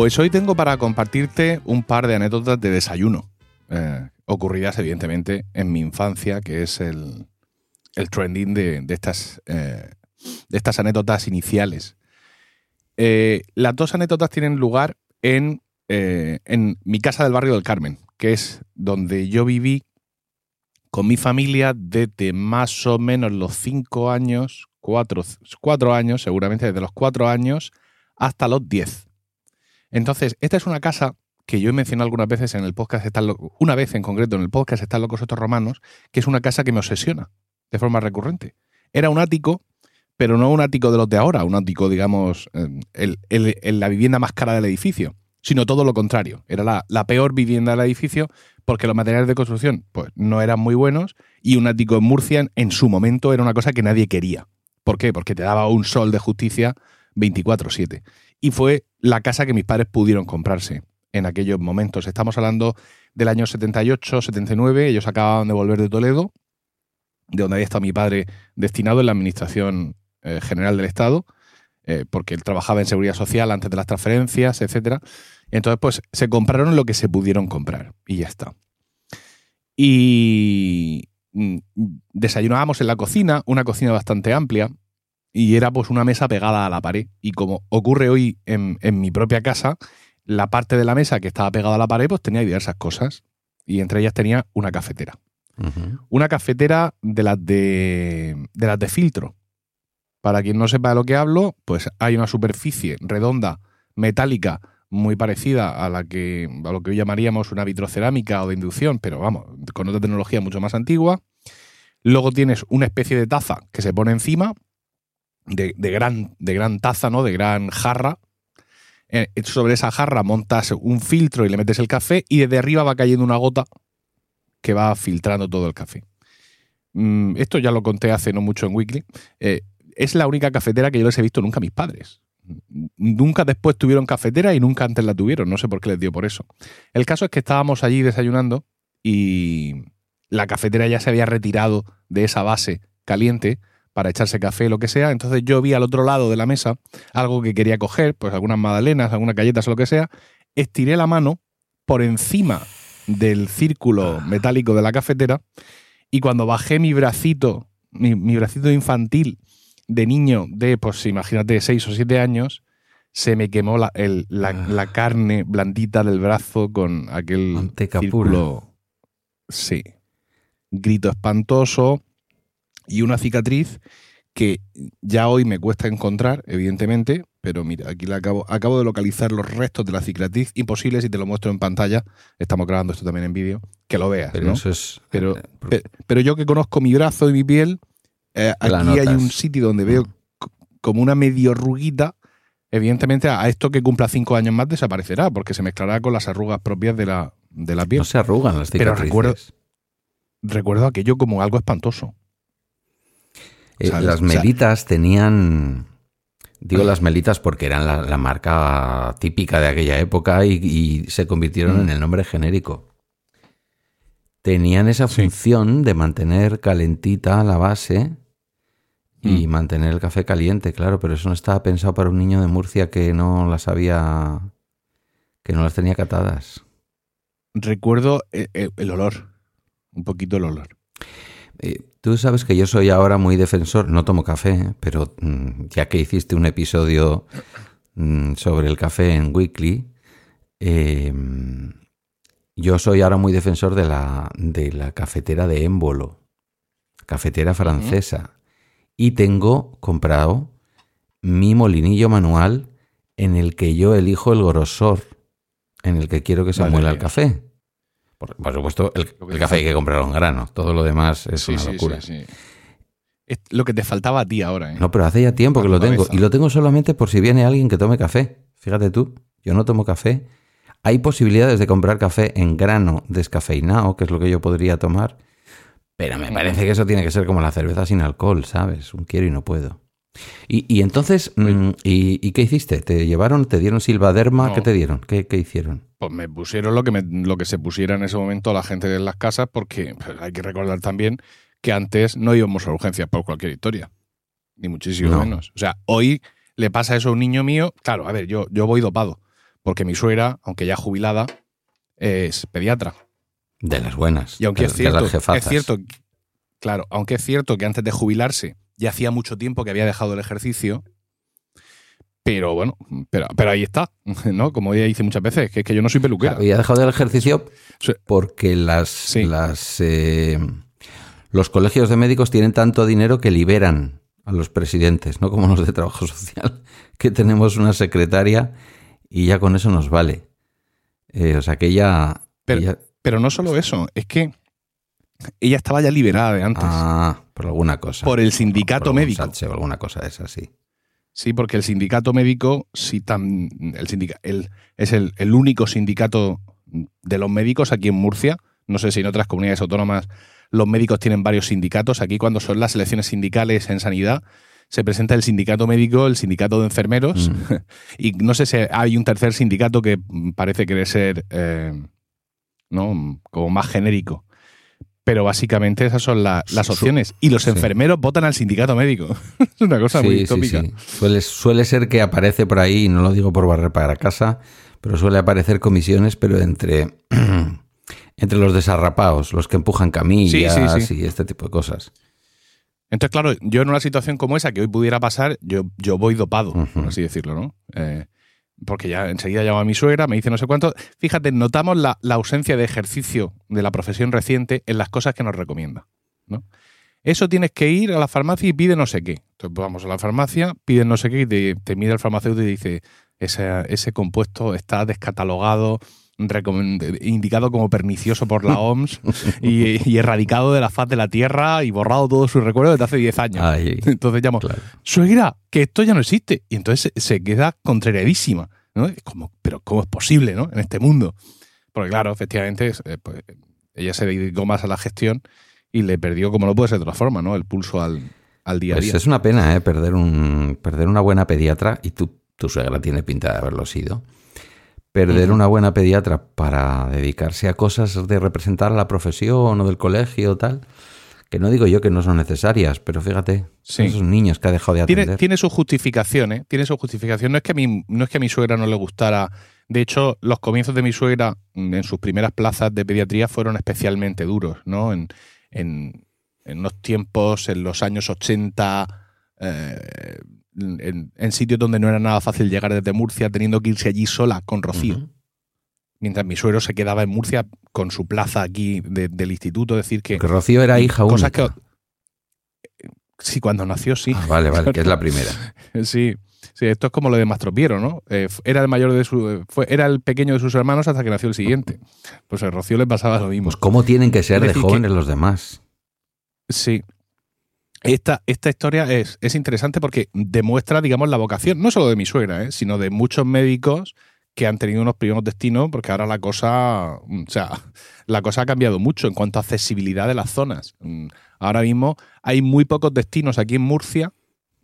Pues hoy tengo para compartirte un par de anécdotas de desayuno, eh, ocurridas evidentemente en mi infancia, que es el, trending de, estas, eh, de estas anécdotas iniciales. Eh, las dos anécdotas tienen lugar en, mi casa del barrio del Carmen, que es donde yo viví con mi familia desde más o menos los cinco años, cuatro años, seguramente desde los cuatro años hasta los diez. Entonces, esta es una casa que yo he mencionado algunas veces en el podcast, una vez en concreto en el podcast Están locos otros romanos, que es una casa que me obsesiona de forma recurrente. Era un ático, pero no un ático de los de ahora, un ático, digamos, en la vivienda más cara del edificio, sino todo lo contrario. Era la, la, peor vivienda del edificio porque los materiales de construcción pues, no eran muy buenos y un ático en Murcia en su momento era una cosa que nadie quería. ¿Por qué? Porque te daba un sol de justicia 24/7 y fue la casa que mis padres pudieron comprarse en aquellos momentos. Estamos hablando del año 78, 79, ellos acababan de volver de Toledo, de donde había estado mi padre destinado en la Administración eh, General del Estado, eh, porque él trabajaba en seguridad social antes de las transferencias, etcétera. Entonces, pues se compraron lo que se pudieron comprar y ya está. Y mm, desayunábamos en la cocina, una cocina bastante amplia, y era pues una mesa pegada a la pared. Y como ocurre hoy en, mi propia casa, la parte de la mesa que estaba pegada a la pared pues tenía diversas cosas. Y entre ellas tenía una cafetera. Una cafetera de las de, de las de filtro. Para quien no sepa de lo que hablo, pues hay una superficie redonda, metálica, muy parecida a la que a lo que hoy llamaríamos una vitrocerámica o de inducción, pero vamos, con otra tecnología mucho más antigua. Luego tienes una especie de taza que se pone encima, de, gran, de gran taza, ¿no? De gran jarra. Eh, sobre esa jarra montas un filtro y le metes el café y desde arriba va cayendo una gota que va filtrando todo el café. Mm, esto ya lo conté hace no mucho en Weekly. Eh, es la única cafetera que yo les he visto nunca a mis padres. Nunca después tuvieron cafetera y nunca antes la tuvieron. No sé por qué les dio por eso. El caso es que estábamos allí desayunando y la cafetera ya se había retirado de esa base caliente para echarse café, lo que sea. Entonces yo vi al otro lado de la mesa algo que quería coger, pues algunas magdalenas, algunas galletas o lo que sea. Estiré la mano por encima del círculo ah. metálico de la cafetera y cuando bajé mi bracito, mi, bracito infantil de niño de, pues imagínate, 6 o 7 años, se me quemó la, la, ah. carne blandita del brazo con aquel círculo. Sí. Grito espantoso y una cicatriz que ya hoy me cuesta encontrar, evidentemente, pero mira, aquí la acabo, acabo de localizar los restos de la cicatriz. Imposible si te lo muestro en pantalla. Estamos grabando esto también en vídeo. Que lo veas. Pero, pero, eh, pero, yo que conozco mi brazo y mi piel, eh, aquí hay un sitio donde veo como una medio ruguita. Evidentemente, a esto que cumpla cinco años más desaparecerá, porque se mezclará con las arrugas propias de la, de la piel. No se arrugan las cicatrices. Pero recuerdo, recuerdo aquello como algo espantoso. Eh, las melitas tenían. Digo las melitas porque eran la, marca típica de aquella época y, se convirtieron mm. en el nombre genérico. Tenían esa función de mantener calentita la base y mm. mantener el café caliente, claro, pero eso no estaba pensado para un niño de Murcia que no las había. que no las tenía catadas. Recuerdo el, eh, eh, el olor, un poquito el olor. Eh, tú sabes que yo soy ahora muy defensor, no tomo café, pero mm, ya que hiciste un episodio mm, sobre el café en Weekly, em, yo soy ahora muy defensor de la, de la cafetera de émbolo, cafetera francesa, y tengo comprado mi molinillo manual en el que yo elijo el grosor en el que quiero que se muela el café. Por, supuesto, el, café hay que comprarlo en grano. Todo lo demás es una locura. Sí, es lo que te faltaba a ti ahora. ¿eh? No, pero hace ya tiempo que lo tengo. Y lo tengo solamente por si viene alguien que tome café. Fíjate tú, yo no tomo café. Hay posibilidades de comprar café en grano descafeinado, que es lo que yo podría tomar. Pero me parece que eso tiene que ser como la cerveza sin alcohol, ¿sabes? Un quiero y no puedo. Y, entonces, mm, ¿y, qué hiciste? ¿Te llevaron, te dieron silvaderma? ¿Qué te dieron? ¿Qué, hicieron? Pues me pusieron lo que, lo que se pusiera en ese momento la gente de las casas, porque pues, hay que recordar también que antes no íbamos a urgencias por cualquier historia, ni muchísimo menos. O sea, hoy le pasa eso a un niño mío, claro, a ver, yo, yo voy dopado, porque mi suegra, aunque ya jubilada, es pediatra. De las buenas. Y aunque de, es cierto, de las jefazas. es cierto, claro, aunque es cierto que antes de jubilarse ya hacía mucho tiempo que había dejado el ejercicio, pero bueno, pero, pero ahí está, ¿no? Como ella dice muchas veces, que es que yo no soy peluquera. Había dejado el ejercicio porque las, Sí. las eh, los colegios de médicos tienen tanto dinero que liberan a los presidentes, no como los de trabajo social, que tenemos una secretaria y ya con eso nos vale. Eh, o sea que ella, Pero- ella- Pero no solo eso, es que ella estaba ya liberada de antes. ah, por alguna cosa. Por el sindicato Por médico. sache alguna cosa de esa, sí. Sí, porque el sindicato médico, sí, tan, el sindica- el- es el, el único sindicato de los médicos aquí en Murcia. No sé si en otras comunidades autónomas los médicos tienen varios sindicatos. Aquí cuando son las elecciones sindicales en sanidad, se presenta el sindicato médico, el sindicato de enfermeros, Mm. y no sé si hay un tercer sindicato que parece querer ser eh, ¿no? como más genérico. Pero básicamente esas son la- las opciones. Y los sí. enfermeros votan al sindicato médico. es una cosa muy tópica. Suele, suele ser que aparece por ahí, no lo digo por barrer para casa, pero suele aparecer comisiones, pero entre, entre los desarrapados, los que empujan camillas y este tipo de cosas. Entonces, claro, yo en una situación como esa que hoy pudiera pasar, yo, yo voy dopado, por así decirlo, ¿no? Eh, porque ya enseguida llama a mi suegra, me dice no sé cuánto. Fíjate, notamos la, la ausencia de ejercicio de la profesión reciente en las cosas que nos recomienda, ¿no? Eso tienes que ir a la farmacia y pide no sé qué. Entonces vamos a la farmacia, pide no sé qué y te, te mira el farmacéutico y dice ese, ese compuesto está descatalogado, indicado como pernicioso por la OMS y, y erradicado de la faz de la Tierra y borrado todo su recuerdo desde hace 10 años. Entonces llamo, claro. suegra, que esto ya no existe. Y entonces se, se queda contrariadísima. ¿no? Es como, pero ¿cómo es posible ¿no? en este mundo? Porque claro, efectivamente, eh, pues, ella se dedicó más a la gestión y le perdió, como no puede ser de otra forma, ¿no? el pulso al, al día a Pues día. es una pena, ¿eh? Perder, un, perder una buena pediatra, y tu, tu suegra tiene pinta de haberlo sido. Perder una buena pediatra para dedicarse a cosas de representar a la profesión o del colegio o tal, que no digo yo que no son necesarias, pero fíjate, Sí. esos niños que ha dejado de Tiene, atender. tiene su justificación, ¿eh? Tiene su justificación. No es, que a mí, no es que a mi suegra no le gustara. De hecho, los comienzos de mi suegra en sus primeras plazas de pediatría fueron especialmente duros, ¿no? En, en, en unos tiempos, en los años 80, eh, en, en sitios donde no era nada fácil llegar desde Murcia, teniendo que irse allí sola con Rocío. Mientras mi suegro se quedaba en Murcia con su plaza aquí de- del instituto, decir que... Porque Rocío era hija única. cosas que... Sí, cuando nació, sí. Ah, vale, vale, que es la primera. Sí, sí, esto es como lo de Mastropiero, ¿no? Eh, era el mayor de su, fue, era el pequeño de sus hermanos hasta que nació el siguiente. Pues a Rocío le pasaba lo mismo. Pues cómo tienen que ser de jóvenes los demás. Sí. Esta, esta historia es, es interesante porque demuestra, digamos, la vocación, no solo de mi suegra, ¿eh? sino de muchos médicos que han tenido unos primeros destinos, porque ahora la cosa, mm, o sea, la cosa ha cambiado mucho en cuanto a accesibilidad de las zonas. Mm, Ahora mismo hay muy pocos destinos aquí en Murcia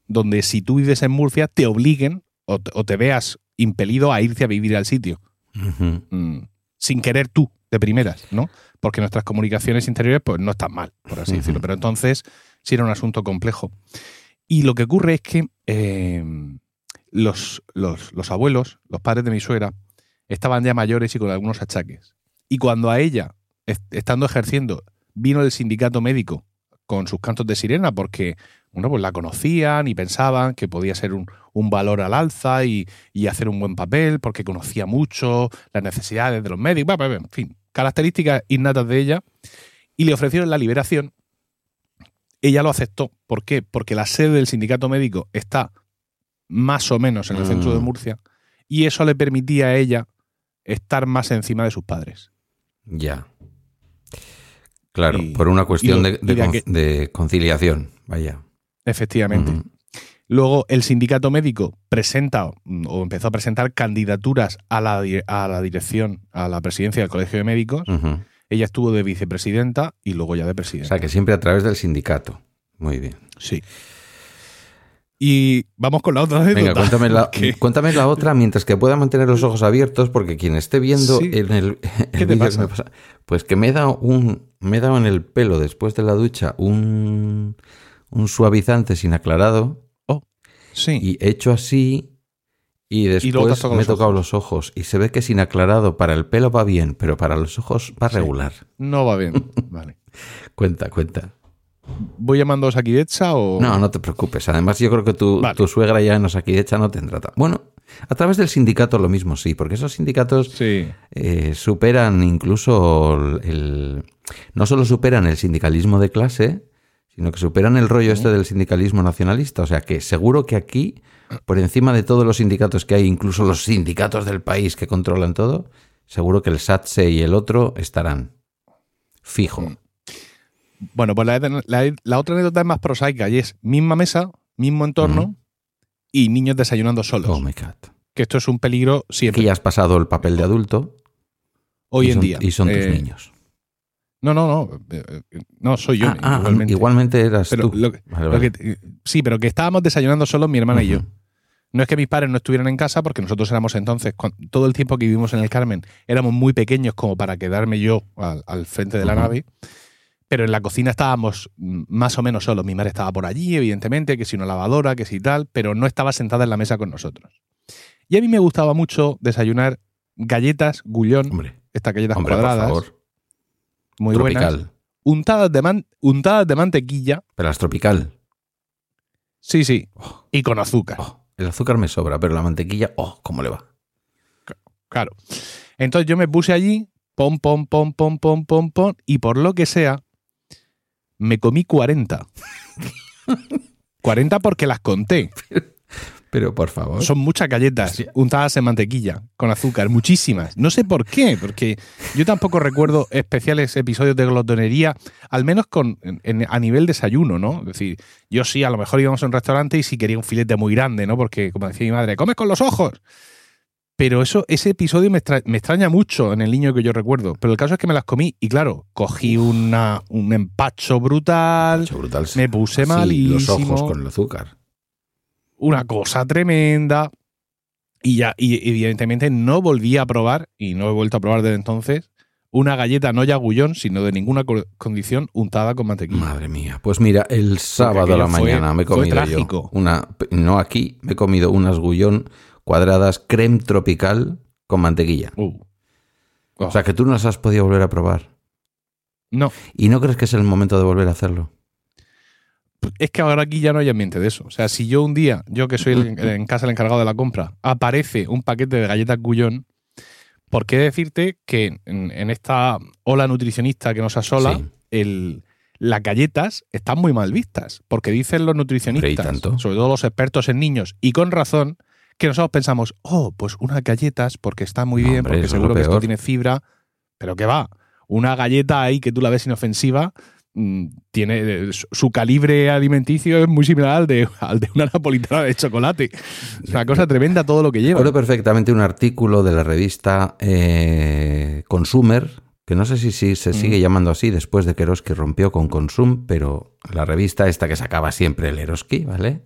donde si tú vives en Murcia te obliguen o te, o te veas impelido a irte a vivir al sitio mm, sin querer tú de primeras, ¿no? Porque nuestras comunicaciones interiores pues no están mal, por así decirlo. Pero entonces sí era un asunto complejo. Y lo que ocurre es que eh, los, los- los abuelos, los padres de mi suegra, estaban ya mayores y con algunos achaques. Y cuando a ella, est- estando ejerciendo, vino el sindicato médico con sus cantos de sirena porque bueno, pues la conocían y pensaban que podía ser un, un valor al alza y, y hacer un buen papel porque conocía mucho las necesidades de los médicos, en fin, características innatas de ella, y le ofrecieron la liberación. Ella lo aceptó. ¿Por qué? Porque la sede del sindicato médico está más o menos en el centro de Mm. Murcia y eso le permitía a ella estar más encima de sus padres. Ya. Claro, Y- por una cuestión lo- de, con- conciliación. Vaya. Efectivamente. Ujú. Luego el sindicato médico presenta mm, o empezó a presentar candidaturas a la, a la dirección, a la presidencia del Colegio de Médicos. Ella estuvo de vicepresidenta y luego ya de O presidenta. sea, que siempre a través del sindicato. Muy bien. Sí. Y vamos con la otra Venga, cuéntame la, cuéntame la otra mientras que pueda mantener los ojos abiertos, porque quien esté viendo Sí. en el, el ¿Qué te que pasa? me pasa, pues que me he dado un, me he dado en el pelo después de la ducha un, un suavizante sin aclarado Sí. y he hecho así Y después me he tocado ojos. los ojos y se ve que sin aclarado para el pelo va bien, pero para los ojos va Sí. regular. No va bien. Vale. Cuenta, cuenta. ¿Voy llamando a Sakidecha o.? No, no te preocupes. Además, yo creo que tu, Vale. tu suegra ya en Osakidecha no tendrá. Bueno, a través del sindicato lo mismo, sí, porque esos sindicatos Sí. eh, superan incluso el- No solo superan el sindicalismo de clase, sino que superan el rollo este del sindicalismo nacionalista. O sea que seguro que aquí, por encima de todos los sindicatos que hay, incluso los sindicatos del país que controlan todo, seguro que el SATSE y el otro estarán. Fijo. Bueno, pues la, la- la otra anécdota es más prosaica y es misma mesa, mismo entorno y niños desayunando solos. Oh my God. que esto es un peligro siempre. Aquí ya has pasado el papel de adulto. hoy en son- día. Y son tus Eh, niños. No, no, no. eh, eh, No, soy yo. Ah, ah, igualmente. igualmente eras Pero tú. lo que- Vale, Lo vale. que- sí, pero que estábamos desayunando solos mi hermana y yo. No es que mis padres no estuvieran en casa, porque nosotros éramos entonces, todo el tiempo que vivimos en el Carmen, éramos muy pequeños como para quedarme yo al, al frente de la nave. Pero en la cocina estábamos más o menos solos. Mi madre estaba por allí, evidentemente, que si una lavadora, que si tal, pero no estaba sentada en la mesa con nosotros. Y a mí me gustaba mucho desayunar galletas gullón, Hombre, estas galletas hombre, por cuadradas, favor. Muy buenas, tropical. untadas de, man- untadas de mantequilla, Pero las tropical. sí, sí, y con azúcar. Oh, el azúcar me sobra, pero la mantequilla, oh, ¿cómo le va? Claro. Entonces yo me puse allí, pom, pom, pom, pom, pom, pom, pom, y por lo que sea, me comí 40. 40 porque las conté. Pero por favor. Son muchas galletas Hostia. untadas en mantequilla, con azúcar, muchísimas. No sé por qué, porque yo tampoco recuerdo especiales episodios de glotonería, al menos con, en- en- a nivel desayuno, ¿no? Es decir, yo sí, a lo mejor íbamos a un restaurante y sí quería un filete muy grande, ¿no? Porque, como decía mi madre, comes con los ojos. Pero eso, ese episodio me, extra- me extraña mucho en el niño que yo recuerdo. Pero el caso es que me las comí y, claro, cogí una, un empacho brutal, me puse Así, Los ojos con el azúcar. Una cosa tremenda. Y ya, y evidentemente no volví a probar, y no he vuelto a probar desde entonces, una galleta no ya gullón, sino de ninguna co- condición untada con mantequilla. Madre mía. Pues mira, el sábado a la fue- mañana me he comido yo una, no aquí, me he comido unas gullón cuadradas creme tropical con mantequilla. Uh. Oh, O sea que tú no las has podido volver a probar. no, ¿Y no crees que es el momento de volver a hacerlo? Es que ahora aquí ya no hay ambiente de eso. O sea, si yo un día, yo que soy el- en casa el encargado de la compra, aparece un paquete de galletas gullón, ¿por qué decirte que en, en esta ola nutricionista que nos asola, Sí. el, las galletas están muy mal vistas, porque dicen los nutricionistas, sobre todo los expertos en niños, y con razón, que nosotros pensamos, oh, pues unas galletas porque está muy No, bien, hombre, porque seguro que esto tiene fibra, pero que va, una galleta ahí que tú la ves inofensiva, tiene eh, su- su calibre alimenticio es muy similar al de, al de una napolitana de chocolate. Es una cosa tremenda todo lo que lleva. Recuerdo perfectamente un artículo de la revista eh, Consumer, que no sé si, si se sigue Mm. llamando así después de que Eroski rompió con Consum, pero la revista esta que sacaba siempre el Eroski, ¿vale?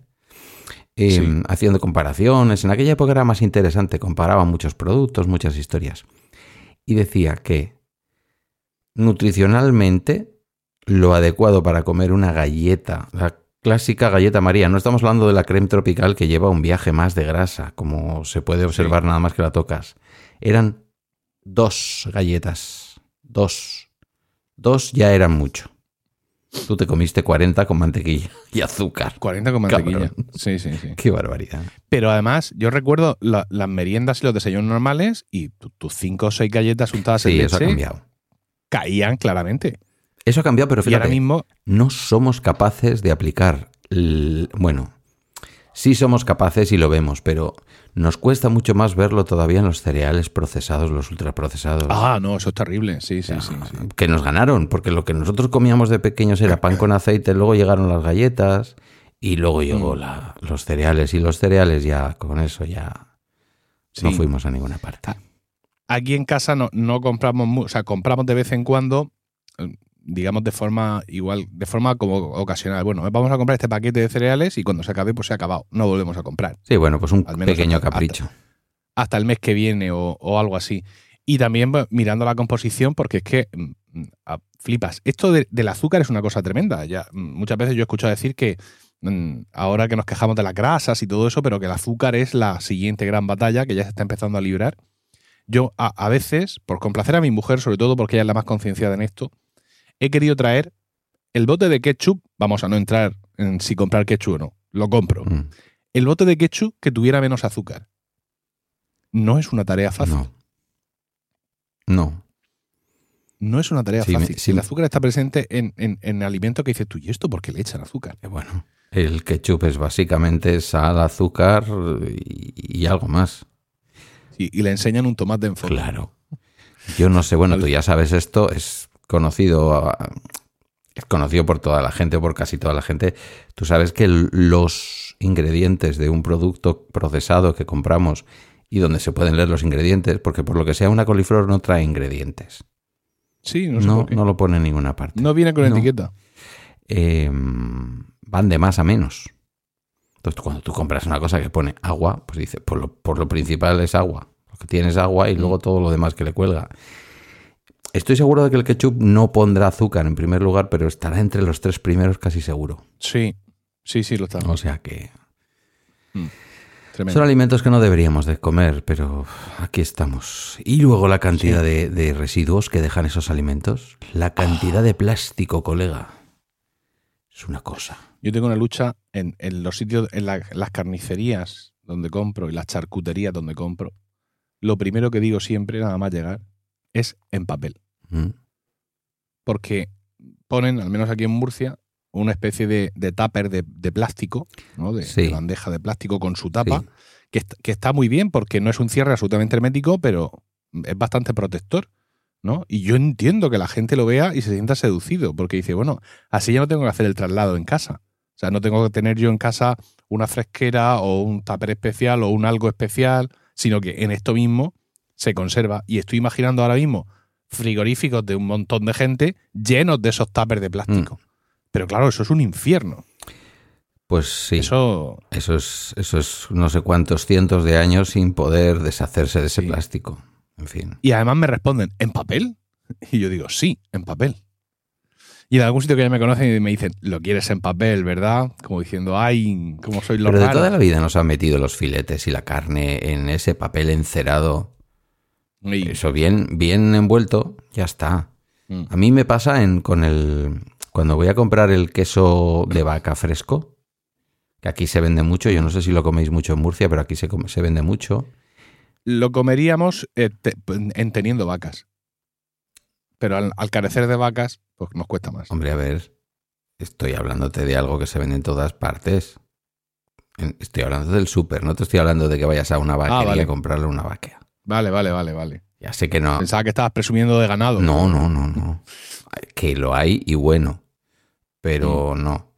Eh, Sí. Haciendo comparaciones. En aquella época era más interesante, comparaba muchos productos, muchas historias. Y decía que nutricionalmente lo adecuado para comer una galleta, la clásica galleta María, no estamos hablando de la creme tropical que lleva un viaje más de grasa, como se puede observar nada más que la tocas. Eran dos galletas, dos. Dos ya eran mucho. Tú te comiste 40 con mantequilla y azúcar. 40 con mantequilla. Cabrón. Sí, sí, sí. Qué barbaridad. Pero además, yo recuerdo la- las meriendas y los desayunos normales y tu- tus cinco o seis galletas untadas Sí, en eso ha leche cambiado. caían claramente. Eso ha cambiado, pero Y ahora fíjate, mismo, no somos capaces de aplicar. el- bueno, sí somos capaces y lo vemos, pero nos cuesta mucho más verlo todavía en los cereales procesados, los ultraprocesados. ah, no, eso es terrible. Sí, sí, sí. sí. Que nos ganaron, porque lo que nosotros comíamos de pequeños era pan con aceite, luego llegaron las galletas y luego llegó Mm. la- los cereales. Y los cereales ya, con eso ya no fuimos a ninguna parte. Aquí en casa no, no compramos, o sea, compramos de vez en cuando, eh, digamos de forma igual, de forma como ocasional. Bueno, vamos a comprar este paquete de cereales y cuando se acabe, pues se ha acabado. No volvemos a comprar. Sí, bueno, pues un pequeño hasta- capricho. hasta el mes que viene o, o algo así. Y también pues, mirando la composición, porque es que mm, mm, flipas. Esto de- del azúcar es una cosa tremenda. Ya mm, muchas veces yo he escuchado decir que ahora que nos quejamos de las grasas y todo eso, pero que el azúcar es la siguiente gran batalla que ya se está empezando a librar. Yo a, a veces, por complacer a mi mujer, sobre todo porque ella es la más concienciada en esto, he querido traer el bote de ketchup, vamos a no entrar en si comprar ketchup o no, lo compro. Mm, El bote de ketchup que tuviera menos azúcar. No es una tarea fácil. No. No. No es una tarea Sí, fácil. sí si el azúcar está presente en, en, en alimentos que dices tú, ¿y esto por qué le echan azúcar? Eh, Bueno, el ketchup es básicamente sal, azúcar y, y algo más. Y, y le enseñan un tomate en forma. Claro. Yo no sé, bueno, tú ya sabes esto, es conocido, es conocido por toda la gente, por casi toda la gente. Tú sabes que los ingredientes de un producto procesado que compramos y donde se pueden leer los ingredientes, porque por lo que sea una coliflor no trae ingredientes. Sí, no sé No, por qué. no lo pone en ninguna parte. No viene con No. etiqueta. eh, van de más a menos. Entonces, cuando tú compras una cosa que pone agua, pues dice, por lo, por lo principal es agua. Porque tienes agua y luego todo lo demás que le cuelga. Estoy seguro de que el ketchup no pondrá azúcar en primer lugar, pero estará entre los tres primeros casi seguro. Sí, sí, sí, lo está. O sea que Tremendo. son alimentos que no deberíamos de comer, pero aquí estamos. Y luego la cantidad de, de residuos que dejan esos alimentos. La cantidad de plástico, colega. Es una cosa. Yo tengo una lucha en, en los sitios, en la- las carnicerías donde compro y las charcuterías donde compro. Lo primero que digo siempre, nada más llegar, es en papel. Mm. Porque ponen, al menos aquí en Murcia, una especie de, de tupper de, de plástico, ¿no? de, Sí. de bandeja de plástico con su tapa, Sí. que, est- que está muy bien porque no es un cierre absolutamente hermético, pero es bastante protector. ¿no? Y yo entiendo que la gente lo vea y se sienta seducido, porque dice, bueno, así ya no tengo que hacer el traslado en casa. O sea, no tengo que tener yo en casa una fresquera o un tupper especial o un algo especial, sino que en esto mismo se conserva. Y estoy imaginando ahora mismo frigoríficos de un montón de gente llenos de esos tuppers de plástico. Pero claro, eso es un infierno. Pues sí. Eso, Eso es, eso es no sé cuántos cientos de años sin poder deshacerse de ese Sí. plástico. En fin. Y además me responden, ¿en papel? Y yo digo, sí, en papel. Y en algún sitio que ya me conocen y me dicen, lo quieres en papel, ¿verdad? Como diciendo, ay, cómo soy los Pero de raros". toda la vida nos han metido los filetes y la carne en ese papel encerado. Eso bien, bien envuelto, ya está. Mm. A mí me pasa en, con el. Cuando voy a comprar el queso de vaca fresco, que aquí se vende mucho, yo no sé si lo coméis mucho en Murcia, pero aquí se, come- se vende mucho. Lo comeríamos eh, te- en teniendo vacas. Pero al, al carecer de vacas, pues nos cuesta más. Hombre, a ver, estoy hablándote de algo que se vende en todas partes. Estoy hablando del súper, no te estoy hablando de que vayas a una vaquería vale. a comprarle una vaquea. Vale, vale, vale, vale. Ya sé que no. Pensaba que estabas presumiendo de ganado. No, no, no, no. Que lo hay y bueno, pero no.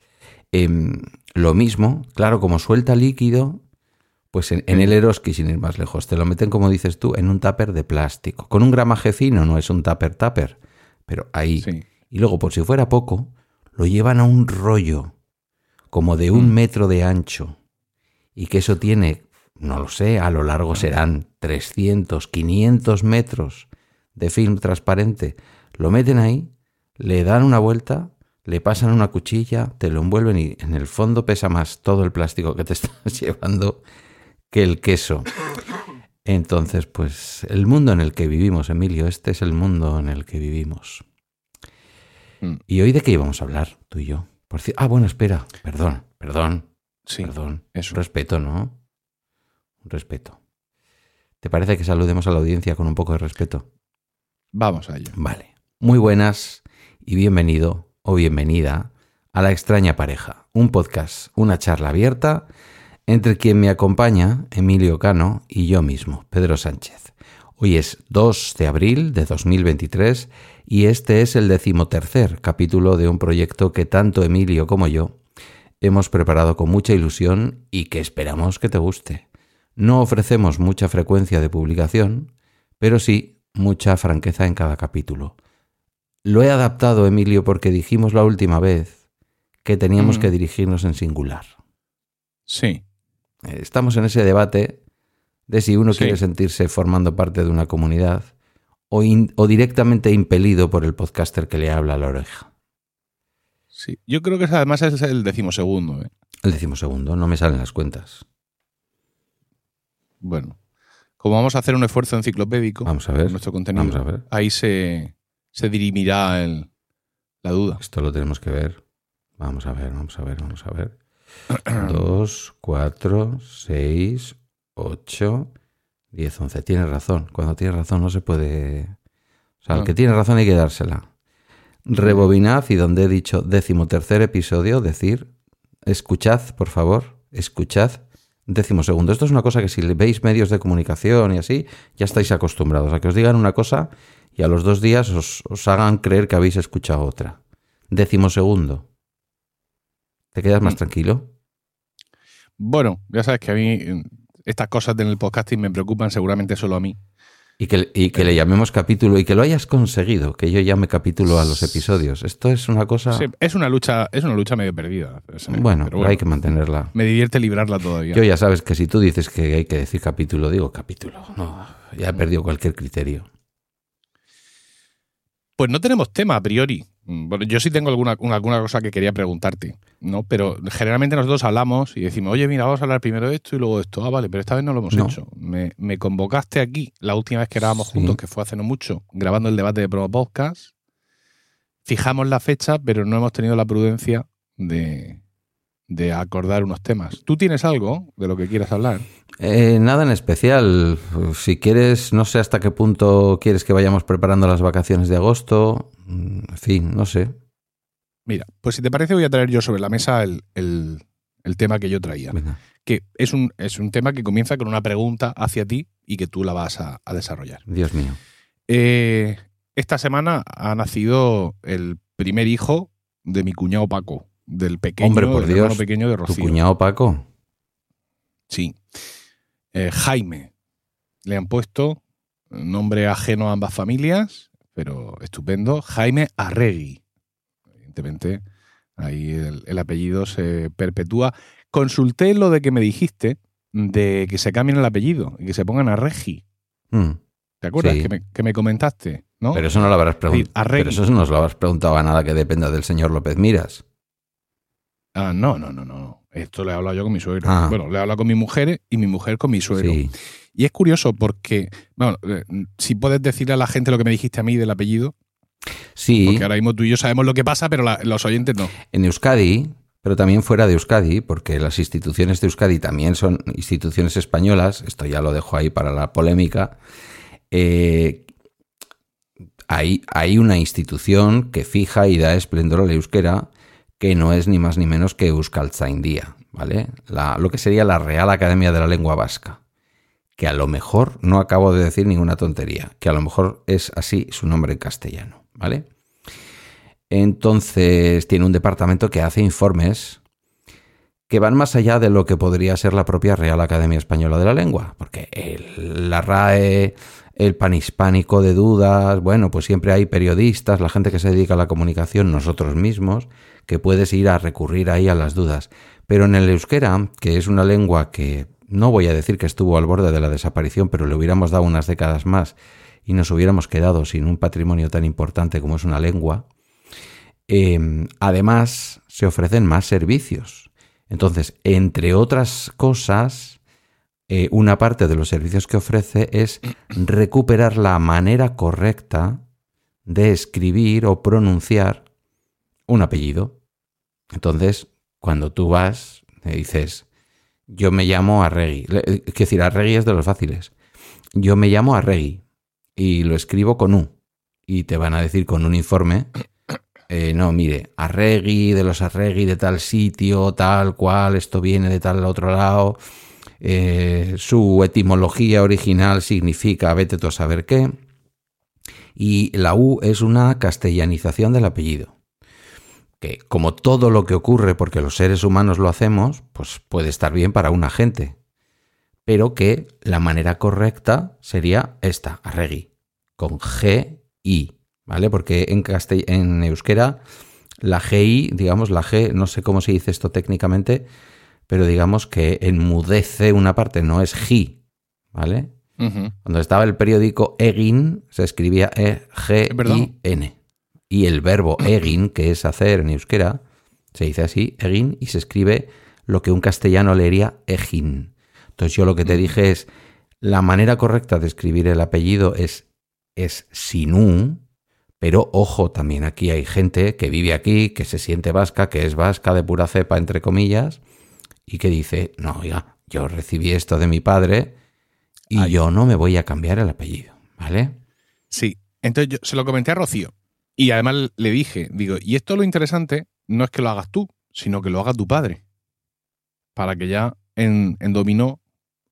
Em, lo mismo, claro, como suelta líquido, pues en, en el Eroski, sin ir más lejos, te lo meten, como dices tú, en un tupper de plástico. Con un gramaje fino, no es un tupper tupper, pero ahí. Sí. Y luego, por si fuera poco, lo llevan a un rollo, como de un Mm. metro de ancho, y que eso tiene, no lo sé, a lo largo serán 300, 500 metros de film transparente. Lo meten ahí, le dan una vuelta, le pasan una cuchilla, te lo envuelven y en el fondo pesa más todo el plástico que te estás llevando que el queso. Entonces, pues el mundo en el que vivimos, Emilio, este es el mundo en el que vivimos. Mm. ¿Y hoy de qué íbamos a hablar, tú y yo? Por ah, bueno, espera, perdón, perdón, Sí, perdón. eso. Respeto, ¿no? Respeto. ¿Te parece que saludemos a la audiencia con un poco de respeto? Vamos a ello. Vale. Muy buenas y bienvenido o bienvenida a La extraña pareja, un podcast, una charla abierta entre quien me acompaña, Emilio Cano, y yo mismo, Pedro Sánchez. Hoy es 2 de abril de 2023 y este es el decimotercer capítulo de un proyecto que tanto Emilio como yo hemos preparado con mucha ilusión y que esperamos que te guste. No ofrecemos mucha frecuencia de publicación, pero sí mucha franqueza en cada capítulo. Lo he adaptado, Emilio, porque dijimos la última vez que teníamos Mm. que dirigirnos en singular. Sí. Eh, Estamos en ese debate de si uno Sí. quiere sentirse formando parte de una comunidad o, in- o directamente impelido por el podcaster que le habla a la oreja. Sí. Yo creo que además es el decimosegundo. ¿eh? El decimosegundo, no me salen las cuentas. Bueno, como vamos a hacer un esfuerzo enciclopédico Vamos a ver. nuestro contenido, Vamos a ver. ahí se, se dirimirá el- la duda. Esto lo tenemos que ver. Vamos a ver, vamos a ver, vamos a ver. 2, 4, 6, 8, 10, 11. Tienes razón. Cuando tienes razón no se puede... O sea, No. que tiene razón hay que dársela. Rebobinad y donde he dicho décimo tercer episodio, decir, escuchad, por favor, escuchad décimo segundo. Esto es una cosa que si veis medios de comunicación y así, ya estáis acostumbrados a que os digan una cosa y a los dos días os, os hagan creer que habéis escuchado otra. Décimo segundo. ¿Te quedas más Mm. tranquilo? Bueno, ya sabes que a mí eh, estas cosas en el podcasting me preocupan seguramente solo a mí. Y que, y que le llamemos capítulo y que lo hayas conseguido, que yo llame capítulo a los episodios. Esto es una cosa... Sí, es una lucha, es una lucha medio perdida. bueno, pero hay que mantenerla. me divierte librarla todavía. Yo ya sabes que si tú dices que hay que decir capítulo, digo capítulo. No, ya he perdido cualquier criterio. Pues no tenemos tema a priori. Mm, Bueno, yo sí tengo alguna, una- alguna cosa que quería preguntarte, ¿no? Pero generalmente nosotros hablamos y decimos, oye, mira, vamos a hablar primero de esto y luego de esto. Ah, vale, pero esta vez no lo hemos No. hecho. Me, me convocaste aquí la última vez que grabamos Sí. juntos, que fue hace no mucho, grabando el debate de Promo Podcast. Fijamos la fecha, pero no hemos tenido la prudencia de, de acordar unos temas. ¿Tú tienes algo de lo que quieras hablar? Eh, nada en especial. Si quieres, no sé hasta qué punto quieres que vayamos preparando las vacaciones de agosto. Mm, En fin, no sé. Mira, pues si te parece voy a traer yo sobre la mesa el, el- el tema que yo traía. Venga. que es un, es un tema que comienza con una pregunta hacia ti y que tú la vas a, a desarrollar. Dios mío. Eh, esta semana ha nacido el primer hijo de mi cuñado Paco, del pequeño, Hombre, por del Dios, pequeño de ¿Tu Rocío. cuñado Paco? Sí. Eh, Jaime. Le han puesto nombre ajeno a ambas familias, pero estupendo. Jaime Arregui. Evidentemente, ahí el, el apellido se perpetúa. Consulté lo de que me dijiste, de que se cambien el apellido y que se pongan Arregi. Mm, ¿Te acuerdas? Sí. Que, me, que me comentaste, ¿no? Pero eso no lo habrás preguntado. Arregui. Pero eso no lo habrás preguntado a nada que dependa del señor López Miras. Ah, no, no, no, no. Esto le he hablado yo con mi suegro. Ah. Bueno, le he hablado con mi mujer y mi mujer con mi suegro. Sí. Y es curioso porque, bueno, eh, si puedes decirle a la gente lo que me dijiste a mí del apellido, Sí, porque ahora mismo tú y yo sabemos lo que pasa, pero la- los oyentes no. en Euskadi, pero también fuera de Euskadi, porque las instituciones de Euskadi también son instituciones españolas, esto ya lo dejo ahí para la polémica, eh, hay, hay una institución que fija y da esplendor al euskera, que no es ni más ni menos que Euskaltzaindia, ¿vale? La- lo que sería la Real Academia de la Lengua Vasca, que a lo mejor, no acabo de decir ninguna tontería, que a lo mejor es así su nombre en castellano, ¿vale? Entonces tiene un departamento que hace informes que van más allá de lo que podría ser la propia Real Academia Española de la Lengua, porque el- la RAE, el panhispánico de dudas, bueno, pues siempre hay periodistas, la gente que se dedica a la comunicación, nosotros mismos, que puedes ir a recurrir ahí a las dudas. Pero en el euskera, que es una lengua que no voy a decir que estuvo al borde de la desaparición, pero le hubiéramos dado unas décadas más y nos hubiéramos quedado sin un patrimonio tan importante como es una lengua, eh, además se ofrecen más servicios. Entonces, entre otras cosas, eh, una parte de los servicios que ofrece es recuperar la manera correcta de escribir o pronunciar un apellido. Entonces, cuando tú vas, me dices, yo me llamo Arregui. Eh, Quiero decir, Arregui es de los fáciles. Yo me llamo Arregui y lo escribo con U. Y te van a decir con un informe, eh, no, mire, Arregui, de los Arregui, de tal sitio, tal cual, esto viene de tal otro lado. eh, su etimología original significa vete tú a saber qué. Y la U es una castellanización del apellido. Que como todo lo que ocurre porque los seres humanos lo hacemos, pues puede estar bien para una gente. Pero que la manera correcta sería esta, Arregui, con G-I, ¿vale? Porque en, castell- en euskera la GI, digamos, la G, no sé cómo se dice esto técnicamente, pero digamos que enmudece una parte, no es G, ¿vale? Cuando estaba el periódico Egin, se escribía. E-G-I-N. Y el verbo egin, que es hacer en euskera, se dice así, egin, y se escribe lo que un castellano leería Egin. Entonces yo lo que te dije es, la manera correcta de escribir el apellido es, es Sinú, pero ojo, también aquí hay gente que vive aquí, que se siente vasca, que es vasca de pura cepa, entre comillas, y que dice, no, oiga, yo recibí esto de mi padre y yo no me voy a cambiar el apellido, ¿vale? Sí, entonces yo se lo comenté a Rocío y además le dije, digo, y esto lo interesante no es que lo hagas tú, sino que lo haga tu padre, para que ya en, en dominó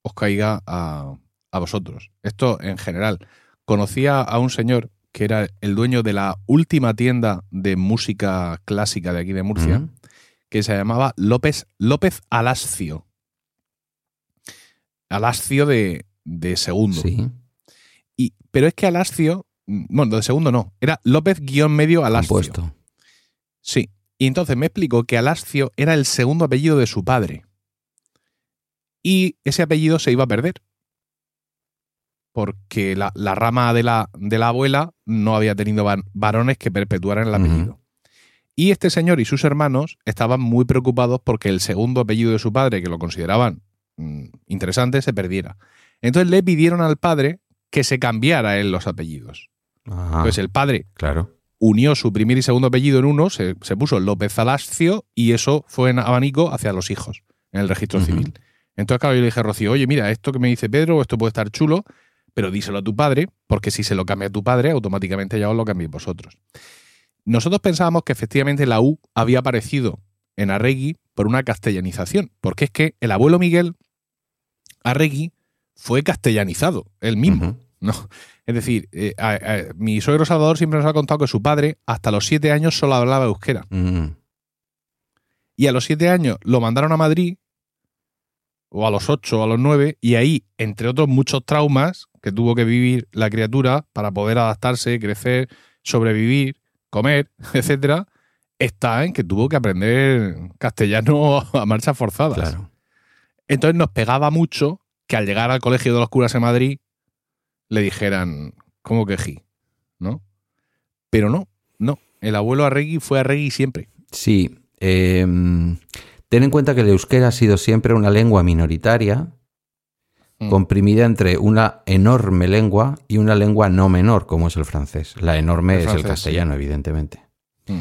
os caiga a, a vosotros. Esto en general. Conocía a un señor que era el dueño de la última tienda de música clásica de aquí de Murcia, que se llamaba López, López Alascio. Alascio de, de segundo. Sí. Y, pero es que Alascio, bueno, de segundo no, era López guion medio Alascio. Sí. Y entonces me explicó que Alascio era el segundo apellido de su padre. Y ese apellido se iba a perder. Porque la, la rama de la, de la, abuela no había tenido varones que perpetuaran el apellido. Uh -huh. Y este señor y sus hermanos estaban muy preocupados porque el segundo apellido de su padre, que lo consideraban mmm, interesante, se perdiera. Entonces le pidieron al padre que se cambiara él los apellidos. Ajá. Entonces el padre Claro. unió su primer y segundo apellido en uno, se, se puso López Alascio y eso fue en abanico hacia los hijos en el registro civil. Entonces, claro, yo le dije a Rocío, oye, mira, esto que me dice Pedro, esto puede estar chulo, pero díselo a tu padre, porque si se lo cambia a tu padre, automáticamente ya os lo cambiéis vosotros. Nosotros pensábamos que efectivamente la U había aparecido en Arregui por una castellanización, porque es que el abuelo Miguel Arregui fue castellanizado, él mismo. ¿no? Es decir, eh, a- a- mi suegro Salvador siempre nos ha contado que su padre hasta los siete años solo hablaba euskera. Y a los siete años lo mandaron a Madrid, o a los ocho o a los nueve, y ahí, entre otros muchos traumas que tuvo que vivir la criatura para poder adaptarse, crecer, sobrevivir, comer, etcétera, está en que tuvo que aprender castellano a marchas forzadas. Claro. Entonces nos pegaba mucho que al llegar al colegio de los curas en Madrid le dijeran, ¿cómo que ji? ¿No? Pero no, no. El abuelo Arregui fue Arregui siempre. Sí. eh, ten en cuenta que el euskera ha sido siempre una lengua minoritaria, Mm. comprimida entre una enorme lengua y una lengua no menor, como es el francés. La enorme El es francés, el castellano, evidentemente. Mm.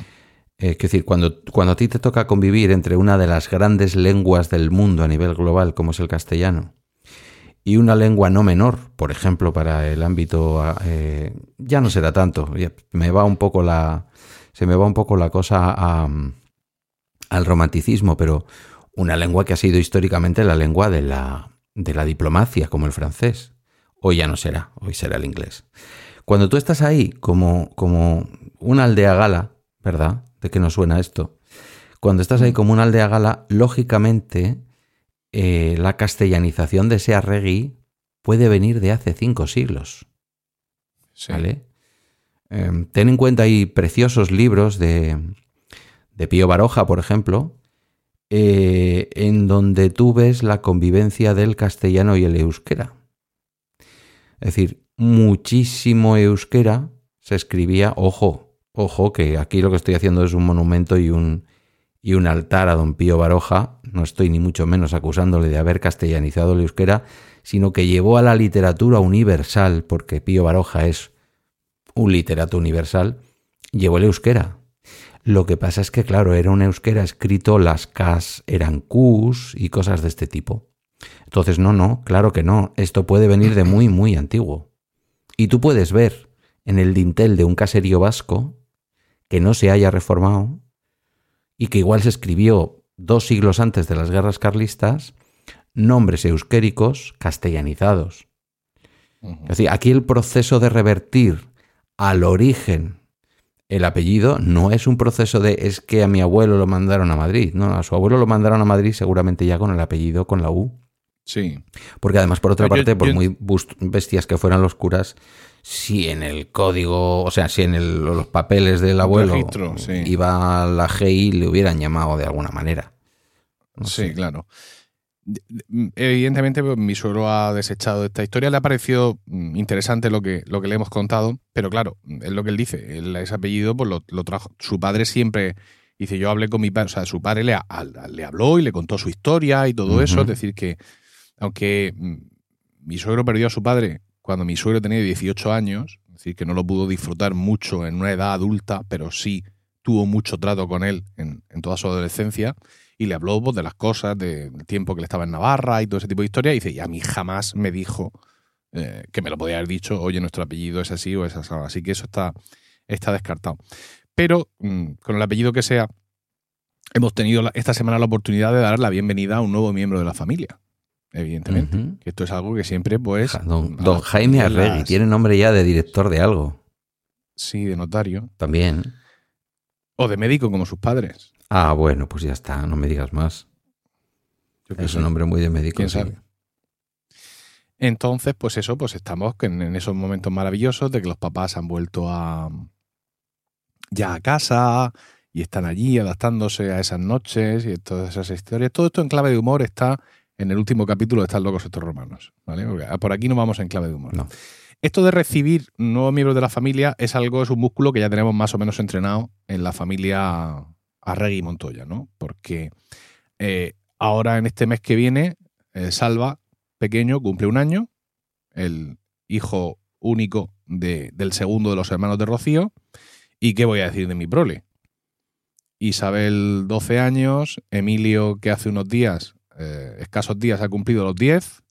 Es decir, cuando, cuando a ti te toca convivir entre una de las grandes lenguas del mundo a nivel global, como es el castellano, y una lengua no menor, por ejemplo, para el ámbito, eh, ya no será tanto, me va un poco la, se me va un poco la cosa a, al romanticismo, pero una lengua que ha sido históricamente la lengua de la, de la diplomacia, como el francés. Hoy ya no será, hoy será el inglés. Cuando tú estás ahí como, como una aldea gala, ¿verdad? ¿De qué nos suena esto? Cuando estás ahí como una aldea gala, lógicamente eh, la castellanización de ese arregui puede venir de hace cinco siglos. Sí. ¿vale? Eh, ten en cuenta hay preciosos libros de, de Pío Baroja, por ejemplo, eh, en donde tú ves la convivencia del castellano y el euskera. Es decir, muchísimo euskera se escribía, ojo, ojo, que aquí lo que estoy haciendo es un monumento y un, y un altar a don Pío Baroja, no estoy ni mucho menos acusándole de haber castellanizado el euskera, sino que llevó a la literatura universal, porque Pío Baroja es un literato universal, llevó el euskera. Lo que pasa es que, claro, era un euskera escrito, las Ks eran Qs y cosas de este tipo. Entonces, no, no, claro que no. Esto puede venir de muy, muy antiguo. Y tú puedes ver en el dintel de un caserío vasco que no se haya reformado y que igual se escribió dos siglos antes de las guerras carlistas, nombres euskéricos castellanizados. Ujú. Es decir, aquí el proceso de revertir al origen el apellido no es un proceso de es que a mi abuelo lo mandaron a Madrid. No, a su abuelo lo mandaron a Madrid seguramente ya con el apellido, con la U. Sí. Porque además, por otra yo- parte, por yo- muy bestias que fueran los curas, si en el código, o sea, si en el- los papeles del abuelo registro, sí. iba la GI, le hubieran llamado de alguna manera. No sí, sé. claro. De- de- Evidentemente, pues, mi suegro ha desechado esta historia. Le ha parecido mm, interesante lo que, lo que le hemos contado, pero claro, es lo que él dice. Él, ese apellido pues, lo, lo trajo. Su padre siempre Dice, yo hablé con mi padre, o sea, su padre le, le habló y le contó su historia y todo eso. Es decir, que aunque mm, mi suegro perdió a su padre cuando mi suegro tenía 18 años, es decir, que no lo pudo disfrutar mucho en una edad adulta, pero sí tuvo mucho trato con él en, toda su adolescencia y le habló pues, de las cosas, del tiempo que le estaba en Navarra y todo ese tipo de historia. Y dice, y a mí jamás me dijo eh, que me lo podía haber dicho, oye, nuestro apellido es así o es así. Así que eso está, está descartado. Pero mm, con el apellido que sea, hemos tenido esta semana la oportunidad de dar la bienvenida a un nuevo miembro de la familia. Evidentemente. Que esto es algo que siempre, pues. Don, Jaime Arregui tiene nombre ya de director de algo. Sí, de notario. También. O de médico, como sus padres. Ah, bueno, pues ya está, no me digas más. es un nombre muy de médico. ¿Quién sabe? Entonces, pues eso, pues estamos en esos momentos maravillosos de que los papás han vuelto a ya a casa y están allí adaptándose a esas noches y todas esas historias. Todo esto en clave de humor está en el último capítulo de Están locos estos romanos. ¿vale? por aquí no vamos en clave de humor. No. Esto de recibir nuevos miembros de la familia es algo, es un músculo que ya tenemos más o menos entrenado en la familia Arregui y Montoya, ¿no? Porque eh, ahora en este mes que viene, eh, Salva, pequeño, cumple un año, el hijo único del segundo de los hermanos de Rocío. ¿Y qué voy a decir de mi prole? Isabel, 12 años, Emilio, que hace unos días, eh, escasos días, ha cumplido los 10,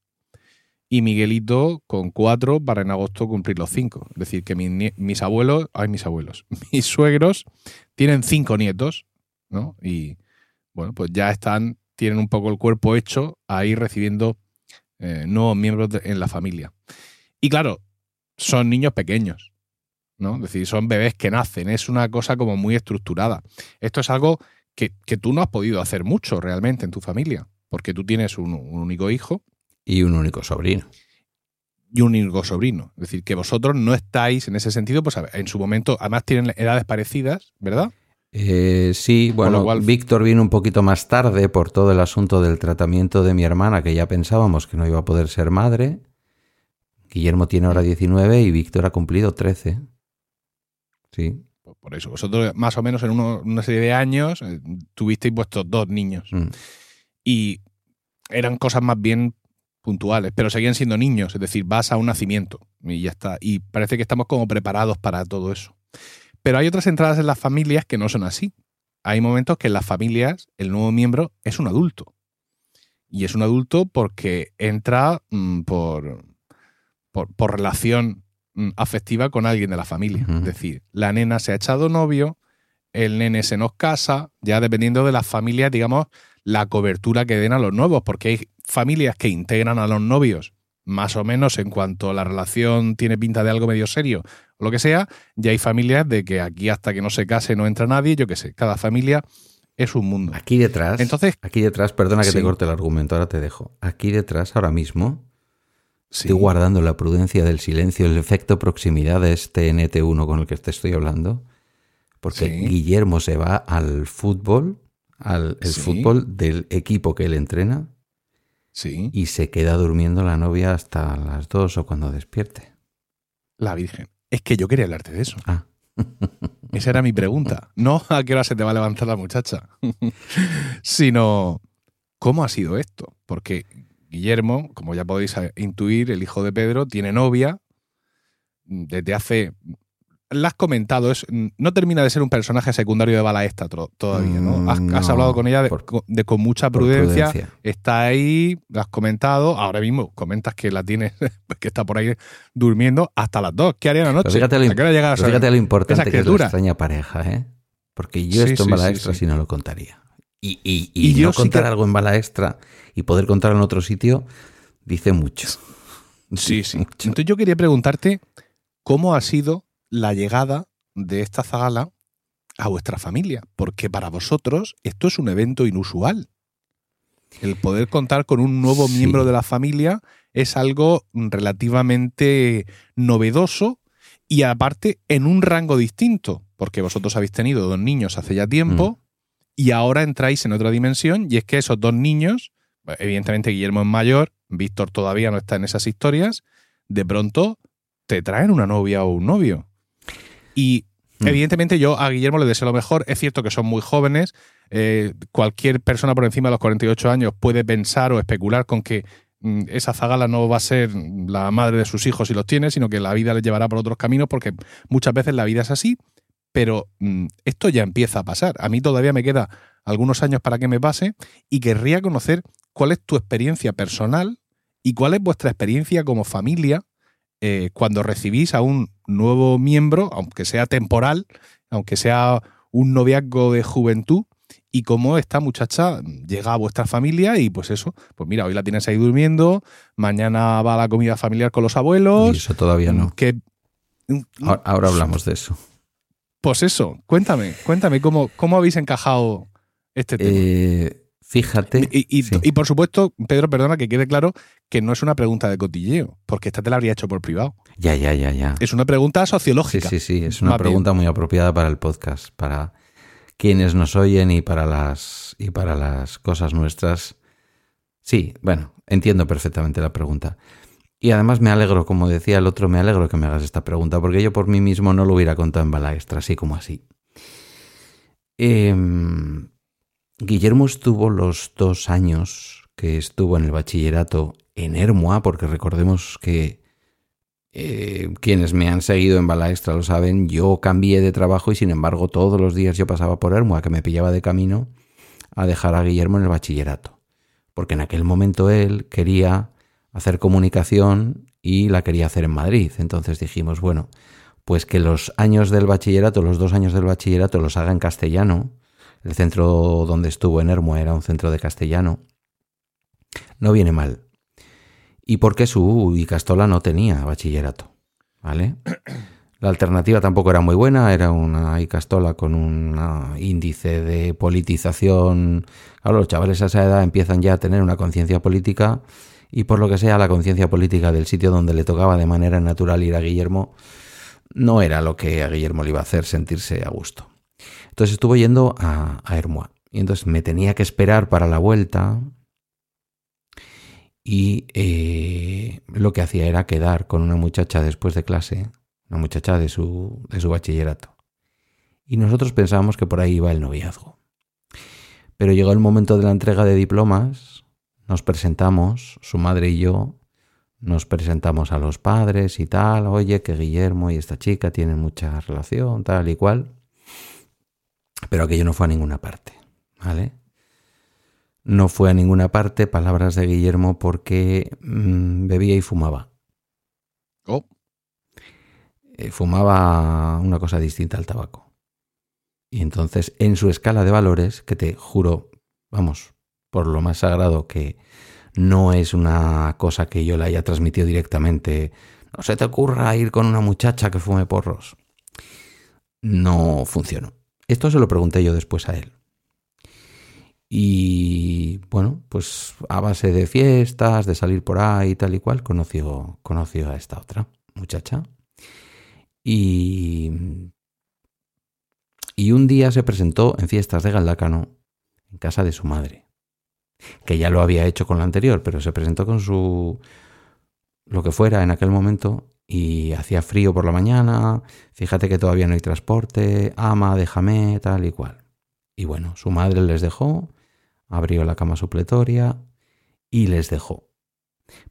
y Miguelito con cuatro para en agosto cumplir los cinco. Es decir, que mis abuelos, ay, mis abuelos, mis suegros tienen cinco nietos, ¿no? Y bueno, pues ya están, tienen un poco el cuerpo hecho ahí recibiendo eh, nuevos miembros en la familia. Y claro, son niños pequeños, ¿no? Es decir, son bebés que nacen, es una cosa como muy estructurada. Esto es algo que, tú no has podido hacer mucho realmente en tu familia, porque tú tienes un único hijo y un único sobrino. Y un único sobrino. Es decir, que vosotros no estáis en ese sentido, pues en su momento, además tienen edades parecidas, ¿verdad? Eh, sí, bueno, Víctor vino un poquito más tarde por todo el asunto del tratamiento de mi hermana, que ya pensábamos que no iba a poder ser madre. Guillermo tiene ahora 19 y Víctor ha cumplido 13. Sí. Pues por eso, vosotros más o menos en una serie de años eh, tuvisteis vuestros dos niños. Mm. Y eran cosas más bien puntuales, pero seguían siendo niños, es decir, vas a un nacimiento y ya está. Y parece que estamos como preparados para todo eso. Pero hay otras entradas en las familias que no son así. Hay momentos que en las familias el nuevo miembro es un adulto. Y es un adulto porque entra mm, por, por, relación mm, afectiva con alguien de la familia. Es decir, la nena se ha echado novio, el nene se nos casa, ya dependiendo de las familias, digamos, la cobertura que den a los nuevos, porque hay familias que integran a los novios más o menos en cuanto la relación tiene pinta de algo medio serio o lo que sea, ya hay familias de que aquí hasta que no se case no entra nadie, yo qué sé, cada familia es un mundo. Aquí detrás, Entonces, aquí detrás, perdona que te corte el argumento, ahora te dejo. Aquí detrás, ahora mismo, estoy guardando la prudencia del silencio, el efecto proximidad de este NT1 con el que te estoy hablando, porque Guillermo se va al fútbol, al el fútbol del equipo que él entrena, y se queda durmiendo la novia hasta las dos o cuando despierte. La Virgen. Es que yo quería hablarte de eso. Ah. Esa era mi pregunta. No a qué hora se te va a levantar la muchacha, sino cómo ha sido esto. Porque Guillermo, como ya podéis intuir, el hijo de Pedro, tiene novia desde hace la has comentado, es, no termina de ser un personaje secundario de bala esta todavía, ¿no? Has, hablado con ella de, con mucha prudencia, está ahí, la has comentado, ahora mismo comentas que la tienes, que está por ahí durmiendo hasta las dos. ¿Qué haría la noche? fíjate, lo, importante que es la extraña pareja, ¿eh? Porque yo esto en bala extra sí, no lo contaría. Y, y, no contar algo en bala extra y poder contarlo en otro sitio dice mucho. Sí, sí. Entonces yo quería preguntarte cómo ha sido la llegada de esta zagala a vuestra familia, porque para vosotros esto es un evento inusual. El poder contar con un nuevo miembro de la familia es algo relativamente novedoso y aparte en un rango distinto, porque vosotros habéis tenido dos niños hace ya tiempo mm. y ahora entráis en otra dimensión y es que esos dos niños, evidentemente Guillermo es mayor, Víctor todavía no está en esas historias, de pronto te traen una novia o un novio. Y Mm. Evidentemente yo a Guillermo le deseo lo mejor. Es cierto que son muy jóvenes. Eh, cualquier persona por encima de los 48 años puede pensar o especular con que mm, esa zagala no va a ser la madre de sus hijos si los tiene, sino que la vida les llevará por otros caminos porque muchas veces la vida es así. Pero mm, esto ya empieza a pasar. A mí todavía me queda algunos años para que me pase y querría conocer cuál es tu experiencia personal y cuál es vuestra experiencia como familia eh, cuando recibís a un nuevo miembro, aunque sea temporal, aunque sea un noviazgo de juventud, y cómo esta muchacha llega a vuestra familia y pues eso, pues mira, hoy la tienes ahí durmiendo, mañana va a la comida familiar con los abuelos. Y eso todavía no. Que, ahora, ahora hablamos de eso. Pues eso, cuéntame, cuéntame cómo, cómo habéis encajado este tema. Eh, fíjate. Y, y- sí. y por supuesto, Pedro, perdona que quede claro que no es una pregunta de cotilleo, porque esta te la habría hecho por privado. Ya, ya, ya, ya. Es una pregunta Sí, sociológica. sí, sí. Es una bien. pregunta muy apropiada para el podcast, para quienes nos oyen y para las y para las cosas nuestras. Sí, bueno, entiendo perfectamente la pregunta. Y además me alegro, como decía el otro, me alegro que me hagas esta pregunta, porque yo por mí mismo no lo hubiera contado en bala extra, así como así. Em, Guillermo estuvo los dos años que estuvo en el bachillerato en Hermoa, porque recordemos que eh, quienes me han seguido en Bala Extra lo saben, yo cambié de trabajo y sin embargo todos los días yo pasaba por Hermoa, que me pillaba de camino a dejar a Guillermo en el bachillerato. Porque en aquel momento él quería hacer comunicación y la quería hacer en Madrid. Entonces dijimos, bueno, pues que los años del bachillerato, los dos años del bachillerato los haga en castellano. El centro donde estuvo en Hermoa era un centro de castellano. No viene mal. Y porque su Icastola no tenía bachillerato, ¿vale? La alternativa tampoco era muy buena, era una Icastola con un índice de politización. Claro, los chavales a esa edad empiezan ya a tener una conciencia política y por lo que sea la conciencia política del sitio donde le tocaba de manera natural ir a Guillermo no era lo que a Guillermo le iba a hacer sentirse a gusto. Entonces estuvo yendo a, a y entonces me tenía que esperar para la vuelta y eh, lo que hacía era quedar con una muchacha después de clase, una muchacha de su, de su bachillerato. Y nosotros pensábamos que por ahí iba el noviazgo. Pero llegó el momento de la entrega de diplomas, nos presentamos, su madre y yo, nos presentamos a los padres y tal, oye, que Guillermo y esta chica tienen mucha relación, tal y cual. Pero aquello no fue a ninguna parte, ¿vale? No fue a ninguna parte, palabras de Guillermo, porque mm, bebía y fumaba. Oh, Eh, fumaba una cosa distinta al tabaco. Y entonces, en su escala de valores, que te juro, vamos, por lo más sagrado que no es una cosa que yo le haya transmitido directamente, no se te ocurra ir con una muchacha que fume porros. No funcionó. Esto se lo pregunté yo después a él. Y bueno, pues a base de fiestas, de salir por ahí tal y cual, conoció, conoció a esta otra muchacha. Y, y un día se presentó en fiestas de Galdácano en casa de su madre, que ya lo había hecho con la anterior, pero se presentó con su lo que fuera en aquel momento y hacía frío por la mañana, fíjate que todavía no hay transporte, ama, déjame, tal y cual. Y bueno, su madre les dejó, abrió la cama supletoria y les dejó.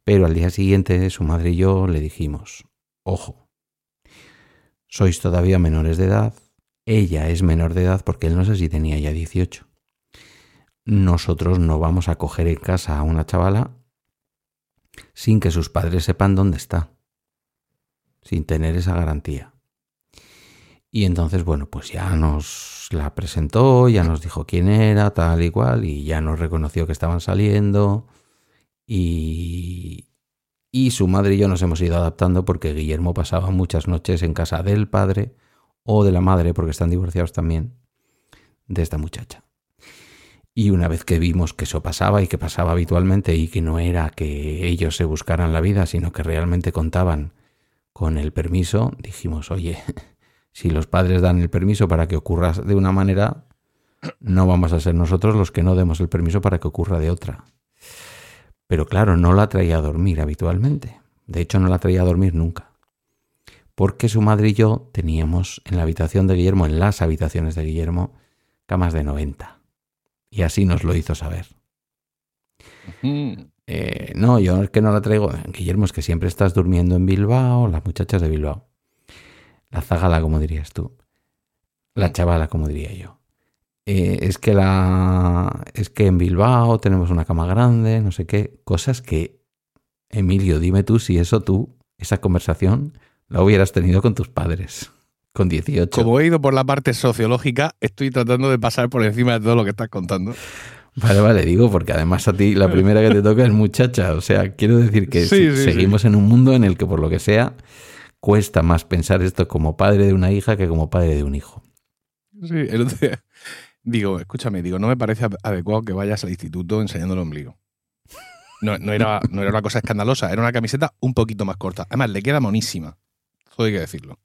Pero al día siguiente su madre y yo le dijimos, ojo, sois todavía menores de edad, ella es menor de edad porque él no sé si tenía ya 18. Nosotros no vamos a coger en casa a una chavala sin que sus padres sepan dónde está, sin tener esa garantía. Y entonces, bueno, pues ya nos la presentó, ya nos dijo quién era, tal y cual, y ya nos reconoció que estaban saliendo. Y, y su madre y yo nos hemos ido adaptando porque Guillermo pasaba muchas noches en casa del padre o de la madre, porque están divorciados también, de esta muchacha. Y una vez que vimos que eso pasaba y que pasaba habitualmente y que no era que ellos se buscaran la vida, sino que realmente contaban con el permiso, dijimos, oye, si los padres dan el permiso para que ocurra de una manera, no vamos a ser nosotros los que no demos el permiso para que ocurra de otra. Pero claro, no la traía a dormir habitualmente. De hecho, no la traía a dormir nunca. porque su madre y yo teníamos en la habitación de Guillermo, en las habitaciones de Guillermo, camas de 90. Y así nos lo hizo saber. Eh, no, yo es que no la traigo. Guillermo, es que siempre estás durmiendo en Bilbao, las muchachas de Bilbao. La zagala, como dirías tú. La chavala, como diría yo. Eh, es que la. Es que en Bilbao tenemos una cama grande, no sé qué. Cosas que. Emilio, dime tú si eso tú, esa conversación, la hubieras tenido con tus padres. Con 18. Como he ido por la parte sociológica, estoy tratando de pasar por encima de todo lo que estás contando. Vale, vale, digo, porque además a ti la primera que te toca es muchacha. O sea, quiero decir que seguimos en un mundo en el que, por lo que sea, cuesta más pensar esto como padre de una hija que como padre de un hijo. Sí, digo, escúchame, digo, no me parece adecuado que vayas al instituto enseñando el ombligo. No, era, no era una cosa escandalosa, era una camiseta un poquito más corta. Además, le queda monísima. Todo hay que decirlo.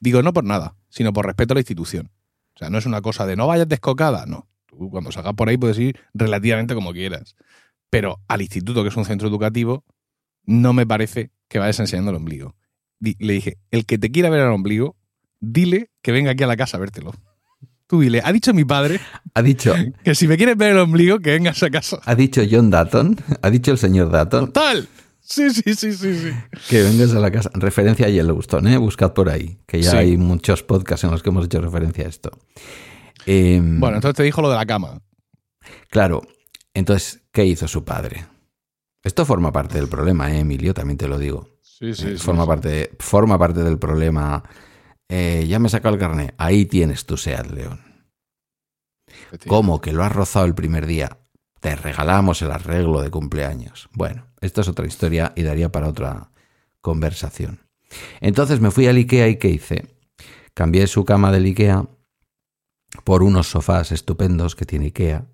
Digo, no por nada, sino por respeto a la institución. O sea, no es una cosa de no vayas descocada, no. Tú cuando salgas por ahí puedes ir relativamente como quieras. Pero al instituto, que es un centro educativo, no me parece que vayas enseñando el ombligo. Le dije, el que te quiera ver el ombligo, dile que venga aquí a la casa a vértelo. Tú dile, ha dicho mi padre. Ha dicho. Que si me quieres ver el ombligo, que vengas a casa. Ha dicho John Dutton. Ha dicho el señor Dutton. Total. Sí, sí, sí, sí, sí. Que vengas a la casa. Referencia a Yellowstone, ¿eh? Buscad por ahí. Que ya hay muchos podcasts en los que hemos hecho referencia a esto. Em, bueno, entonces te dijo lo de la cama. Claro. Entonces, ¿qué hizo su padre? Esto forma parte del problema, ¿eh, Emilio? También te lo digo. Sí, sí. Eh, forma, Parte, forma parte del problema eh, ya me he sacado el carnet. Ahí tienes tu SEAT León. ¿Cómo que lo has rozado el primer día? Te regalamos el arreglo de cumpleaños. Bueno, esto es otra historia y daría para otra conversación. Entonces me fui al IKEA y ¿qué hice? Cambié su cama del IKEA por unos sofás estupendos que tiene IKEA,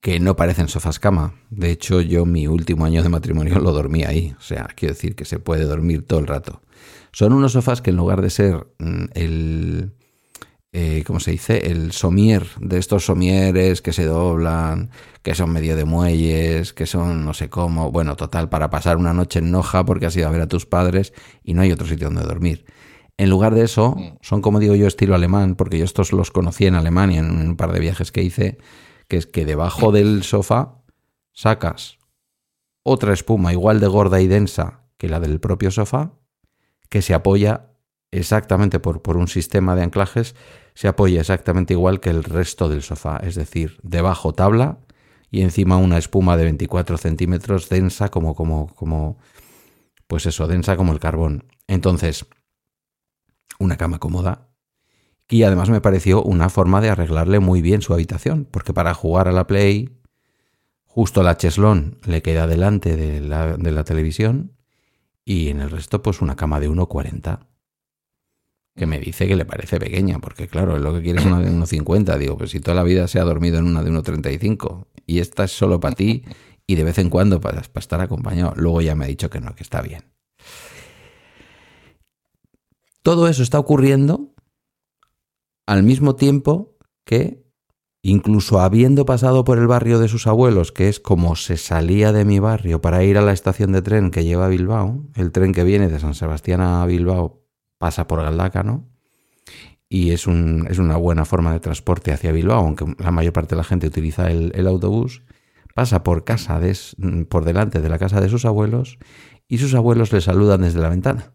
que no parecen sofás cama. De hecho, yo mi último año de matrimonio lo dormí ahí. O sea, quiero decir que se puede dormir todo el rato. Son unos sofás que en lugar de ser mm, el, eh, ¿cómo se dice? El somier, de estos somieres que se doblan, que son medio de muelles, que son no sé cómo, bueno, total, para pasar una noche en Noja porque has ido a ver a tus padres y no hay otro sitio donde dormir. En lugar de eso, mm. son como digo yo estilo alemán, porque yo estos los conocí en Alemania en un par de viajes que hice, que es que debajo del sofá sacas otra espuma igual de gorda y densa que la del propio sofá que se apoya exactamente por, por un sistema de anclajes, se apoya exactamente igual que el resto del sofá, es decir, debajo tabla y encima una espuma de 24 centímetros densa como, como, como, pues eso, densa como el carbón. Entonces, una cama cómoda. Y además me pareció una forma de arreglarle muy bien su habitación, porque para jugar a la Play, justo la cheslón le queda delante de la, de la televisión y en el resto, pues una cama de 1,40. Que me dice que le parece pequeña, porque claro, lo que quiere es una de 1,50. Digo, pues si toda la vida se ha dormido en una de 1,35 y esta es solo para ti y de vez en cuando para, para estar acompañado. Luego ya me ha dicho que no, que está bien. Todo eso está ocurriendo al mismo tiempo que Incluso habiendo pasado por el barrio de sus abuelos, que es como se salía de mi barrio para ir a la estación de tren que lleva a Bilbao, el tren que viene de San Sebastián a Bilbao pasa por Galdácano y es, un, es una buena forma de transporte hacia Bilbao, aunque la mayor parte de la gente utiliza el, autobús, pasa por casa de, por delante de la casa de sus abuelos y sus abuelos le saludan desde la ventana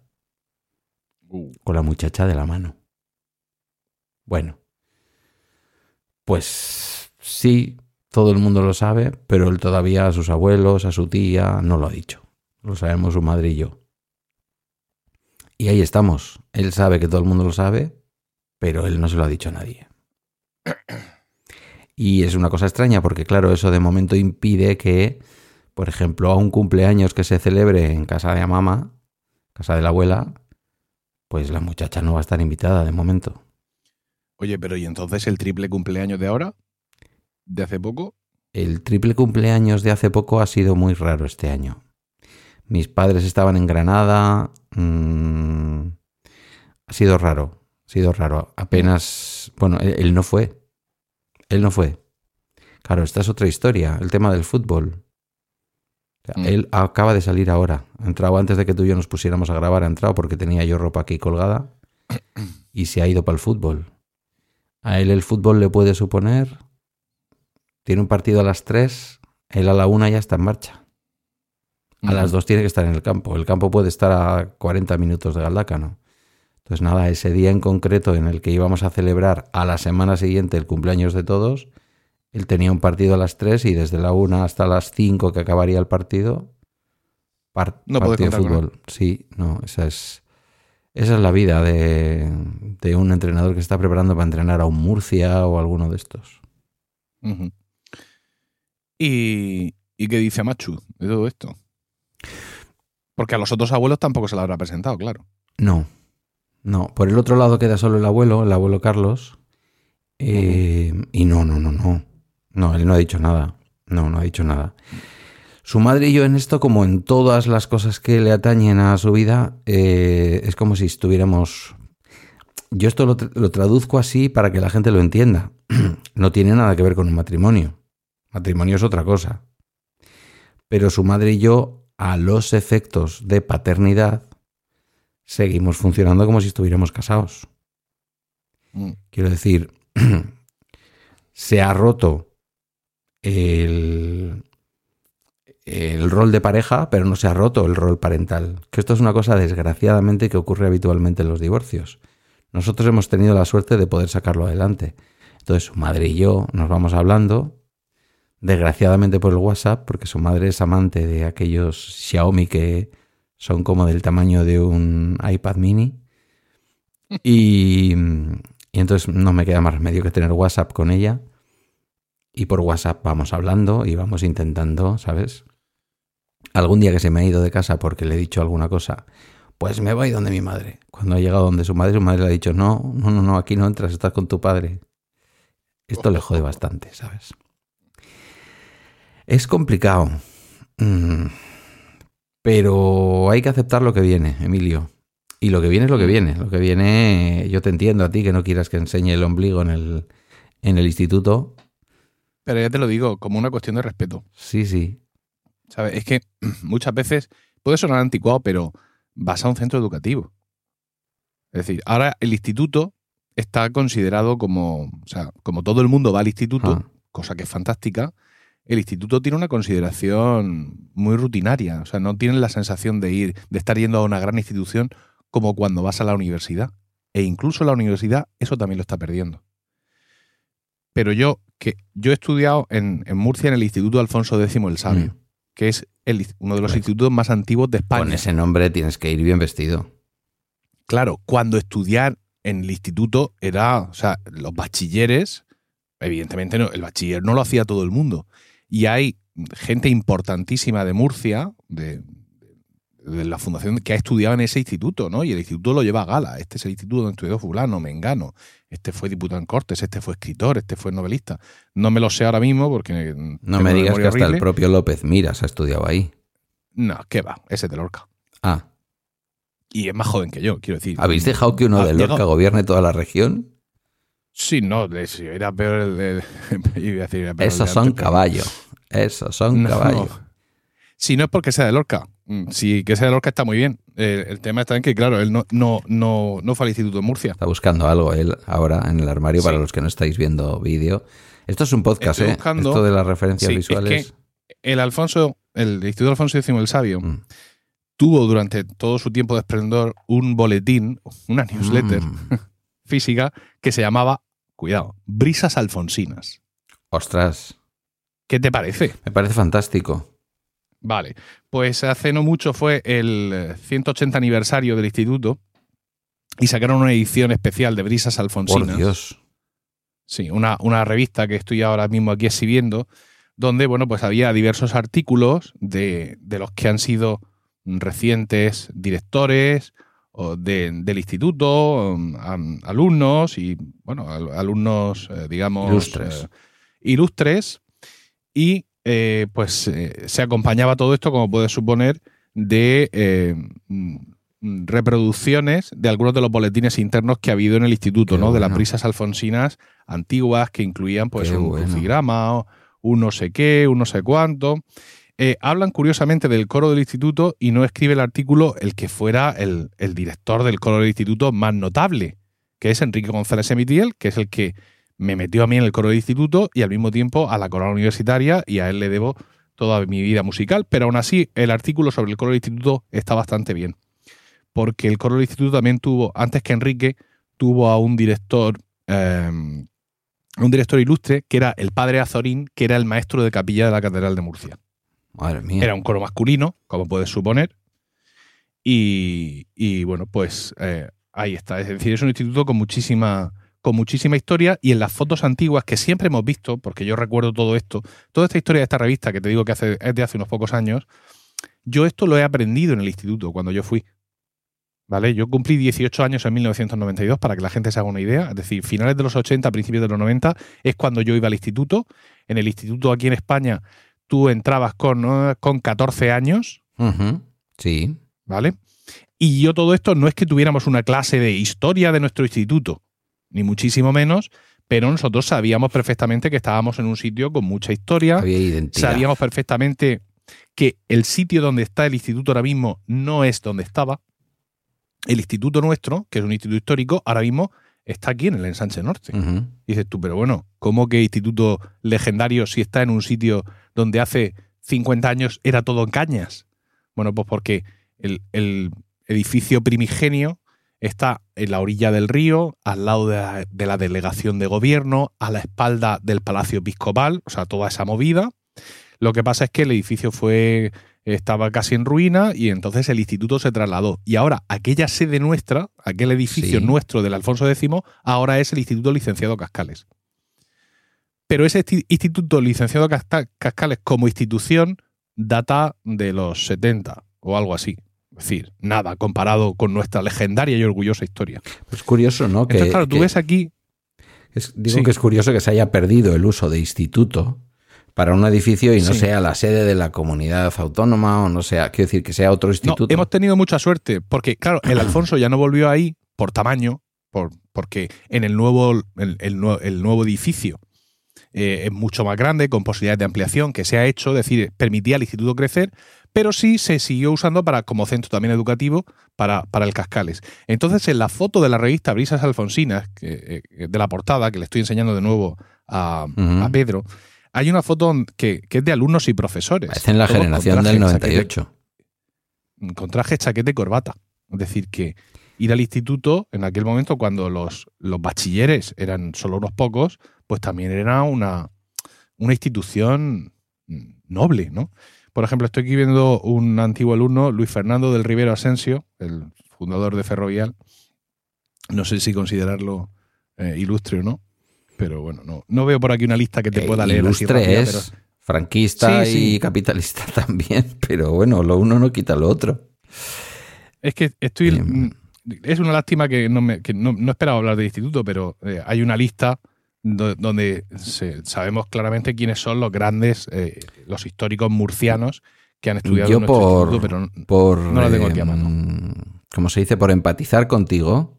uh. con la muchacha de la mano. Bueno, pues sí, todo el mundo lo sabe, pero él todavía a sus abuelos, a su tía, no lo ha dicho. Lo sabemos su madre y yo. Y ahí estamos. Él sabe que todo el mundo lo sabe, pero él no se lo ha dicho a nadie. Y es una cosa extraña porque, claro, eso de momento impide que, por ejemplo, a un cumpleaños que se celebre en casa de la mamá, casa de la abuela, pues la muchacha no va a estar invitada de momento. Oye, pero ¿y entonces el triple cumpleaños de ahora? ¿De hace poco? El triple cumpleaños de hace poco ha sido muy raro este año. Mis padres estaban en Granada. Mm, ha sido raro. Ha sido raro. Apenas. Bueno, él, no fue. Él no fue. Claro, esta es otra historia. El tema del fútbol. Mm. Él acaba de salir ahora. Ha entrado antes de que tú y yo nos pusiéramos a grabar. Ha entrado porque tenía yo ropa aquí colgada y se ha ido para el fútbol. A él el fútbol le puede suponer. Tiene un partido a las 3, él a la 1 ya está en marcha. A las 2 tiene que estar en el campo. El campo puede estar a 40 minutos de Galdácano. Entonces, nada, ese día en concreto en el que íbamos a celebrar a la semana siguiente el cumpleaños de todos, él tenía un partido a las 3 y desde la 1 hasta las 5 que acabaría el partido, no partido de fútbol. Sí, no, esa es, esa es la vida de, un entrenador que está preparando para entrenar a un Murcia o alguno de estos. ¿Y, ¿Y qué dice Machu de todo esto? Porque a los otros abuelos tampoco se lo habrá presentado, claro. No, no. Por el otro lado queda solo el abuelo, el abuelo Carlos. Eh, y no, no, no, no. No, él no ha dicho nada. No, no ha dicho nada. Su madre y yo en esto, como en todas las cosas que le atañen a su vida, eh, es como si estuviéramos... Yo esto lo, lo traduzco así para que la gente lo entienda. no tiene nada que ver con un matrimonio. Matrimonio es otra cosa. Pero su madre y yo, a los efectos de paternidad, seguimos funcionando como si estuviéramos casados. Mm. Quiero decir, se ha roto el, el rol de pareja, pero no se ha roto el rol parental. Que esto es una cosa desgraciadamente que ocurre habitualmente en los divorcios. Nosotros hemos tenido la suerte de poder sacarlo adelante. Entonces su madre y yo nos vamos hablando, desgraciadamente por el WhatsApp, porque su madre es amante de aquellos Xiaomi que son como del tamaño de un iPad mini. Y, y entonces no me queda más remedio que tener WhatsApp con ella y por WhatsApp vamos hablando y vamos intentando, ¿sabes? Algún día que se me ha ido de casa porque le he dicho alguna cosa, pues me voy donde mi madre. Cuando ha llegado donde su madre, su madre le ha dicho, no, no, no, no, aquí no entras, estás con tu padre. Esto le jode bastante, ¿sabes? Es complicado. Mm, pero hay que aceptar lo que viene, Emilio. Y lo que viene es lo que viene. Lo que viene, yo te entiendo a ti que no quieras que enseñe el ombligo en el, en el instituto, pero ya te lo digo, como una cuestión de respeto. Sí, sí. ¿Sabes? Es que muchas veces puede sonar anticuado, pero vas a un centro educativo. Es decir, ahora el instituto está considerado como, o sea, como todo el mundo va al instituto, ah. cosa que es fantástica, el instituto tiene una consideración muy rutinaria. O sea, no tienen la sensación de ir, de estar yendo a una gran institución como cuando vas a la universidad. E incluso la universidad eso también lo está perdiendo. Pero yo que yo he estudiado en, Murcia en el Instituto Alfonso X el Sabio, mm. que es uno de los institutos más antiguos de España. Con ese nombre tienes que ir bien vestido. Claro, cuando estudiar en el instituto era, o sea, los bachilleres, evidentemente no, el bachiller no lo hacía todo el mundo. Y hay gente importantísima de Murcia, de, de la fundación que ha estudiado en ese instituto, ¿no? Y el instituto lo lleva a gala. Este es el instituto donde estudió fulano, mengano. Este fue diputado en Cortes, este fue escritor, este fue novelista. No me lo sé ahora mismo porque... No me digas que hasta el propio López Miras ha estudiado ahí. No, ¿qué va? Ese es de Lorca. Ah. Y es más joven que yo, quiero decir. ¿Habéis dejado que uno de Lorca gobierne toda la región? Sí, no, era peor el de... Esos son caballos. Esos son caballos. Si no es porque sea de Lorca. Mm, si que sea de Lorca está muy bien. el tema está en que, claro, él no, no, no, no fue al Instituto de Murcia. Está buscando algo él ahora en el armario para los que no estáis viendo vídeo. Esto es un podcast, ¿eh? Esto de las referencias visuales. el Alfonso, el Instituto Alfonso X el Sabio, mm. tuvo durante todo su tiempo de esplendor un boletín, una newsletter mm. física que se llamaba, cuidado, Brisas Alfonsinas. Ostras. ¿Qué te parece? Me parece fantástico. Vale, pues hace no mucho fue el 180 aniversario del instituto y sacaron una edición especial de Brisas Alfonsinas. Por Dios. Sí, una, una revista que estoy ahora mismo aquí exhibiendo, donde, bueno, pues había diversos artículos de, los que han sido recientes directores del instituto, um, alumnos y, bueno, alumnos, eh, digamos, ilustres. Eh, ilustres y eh, pues eh, se acompañaba todo esto, como puedes suponer, de eh, mm, reproducciones de algunos de los boletines internos que ha habido en el instituto, ¿no? De las brisas alfonsinas antiguas que incluían pues un crucigrama, un no sé qué, un no sé cuánto. eh, hablan curiosamente del coro del instituto y no escribe el artículo el que fuera el, el director del coro del instituto más notable, que es Enrique González Emitiel, que es el que me metió a mí en el coro del instituto y al mismo tiempo a la corona universitaria y a él le debo toda mi vida musical, pero aún así el artículo sobre el coro del instituto está bastante bien, porque el coro del instituto también tuvo, antes que Enrique, tuvo a un director, eh, un director ilustre, que era el padre Azorín, que era el maestro de capilla de la Catedral de Murcia. Madre mía. Era un coro masculino, como puedes suponer, y, y bueno, pues eh, ahí está. Es decir, es un instituto con muchísima con muchísima historia y en las fotos antiguas que siempre hemos visto, porque yo recuerdo todo esto, toda esta historia de esta revista que te digo que hace, es de hace unos pocos años, yo esto lo he aprendido en el instituto cuando yo fui. ¿Vale? Yo cumplí 18 años en 1992 para que la gente se haga una idea, es decir, finales de los 80, principios de los 90 es cuando yo iba al instituto. En el instituto aquí en España tú entrabas con, ¿no? con 14 años. Sí. ¿vale? Y yo todo esto no es que tuviéramos una clase de historia de nuestro instituto, ni muchísimo menos, pero nosotros sabíamos perfectamente que estábamos en un sitio con mucha historia, Había identidad. sabíamos perfectamente que el sitio donde está el instituto ahora mismo no es donde estaba. El instituto nuestro, que es un instituto histórico, ahora mismo está aquí en el ensanche norte. Dices tú, pero bueno, ¿cómo que instituto legendario si está en un sitio donde hace 50 años era todo en cañas? Bueno, pues porque el, el edificio primigenio está en la orilla del río, al lado de la, de la delegación de gobierno, a la espalda del Palacio Episcopal, o sea, toda esa movida. Lo que pasa es que el edificio fue estaba casi en ruina y entonces el instituto se trasladó. Y ahora aquella sede nuestra, aquel edificio Sí. nuestro del Alfonso X, ahora es el Instituto Licenciado Cascales. Pero ese Instituto Licenciado Cascales como institución data de los 70 o algo así. Es decir, nada comparado con nuestra legendaria y orgullosa historia. Es curioso, ¿no? Que, claro, tú que- ves aquí es- digo Sí. que es curioso que se haya perdido el uso de instituto para un edificio y no Sí. sea la sede de la comunidad autónoma o no sea, quiero decir, que sea otro No, instituto. hemos tenido mucha suerte, porque claro, el Alfonso ya no volvió ahí por tamaño, por, porque en el nuevo, el, el nuevo edificio eh, es mucho más grande, con posibilidades de ampliación, que se ha hecho, es decir, permitía al instituto crecer, pero sí se siguió usando para, como centro también educativo para, para el Cascales. Entonces, en la foto de la revista Brisas Alfonsinas, que, eh, de la portada, que le estoy enseñando de nuvo a, Pedro, hay una foto que, que es de alumnos y profesores. Parece en la generación del chaqueta- 98. con traje, chaqueta y corbata. Es decir, que ir al instituto en aquel momento, cuando los, los bachilleres eran solo unos pocos, pues también era una, una institución mm, noble, ¿no? Por ejemplo, estoy aquí viendo un antiguo alumno, Luis Fernando del Rivero Asensio, el fundador de Ferrovial. No sé si considerarlo eh, ilustre o no, pero bueno, no, no veo por aquí una lista que te Eh, pueda leer. así Ilustre rápida, es pero- franquista Sí, sí. y capitalista también, pero bueno, lo uno no quita lo otro. Es que estoy. Eh, mm, Es una lástima que no, me, que no, no esperaba hablar del instituto, pero eh, hay una lista donde se- sabemos claramente quiénes son los grandes, eh, los históricos murcianos que han estudiado Yo en nuestro por, instituto, pero no- por no la tengo aquí a mano. em, como se dice, por empatizar contigo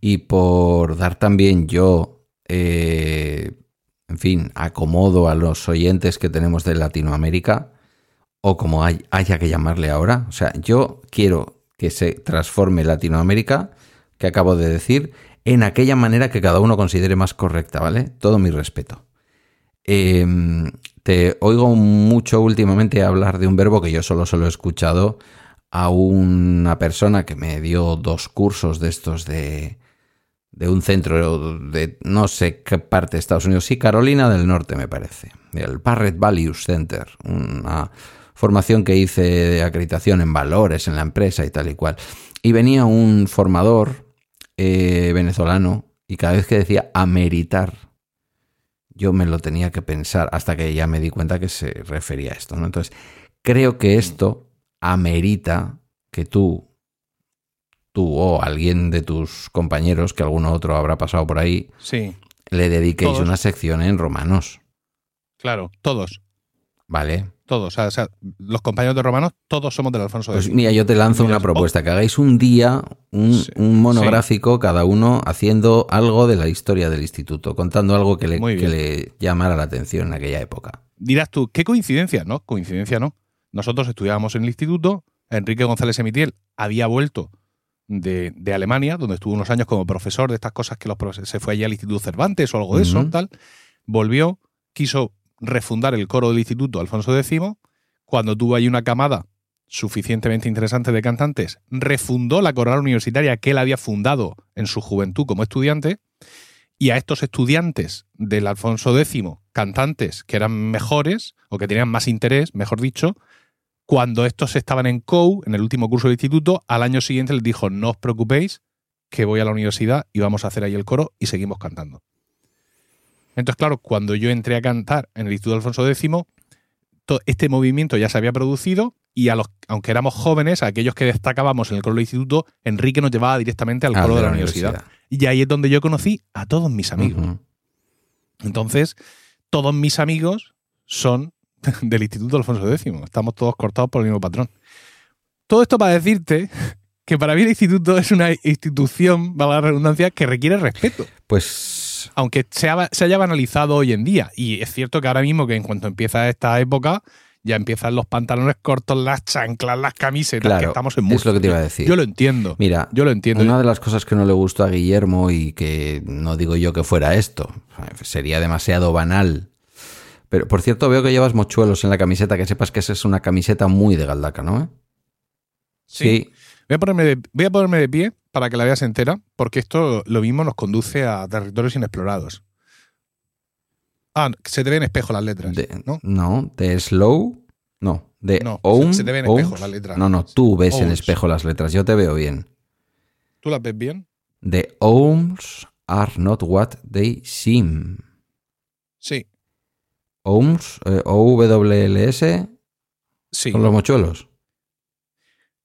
y por dar también yo, eh, en fin, acomodo a los oyentes que tenemos de Latinoamérica, o como hay- haya que llamarle ahora. O sea, yo quiero que se transforme Latinoamérica, que acabo de decir, en aquella manera que cada uno considere más correcta, ¿vale? Todo mi respeto. Eh, te oigo mucho últimamente hablar de un verbo que yo solo se lo he escuchado a una persona que me dio dos cursos de estos de, de un centro de no sé qué parte de Estados Unidos, sí, Carolina del Norte me parece, el Barrett Values Center, una formación que hice de acreditación en valores en la empresa y tal y cual. Y venía un formador eh, venezolano y cada vez que decía ameritar, yo me lo tenía que pensar hasta que ya me di cuenta que se refería a esto. ¿no? Entonces, creo que esto amerita que tú, tú o alguien de tus compañeros, que alguno otro habrá pasado por ahí, Sí, le dediquéis Todos. una sección en romanos. claro, todos. ¿Vale? Todos. O sea, o sea, los compañeros de romanos, todos somos del Alfonso Pues mira, yo te lanzo una Dices, propuesta, que hagáis un día, un, Sí, un monográfico, cada uno haciendo algo de la historia del instituto, contando algo que le, que le llamara la atención en aquella época. Dirás tú, ¿qué coincidencia? No, coincidencia no. Nosotros estudiábamos en el instituto, Enrique González Emitiel había vuelto de, de Alemania, donde estuvo unos años como profesor de estas cosas que los profes- se fue allí al Instituto Cervantes o algo de eso, tal. Volvió, quiso refundar el coro del instituto Alfonso X, cuando tuvo ahí una camada suficientemente interesante de cantantes, refundó la coral universitaria que él había fundado en su juventud como estudiante, y a estos estudiantes del Alfonso X, cantantes que eran mejores o que tenían más interés, mejor dicho, cuando estos estaban en COU, en el último curso del instituto, al año siguiente les dijo, no os preocupéis, que voy a la universidad y vamos a hacer ahí el coro y seguimos cantando. Entonces, claro, cuando yo entré a cantar en el Instituto Alfonso X, to- este movimiento ya se había producido y a los, aunque éramos jóvenes, a aquellos que destacábamos en el coro del instituto, Enrique nos llevaba directamente al Ah, coro de la, universidad. Y ahí es donde yo conocí a todos mis amigos. Entonces, todos mis amigos son del Instituto Alfonso X. Estamos todos cortados por el mismo patrón. Todo esto para decirte que para mí el instituto es una institución, valga la redundancia, que requiere respeto. Pues Aunque se, ha- se haya banalizado hoy en día. Y es cierto que ahora mismo, que en cuanto empieza esta época, ya empiezan los pantalones cortos, las chanclas, las camisetas, que claro, estamos en es música. lo que te iba a decir. Yo lo entiendo. Mira, Yo lo entiendo. Una de las cosas que no le gustó a Guillermo y que no digo yo que fuera esto, sería demasiado banal. Pero por cierto, veo que llevas mochuelos en la camiseta, que sepas que esa es una camiseta muy de Galdaca, ¿no? ¿Eh? Sí. Voy a, ponerme de, voy a ponerme de pie para que la veas entera, porque esto lo mismo nos conduce a territorios inexplorados. Ah, se te ven espejo las letras, De- ¿no? no, de Slow, no, de No, se- te ven Ohms. espejo las letras. No, no, tú ves en espejo las letras, yo te veo bien. ¿Tú las ves bien? The ohms are not what they seem. Sí, Ohms, eh, O-W-L-S, sí. con los mochuelos.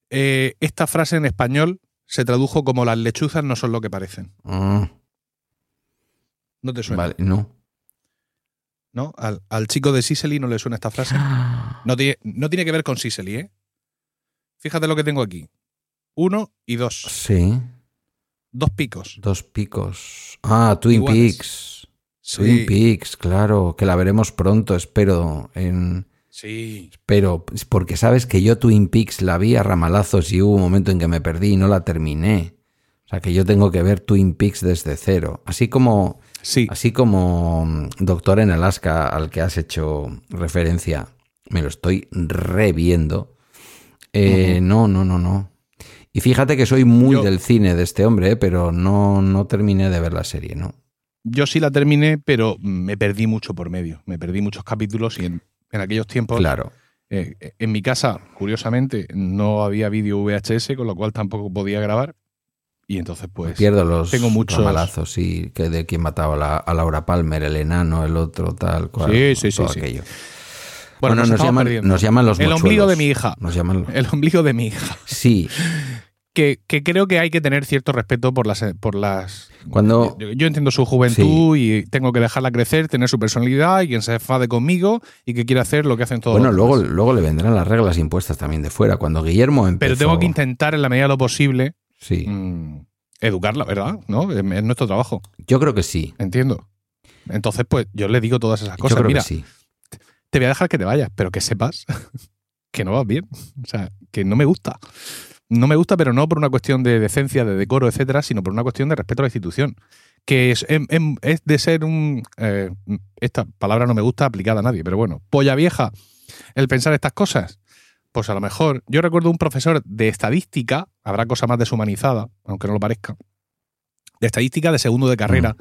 Eh, esta frase en español se tradujo como las lechuzas no son lo que parecen. Ah, ¿No te suena? vale, no. ¿No? Al, al chico de Sicily no le suena esta frase. No tiene, no tiene que ver con Sicily, ¿eh? Fíjate lo que tengo aquí. Uno y dos. Sí, Dos picos. dos picos. Ah, Twin Iguales. Peaks. Sí, Twin Peaks, claro, que la veremos pronto, espero. En, sí. pero porque sabes que yo Twin Peaks la vi a ramalazos y hubo un momento en que me perdí y no la terminé. O sea que yo tengo que ver Twin Peaks desde cero. Así como, Sí. así como mm, Doctor en Alaska, al que has hecho referencia, me lo estoy reviendo. Eh, No, no, no, no. Y fíjate que soy muy Yo- del cine de este hombre, eh, pero no, no terminé de ver la serie, ¿no? Yo sí la terminé, pero me perdí mucho por medio. Me perdí muchos capítulos y en, en aquellos tiempos, Claro. eh, en mi casa, curiosamente, no había vídeo VHS, con lo cual tampoco podía grabar. Y entonces, pues. Pierdo los tengo muchos- ramalazos, sí, que de quien mataba a, la- a Laura Palmer, el enano, el otro, tal cual. Sí, sí, sí, todo sí. aquello. Bueno, Bueno, nos nos, llaman, nos llaman los El mochuelos. ombligo de mi hija. Nos llaman... El ombligo de mi hija. Sí, Que, que creo que hay que tener cierto respeto por las. Por las Cuando- yo, yo entiendo su juventud y tengo que dejarla crecer, tener su personalidad y quien se enfade conmigo y que quiera hacer lo que hacen todos. bueno, los luego, demás. luego le vendrán las reglas impuestas también de fuera. Cuando Guillermo empezó... Pero tengo que intentar, en la medida de lo posible, Sí, mm, educarla, ¿verdad? ¿No? Es, es nuestro trabajo. yo creo que sí. Entiendo. Entonces, pues yo le digo todas esas Yo cosas. creo Mira, que sí. te voy a dejar que te vayas, pero que sepas que no vas bien. O sea, que no me gusta. No me gusta, pero no por una cuestión de decencia, de decoro, etcétera, sino por una cuestión de respeto a la institución. Que es, em- em- es de ser un. eh, esta palabra no me gusta aplicada a nadie, pero bueno, polla vieja, el pensar estas cosas. Pues a lo mejor. Yo recuerdo un profesor de estadística, habrá cosa más deshumanizada, aunque no lo parezca, de estadística de segundo de carrera,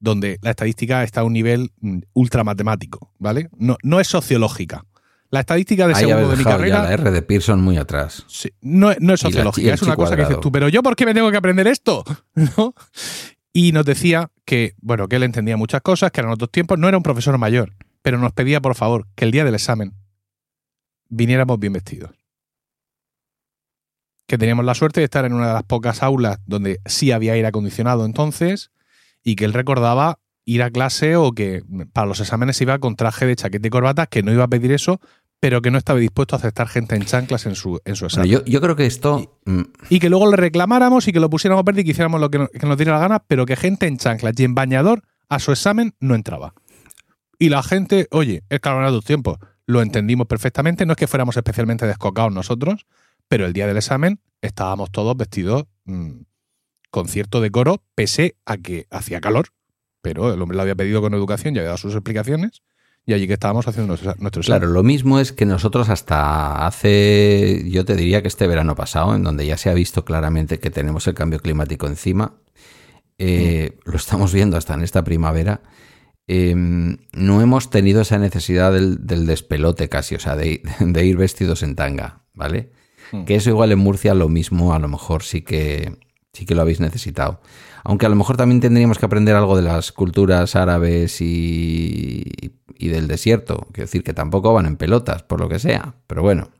donde la estadística está a un nivel mm, ultra matemático, ¿vale? No, no es sociológica. La estadística de segundo de mi carrera la R de Pearson muy atrás. sí, no, no es el es una cosa que dices cuadrado. tú, pero yo ¿por qué me tengo que aprender esto? ¿No? Y nos decía que, bueno, que él entendía muchas cosas, que eran otros tiempos, no era un profesor mayor, pero nos pedía, por favor, que el día del examen viniéramos bien vestidos. Que teníamos la suerte de estar en una de las pocas aulas donde sí había aire acondicionado entonces y que él recordaba ir a clase o que para los exámenes iba con traje de chaqueta y corbata, que no iba a pedir eso pero que no estaba dispuesto a aceptar gente en chanclas en su, en su Bueno, examen. yo, yo creo que esto. mm, y que luego le reclamáramos y que lo pusiéramos verde y que hiciéramos lo que, no- que nos diera la gana, pero que gente en chanclas y en bañador a su examen no entraba. Y la gente, oye, es que ahora tus tiempos, lo entendimos perfectamente, no es que fuéramos especialmente descocados nosotros, pero el día del examen estábamos todos vestidos mm, con cierto decoro, pese a que hacía calor, pero el hombre lo había pedido con educación y había dado sus explicaciones, y allí que estábamos haciendo nuestro, nuestro. Claro, lo mismo es que nosotros hasta hace, yo te diría que este verano pasado, en donde ya se ha visto claramente que tenemos el cambio climático encima, eh, lo estamos viendo hasta en esta primavera, eh, no hemos tenido esa necesidad del, del despelote casi, o sea, de, de ir vestidos en tanga, ¿vale? Mm. Que eso igual en Murcia lo mismo, a lo mejor sí que, sí que lo habéis necesitado. Aunque a lo mejor también tendríamos que aprender algo de las culturas árabes y, y del desierto. Quiero decir que tampoco van en pelotas, por lo que sea. Pero bueno.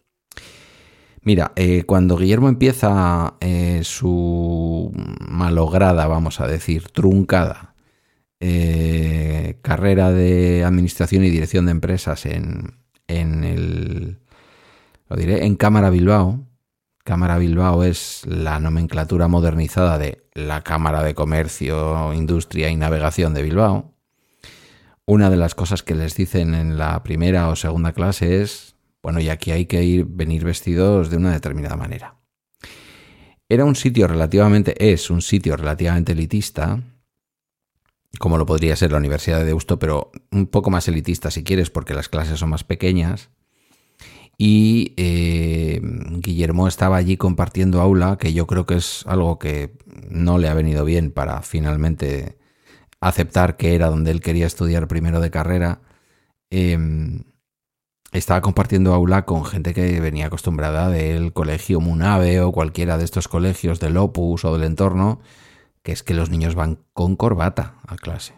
Mira, eh, cuando Guillermo empieza eh, su malograda, vamos a decir, truncada eh, carrera de administración y dirección de empresas en, en el, lo diré, en Cámara Bilbao. Cámara Bilbao es la nomenclatura modernizada de la Cámara de Comercio, Industria y Navegación de Bilbao. Una de las cosas que les dicen en la primera o segunda clase es, bueno, y aquí hay que ir, venir vestidos de una determinada manera. Era un sitio relativamente, es un sitio relativamente elitista, como lo podría ser la Universidad de Deusto, pero un poco más elitista si quieres, porque las clases son más pequeñas. Y eh, Guillermo estaba allí compartiendo aula, que yo creo que es algo que no le ha venido bien para finalmente aceptar que era donde él quería estudiar primero de carrera. Eh, estaba compartiendo aula con gente que venía acostumbrada del colegio Munave o cualquiera de estos colegios del Opus o del entorno, que es que los niños van con corbata a clase.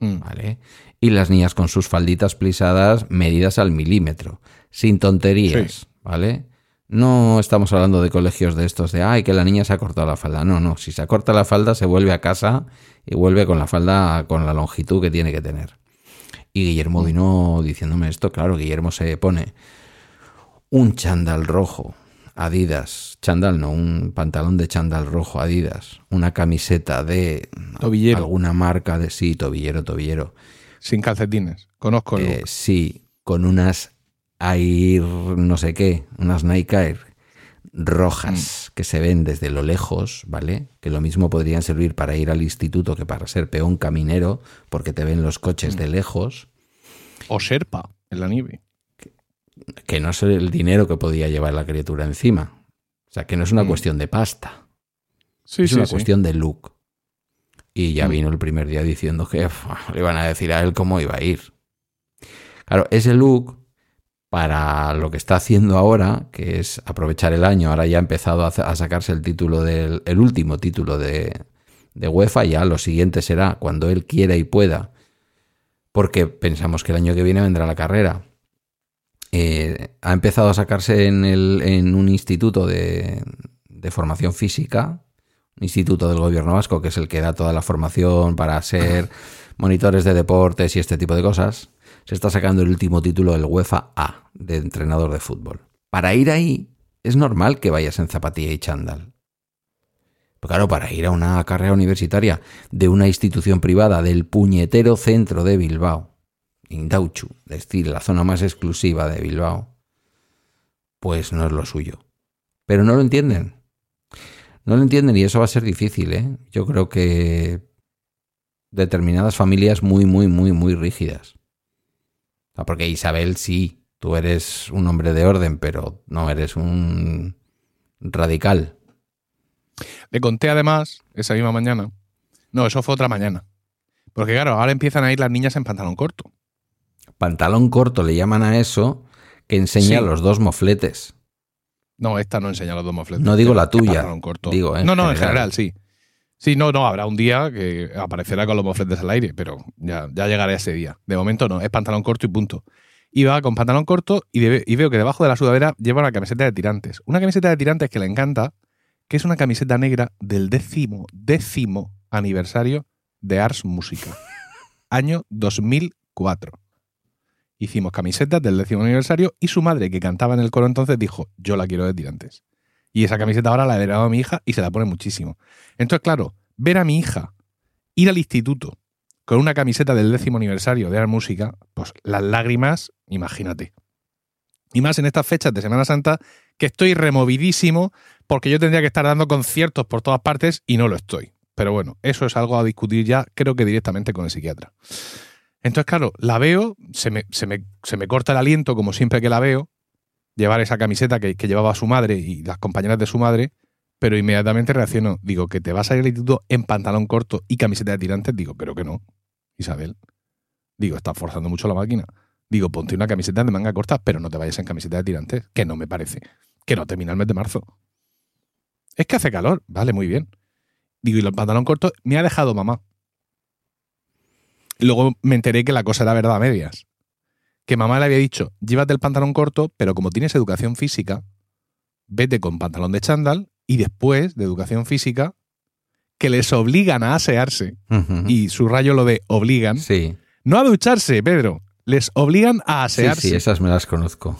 Mm. ¿vale? Y las niñas con sus falditas plisadas medidas al milímetro, sin tonterías, Sí. ¿vale? No estamos hablando de colegios de estos de, ay, que la niña se ha cortado la falda. No, no, si se acorta la falda se vuelve a casa y vuelve con la falda con la longitud que tiene que tener. Y Guillermo vino diciéndome esto, claro, Guillermo se pone un chándal rojo, Adidas, chándal no, un pantalón de chándal rojo, Adidas, una camiseta de Tobillero. alguna marca de sí, tobillero, tobillero. Sin calcetines. Conozco el Eh, sí, con unas Air no sé qué, unas Nike Air rojas que se ven desde lo lejos, ¿vale? Que lo mismo podrían servir para ir al instituto que para ser peón caminero, porque te ven los coches de lejos, O Sherpa en la nieve. Que no es el dinero que podía llevar la criatura encima. O sea, que no es una Mm. cuestión de pasta, Sí, es sí, una sí. cuestión de look. Y ya Mm. vino el primer día diciendo que le iban a decir a él cómo iba a ir. Claro, ese look, para lo que está haciendo ahora, que es aprovechar el año, ahora ya ha empezado a, a sacarse el título del el último título de, de UEFA, ya lo siguiente será cuando él quiera y pueda, porque pensamos que el año que viene vendrá la carrera. Eh, ha empezado a sacarse en, el, en un instituto de, de formación física, un instituto del gobierno vasco, que es el que da toda la formación para ser monitores de deportes y este tipo de cosas. Se está sacando el último título del UEFA A, de entrenador de fútbol. Para ir ahí, es normal que vayas en zapatilla y chándal. Pero claro, para ir a una carrera universitaria de una institución privada del puñetero centro de Bilbao, Indauchu, es decir, la zona más exclusiva de Bilbao, pues no es lo suyo. Pero no lo entienden. No lo entienden y eso va a ser difícil, ¿eh? Yo creo que determinadas familias muy, muy, muy, muy rígidas. Porque Isabel sí, tú eres un hombre de orden, pero no eres un radical. Le conté además, esa misma mañana. No, eso fue otra mañana. Porque claro, ahora empiezan a ir las niñas en pantalón corto. Pantalón corto le llaman a eso que enseña Sí. los dos mofletes. No, esta no enseña los dos mofletes. No digo la tuya, pantalón corto. digo, en no, no, en general. general, sí. Sí, no, no, habrá un día que aparecerá con los mofletes al aire, pero ya, ya llegará ese día. De momento no, es pantalón corto y punto. Y va con pantalón corto y, de- y veo que debajo de la sudadera lleva una camiseta de tirantes. Una camiseta de tirantes que le encanta, que es una camiseta negra del décimo, décimo aniversario de Ars Música. Año 2004. Hicimos camisetas del décimo aniversario y su madre, que cantaba en el coro entonces, dijo, yo la quiero de tirantes. Y esa camiseta ahora la he heredado a mi hija y se la pone muchísimo. Entonces, claro, ver a mi hija ir al instituto con una camiseta del décimo aniversario de la música, pues las lágrimas, imagínate. Y más en estas fechas de Semana Santa, que estoy removidísimo porque yo tendría que estar dando conciertos por todas partes y no lo estoy. Pero bueno, eso es algo a discutir ya, creo que directamente con el psiquiatra. Entonces, claro, la veo, se me, se me, corta el aliento como siempre que la veo, llevar esa camiseta que, que, llevaba su madre y las compañeras de su madre, pero inmediatamente reacciono. Digo, ¿que te vas a ir al instituto en pantalón corto y camiseta de tirantes? Digo, creo que no, Isabel. Digo, estás forzando mucho la máquina. Digo, ponte una camiseta de manga corta, pero no te vayas en camiseta de tirantes, que no me parece. Que no termina el mes de marzo. Es que hace calor, vale, muy bien. Digo, y el pantalón corto me ha dejado mamá. Luego me enteré que la cosa era verdad a medias. Que mamá le había dicho, llévate el pantalón corto, pero como tienes educación física, vete con pantalón de chándal y después de educación física, que les obligan a asearse. Y subrayo lo de obligan. Sí. No a ducharse, Pedro. Les obligan a asearse. Sí, sí, esas me las conozco.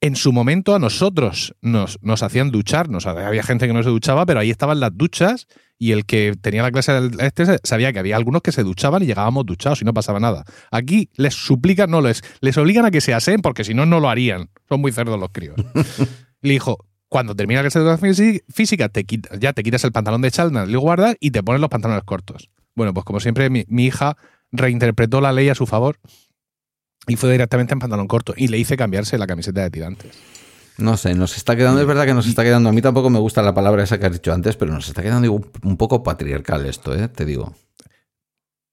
En su momento a nosotros nos, nos hacían ducharnos. Había gente que no se duchaba, pero ahí estaban las duchas y el que tenía la clase del este sabía que había algunos que se duchaban y llegábamos duchados y no pasaba nada. Aquí les suplican, no les, les obligan a que se aseen porque si no, no lo harían. Son muy cerdos los críos. Le dijo, cuando termina la clase de educación física, te ya te quitas el pantalón de chalna, lo guardas y te pones los pantalones cortos. Bueno, pues como siempre, mi, hija reinterpretó la ley a su favor y fue directamente en pantalón corto y le hice cambiarse la camiseta de tirantes. No sé, nos está quedando, es verdad que nos está quedando, a mí tampoco me gusta la palabra esa que has dicho antes, pero nos está quedando un, poco patriarcal esto, ¿eh? te digo.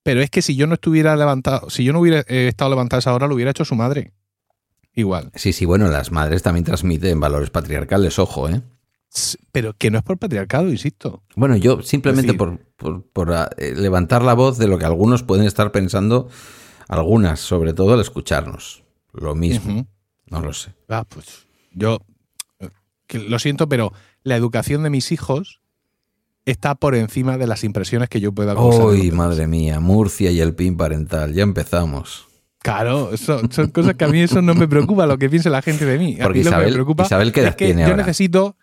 Pero es que si yo no estuviera levantado, si yo no hubiera eh, estado levantado a esa hora, lo hubiera hecho su madre. Igual. Sí, sí, bueno, las madres también transmiten valores patriarcales, ojo, ¿eh? Pero que no es por patriarcado, insisto. Bueno, yo simplemente por, por, ah, eh, levantar la voz de lo que algunos pueden estar pensando, algunas, sobre todo al escucharnos. Lo mismo. No lo sé. Ah, pues yo lo siento, pero la educación de mis hijos está por encima de las impresiones que yo pueda causar. Uy, madre mía, Murcia y el PIN parental, ya empezamos. Claro, son cosas que a mí eso no me preocupa lo que piense la gente de mí. Porque Isabel, me preocupa Isabel, ¿qué edad que tiene yo necesito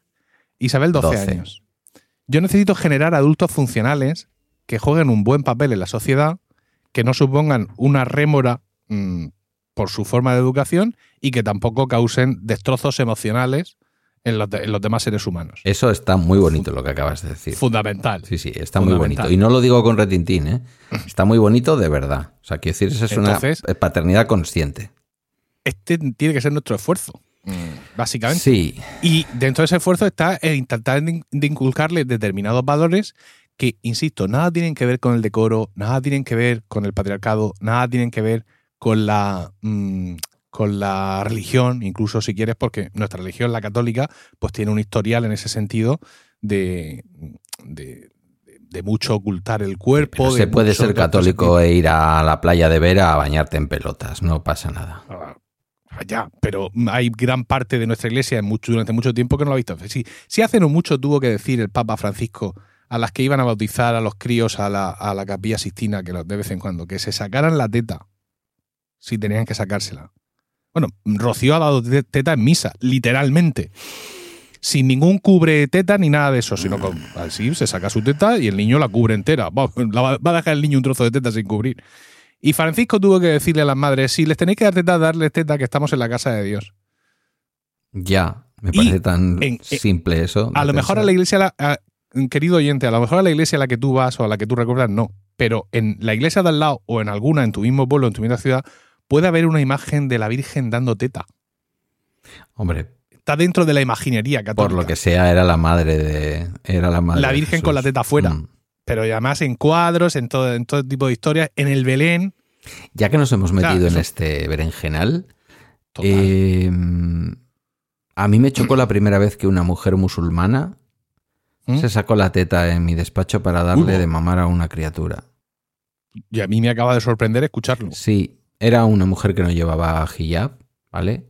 Isabel 12, años. Yo necesito generar adultos funcionales que jueguen un buen papel en la sociedad, que no supongan una rémora mm, por su forma de educación y que tampoco causen destrozos emocionales en los, demás seres humanos. Eso está muy bonito lo que acabas de decir. Fundamental. Sí, sí, está muy bonito. Y no lo digo con retintín, ¿eh? Está muy bonito de verdad. O sea, quiero decir, eso es una paternidad consciente. Este tiene que ser nuestro esfuerzo, mm. básicamente. Sí. Y dentro de ese esfuerzo está el intentar de inculcarle determinados valores que, insisto, nada tienen que ver con el decoro, nada tienen que ver con el patriarcado, nada tienen que ver con la, mm, con la religión, incluso si quieres, porque nuestra religión, la católica, pues tiene un historial en ese sentido de, de, mucho ocultar el cuerpo. se puede ser católico e ir a la playa de Vera a bañarte en pelotas, no pasa nada. Ah, ya, pero hay gran parte de nuestra iglesia mucho, durante mucho tiempo que no lo ha visto. Si, si hace no mucho tuvo que decir el Papa Francisco a las que iban a bautizar a los críos a la, a la capilla Sistina, que de vez en cuando, que se sacaran la teta si tenían que sacársela. Bueno, Rocío ha dado teta en misa, literalmente. Sin ningún cubre teta ni nada de eso, sino que así se saca su teta y el niño la cubre entera. Va, a dejar el niño un trozo de teta sin cubrir. Y Francisco tuvo que decirle a las madres, si les tenéis que dar teta, darles teta, que estamos en la casa de Dios. Ya, me parece tan simple eso. A lo mejor a la iglesia, querido oyente, a lo mejor a la iglesia a la que tú vas o a la que tú recuerdas, no. Pero en la iglesia de al lado o en alguna, en tu mismo pueblo, en tu misma ciudad, puede haber una imagen de la Virgen dando teta. Hombre. Está dentro de la imaginería Por lo que sea, era la madre de. Era la madre. La Virgen con la teta afuera. Mm. Pero además en cuadros, en todo, en todo tipo de historias. En el Belén. Ya que nos hemos metido en este berenjenal. Eh, a mí me chocó la primera vez que una mujer musulmana ¿Mm? se sacó la teta en mi despacho para darle de mamar a una criatura. Y a mí me acaba de sorprender escucharlo. Sí, era una mujer que no llevaba hijab, ¿vale?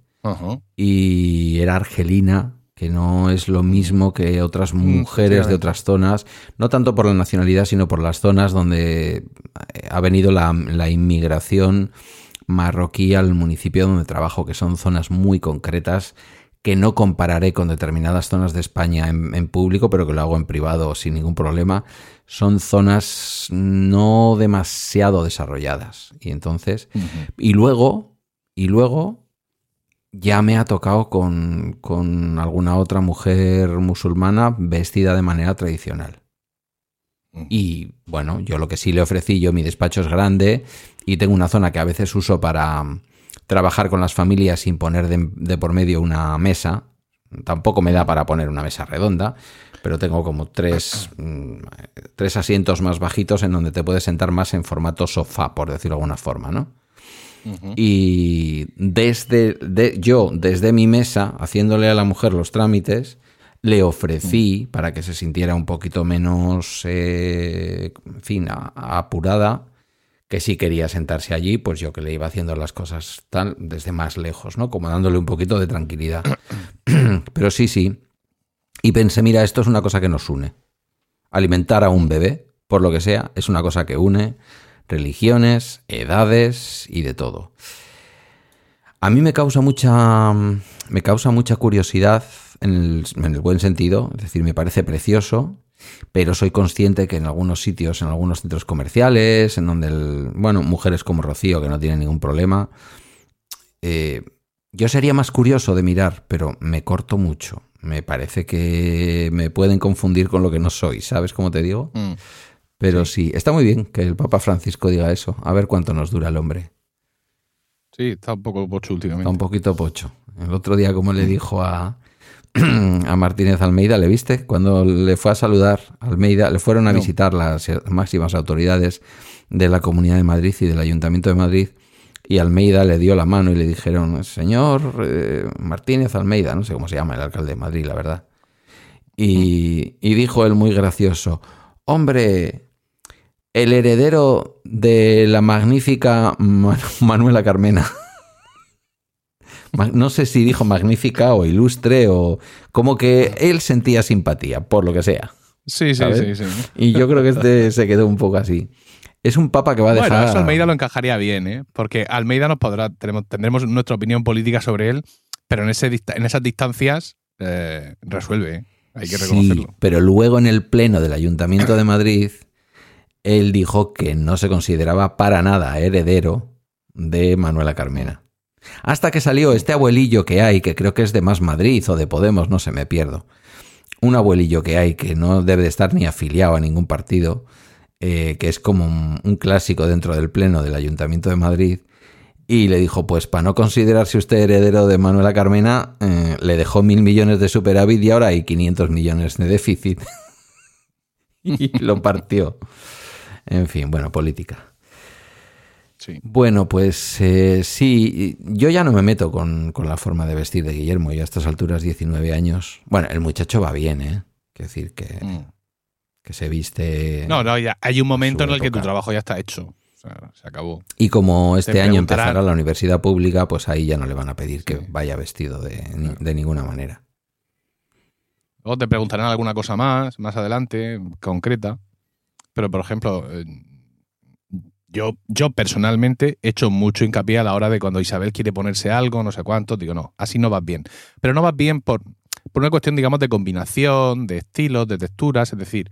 Y era argelina, que no es lo mismo que otras mm, mujeres de otras zonas, no tanto por la nacionalidad, sino por las zonas donde ha venido la, inmigración marroquí al municipio donde trabajo, que son zonas muy concretas que no compararé con determinadas zonas de España en, público, pero que lo hago en privado sin ningún problema, son zonas no demasiado desarrolladas. Y entonces, y luego, y luego ya me ha tocado con, con, alguna otra mujer musulmana vestida de manera tradicional. Y bueno, yo lo que sí le ofrecí, yo mi despacho es grande y tengo una zona que a veces uso para trabajar con las familias sin poner de, por medio una mesa. Tampoco me da para poner una mesa redonda, pero tengo como tres, mm, tres asientos más bajitos en donde te puedes sentar más en formato sofá, por decirlo de alguna forma, ¿no? Y desde yo, desde mi mesa, haciéndole a la mujer los trámites, le ofrecí, para que se sintiera un poquito menos, eh, en fin, apurada, que si quería sentarse allí, pues yo que le iba haciendo las cosas tal, desde más lejos, ¿no? Como dándole un poquito de tranquilidad. Pero sí, sí. Y pensé, mira, esto es una cosa que nos une. Alimentar a un bebé, por lo que sea, es una cosa que une religiones, edades y de todo. A mí me causa mucha, me causa mucha curiosidad en el, en el buen sentido, es decir, me parece precioso pero soy consciente que en algunos sitios, en algunos centros comerciales, en donde, bueno, mujeres como Rocío, que no tienen ningún problema, eh, yo sería más curioso de mirar, pero me corto mucho. Me parece que me pueden confundir con lo que no soy, ¿sabes cómo te digo? Mm. Pero sí. está muy bien que el Papa Francisco diga eso. A ver cuánto nos dura el hombre. Sí, está un poco pocho últimamente. Está un poquito pocho. El otro día, como le dijo a, a Martínez Almeida, ¿le viste? Cuando le fue a saludar Almeida, le fueron a visitar las máximas autoridades de la Comunidad de Madrid y del Ayuntamiento de Madrid, y Almeida le dio la mano y le dijeron, señor eh, Martínez Almeida, no sé cómo se llama el alcalde de Madrid, la verdad. Y, y dijo él muy gracioso, hombre, el heredero de la magnífica Manuela Carmena. No sé si dijo magnífica o ilustre o como que él sentía simpatía, por lo que sea. Sí, sí, sí, sí, Y yo creo que este se quedó un poco así. Es un papa que va a dejar. Bueno, eso Almeida lo encajaría bien, ¿eh? Porque Almeida nos podrá, tendremos nuestra opinión política sobre él, pero en, ese, en esas distancias eh, resuelve, ¿eh? hay que reconocerlo. Sí, pero luego en el pleno del Ayuntamiento de Madrid, él dijo que no se consideraba para nada heredero de Manuela Carmena. Hasta que salió este abuelillo que hay, que creo que es de Más Madrid o de Podemos, no se me pierdo. Un abuelillo que hay que no debe de estar ni afiliado a ningún partido, eh, que es como un, clásico dentro del Pleno del Ayuntamiento de Madrid, y le dijo, pues para no considerarse usted heredero de Manuela Carmena, eh, le dejó mil millones de superávit y ahora hay 500 millones de déficit. y lo partió. En fin, bueno, política. Bueno, pues eh, sí, yo ya no me meto con, la forma de vestir de Guillermo, y a estas alturas 19 años. Bueno, el muchacho va bien, ¿eh? Quiero decir que, mm. que se viste... No, no, ya hay un momento en el que tu trabajo ya está hecho. O sea, se acabó. Y como este año empezará la universidad pública, pues ahí ya no le van a pedir que vaya vestido de, de ninguna manera. Luego te preguntarán alguna cosa más, más adelante, concreta. Pero, por ejemplo, yo, yo personalmente he hecho mucho hincapié a la hora de cuando Isabel quiere ponerse algo, no sé cuánto, digo, no, así no vas bien. Pero no vas bien por, por una cuestión, digamos, de combinación, de estilos, de texturas, es decir,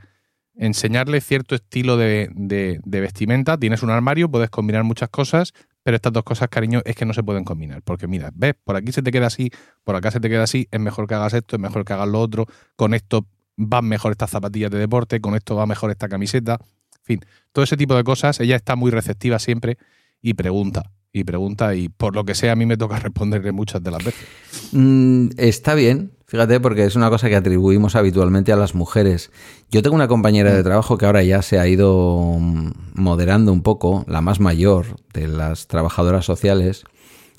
enseñarle cierto estilo de, de, vestimenta. Tienes un armario, puedes combinar muchas cosas, pero estas dos cosas, cariño, es que no se pueden combinar. Porque mira, ves, por aquí se te queda así, por acá se te queda así, es mejor que hagas esto, es mejor que hagas lo otro, con esto van mejor estas zapatillas de deporte, con esto va mejor esta camiseta fin, todo ese tipo de cosas, ella está muy receptiva siempre y pregunta. Y pregunta, y por lo que sea, a mí me toca responderle muchas de las veces. Mm, está bien, fíjate, porque es una cosa que atribuimos habitualmente a las mujeres. Yo tengo una compañera de mm. trabajo que ahora ya se ha ido mm, moderando un poco, la más mayor de las trabajadoras sociales,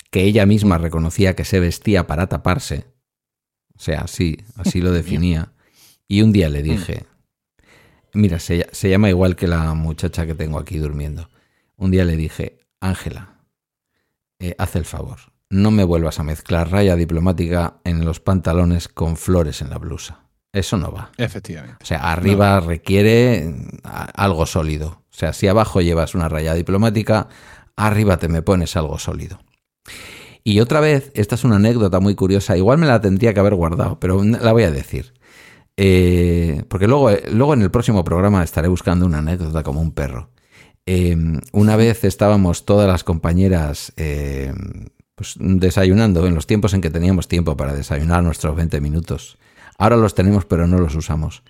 que ella misma reconocía que se vestía para taparse. O sea, así, así lo definía. Y un día le dije, Mira, se, llama igual que la muchacha que tengo aquí durmiendo. Un día le dije, Ángela, eh, haz el favor, no me vuelvas a mezclar raya diplomática en los pantalones con flores en la blusa. Eso no va. Efectivamente. O sea, arriba requiere algo sólido. O sea, si abajo llevas una raya diplomática, arriba te me pones algo sólido. Y otra vez, esta es una anécdota muy curiosa, igual me la tendría que haber guardado, pero la voy a decir. Eh, porque luego, luego en el próximo programa estaré buscando una anécdota como un perro. Em, una vez estábamos todas las compañeras pues, desayunando en los tiempos en que teníamos tiempo para desayunar nuestros 20 minutos. Ahora los tenemos pero no los usamos.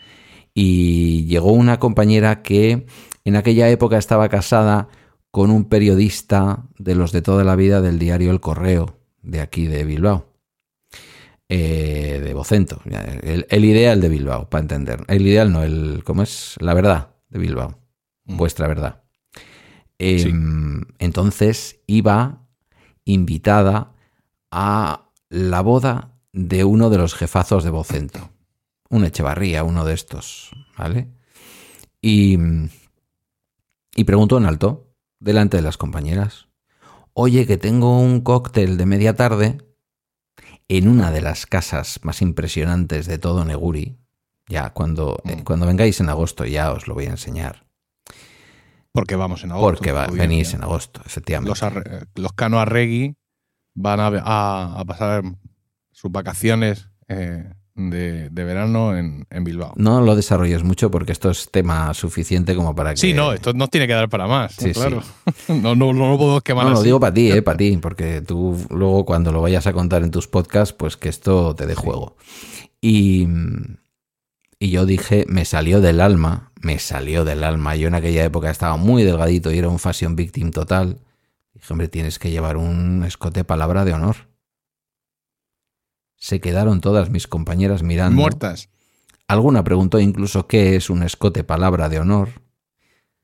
Y llegó una compañera que en aquella época estaba casada con un periodista de los de toda la vida del diario El Correo, de aquí de Bilbao. Eh, de Bocento. El, ideal de Bilbao, para entender. El ideal no, el, ¿cómo es? La verdad de Bilbao. Mm. Vuestra verdad. Em, entonces iba invitada a la boda de uno de los jefazos de Bocento. Un Echevarría, uno de estos, ¿vale? Y, y preguntó en alto, delante de las compañeras, oye, que tengo un cóctel de media tarde en una de las casas más impresionantes de todo Neguri. Ya, cuando, eh, mm. cuando vengáis en agosto ya os lo voy a enseñar. Porque vamos en agosto. Porque venís en agosto, efectivamente. Los, los Cano Arregui van a, pasar sus vacaciones eh, de, verano en, Bilbao. No lo desarrolles mucho porque esto es tema suficiente como para que. Sí, no, esto nos tiene que dar para más. Sí, claro. no, no, no, lo puedo quemar. No, lo digo para ti, eh, para ti, porque tú luego cuando lo vayas a contar en tus podcasts, pues que esto te dé juego. Y, y yo dije, me salió del alma, me salió del alma. Yo en aquella época estaba muy delgadito y era un fashion victim total. Dije, hombre, tienes que llevar un escote palabra de honor. Se quedaron todas mis compañeras mirando. Muertas. Alguna preguntó incluso qué es un escote palabra de honor.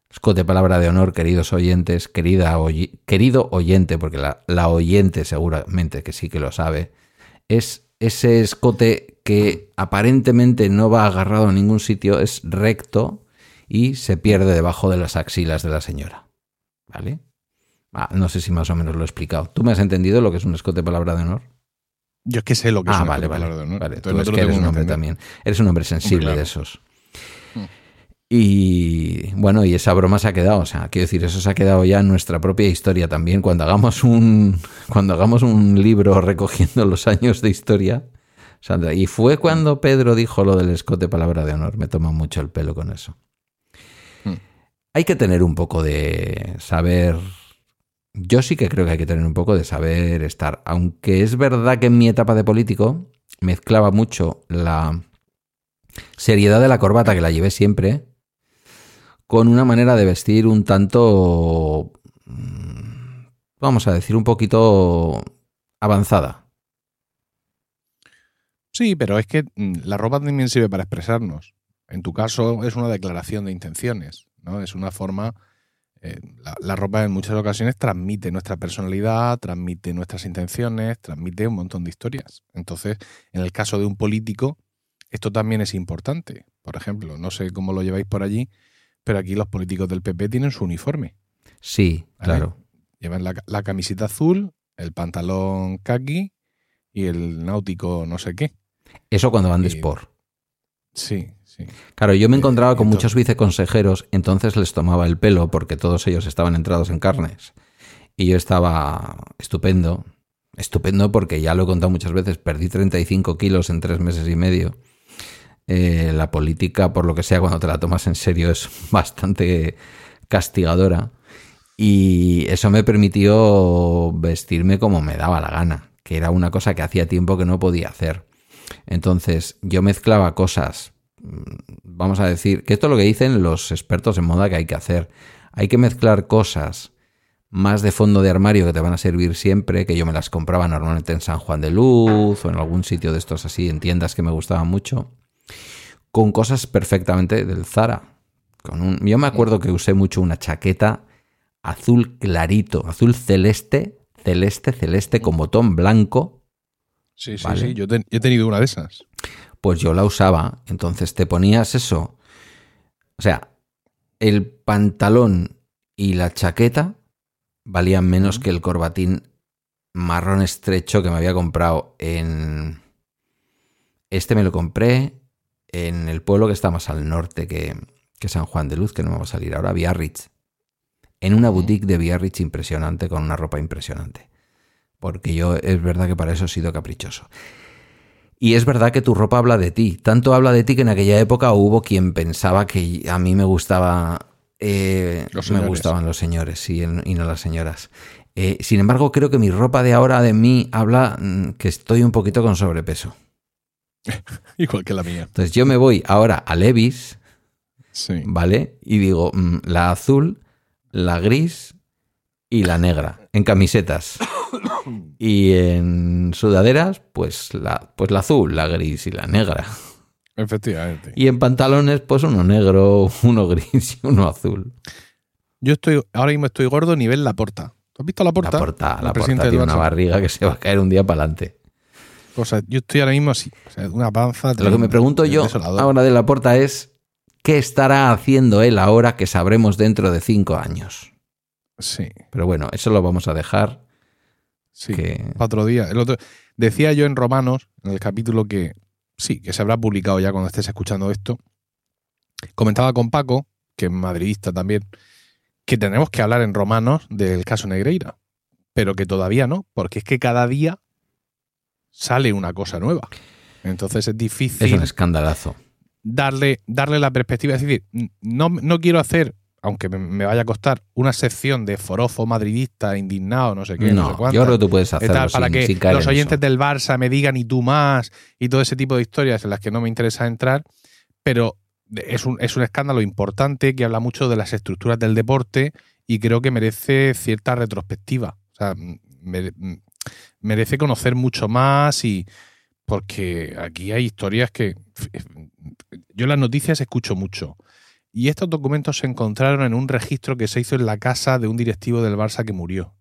Escote palabra de honor, queridos oyentes, querida querido oyente, porque la, la oyente seguramente que sí que lo sabe, es ese escote que aparentemente no va agarrado a ningún sitio, es recto y se pierde debajo de las axilas de la señora. ¿Vale? Ah, no sé si más o menos lo he explicado. ¿Tú me has entendido lo que es un escote palabra de honor? Yo es que sé lo que es ah, un vale, palabra de honor. Vale, tú que eres un hombre también. Eres un hombre sensible de esos. Y bueno, y esa broma se ha quedado, o sea, quiero decir, eso se ha quedado ya en nuestra propia historia también. Cuando hagamos un, cuando hagamos un libro recogiendo los años de historia, Sandra, y fue cuando Pedro dijo lo del escote palabra de honor. Me toma mucho el pelo con eso. Hmm. Hay que tener un poco de saber. Yo sí que creo que hay que tener un poco de saber estar. Aunque es verdad que en mi etapa de político mezclaba mucho la seriedad de la corbata, que la llevé siempre, con una manera de vestir un tanto, mm, vamos a decir, un poquito avanzada. Sí, pero es que mm, la ropa también sirve para expresarnos. En tu caso es una declaración de intenciones, ¿no? Es una forma... Eh, la, ropa en muchas ocasiones transmite nuestra personalidad, transmite nuestras intenciones, transmite un montón de historias. Entonces, en el caso de un político, esto también es importante. Por ejemplo, no sé cómo lo lleváis por allí, pero aquí los políticos del PP tienen su uniforme. Sí, claro. Llevan la, camiseta azul, el pantalón khaki y el náutico no sé qué. Eso cuando van de sport. Sí, sí. Claro, yo me encontraba con muchos viceconsejeros, entonces les tomaba el pelo porque todos ellos estaban entrados en carnes. Y yo estaba estupendo, estupendo porque ya lo he contado muchas veces, perdí 35 kilos en tres meses y medio eh, la política, por lo que sea, cuando te la tomas en serio, es bastante castigadora. Y eso me permitió vestirme como me daba la gana, que era una cosa que hacía tiempo que no podía hacer. Entonces, yo mezclaba cosas, vamos a decir, que esto es lo que dicen los expertos en moda que hay que hacer. Hay que mezclar cosas más de fondo de armario que te van a servir siempre, que yo me las compraba normalmente en San Juan de Luz o en algún sitio de estos así, en tiendas que me gustaban mucho con cosas perfectamente del Zara. Con un, yo me acuerdo que usé mucho una chaqueta azul clarito, azul celeste, celeste, celeste, con botón blanco. Sí, sí, sí, yo, he tenido una de esas. Pues yo la usaba, entonces te ponías eso. O sea, el pantalón y la chaqueta valían menos que el corbatín marrón estrecho que me había comprado en... Este me lo compré en el pueblo que está más al norte que, San Juan de Luz, que no me va a salir ahora, Biarritz. en una boutique de Biarritz impresionante, con una ropa impresionante. Porque yo es verdad que para eso he sido caprichoso. Y es verdad que tu ropa habla de ti. Tanto habla de ti que en aquella época hubo quien pensaba que a mí me gustaba. eh, Los me gustaban los señores y no las señoras. Eh, sin embargo, creo que mi ropa de ahora de mí habla mm, que estoy un poquito con sobrepeso. Igual que la mía. Entonces yo me voy ahora a Levis, Sí. ¿vale? Y digo, mm, la azul, la gris y la negra en camisetas. Y en sudaderas, pues la, pues la azul, la gris y la negra. Efectivamente. Y en pantalones, pues uno negro, uno gris y uno azul. Yo estoy, ahora mismo estoy gordo nivel la porta. ¿Tú has visto la porta? La porta, la presidente porta tiene una barriga que se va a caer un día para adelante. O sea, yo estoy ahora mismo así. O sea, una panza. Lo que me pregunto yo desolador. ahora de la porta es, ¿qué estará haciendo él ahora que sabremos dentro de cinco años? Sí, Pero bueno, eso lo vamos a dejar. Sí. Que... para otro día. El otro, decía yo en Romanos, en el capítulo que sí, que se habrá publicado ya cuando estés escuchando esto. Comentaba con Paco, que es madridista también, que tenemos que hablar en Romanos del caso Negreira, pero que todavía no, porque es que cada día sale una cosa nueva. Entonces es difícil Es un escandalazo. darle, darle la perspectiva. Es decir, no, no quiero hacer, aunque me, vaya a costar, una sección de forofo madridista, indignado, no sé qué, no, sé No, cuántas, yo creo que tú puedes hacerlo tal, para que sin los en oyentes eso. del Barça me digan y tú más y todo ese tipo de historias en las que no me interesa entrar, pero es un, es un escándalo importante que habla mucho de las estructuras del deporte y creo que merece cierta retrospectiva. O sea, mere- merece conocer mucho más y porque aquí hay historias que yo las noticias escucho mucho. Y estos documentos se encontraron en un registro que se hizo en la casa de un directivo del Barça que murió.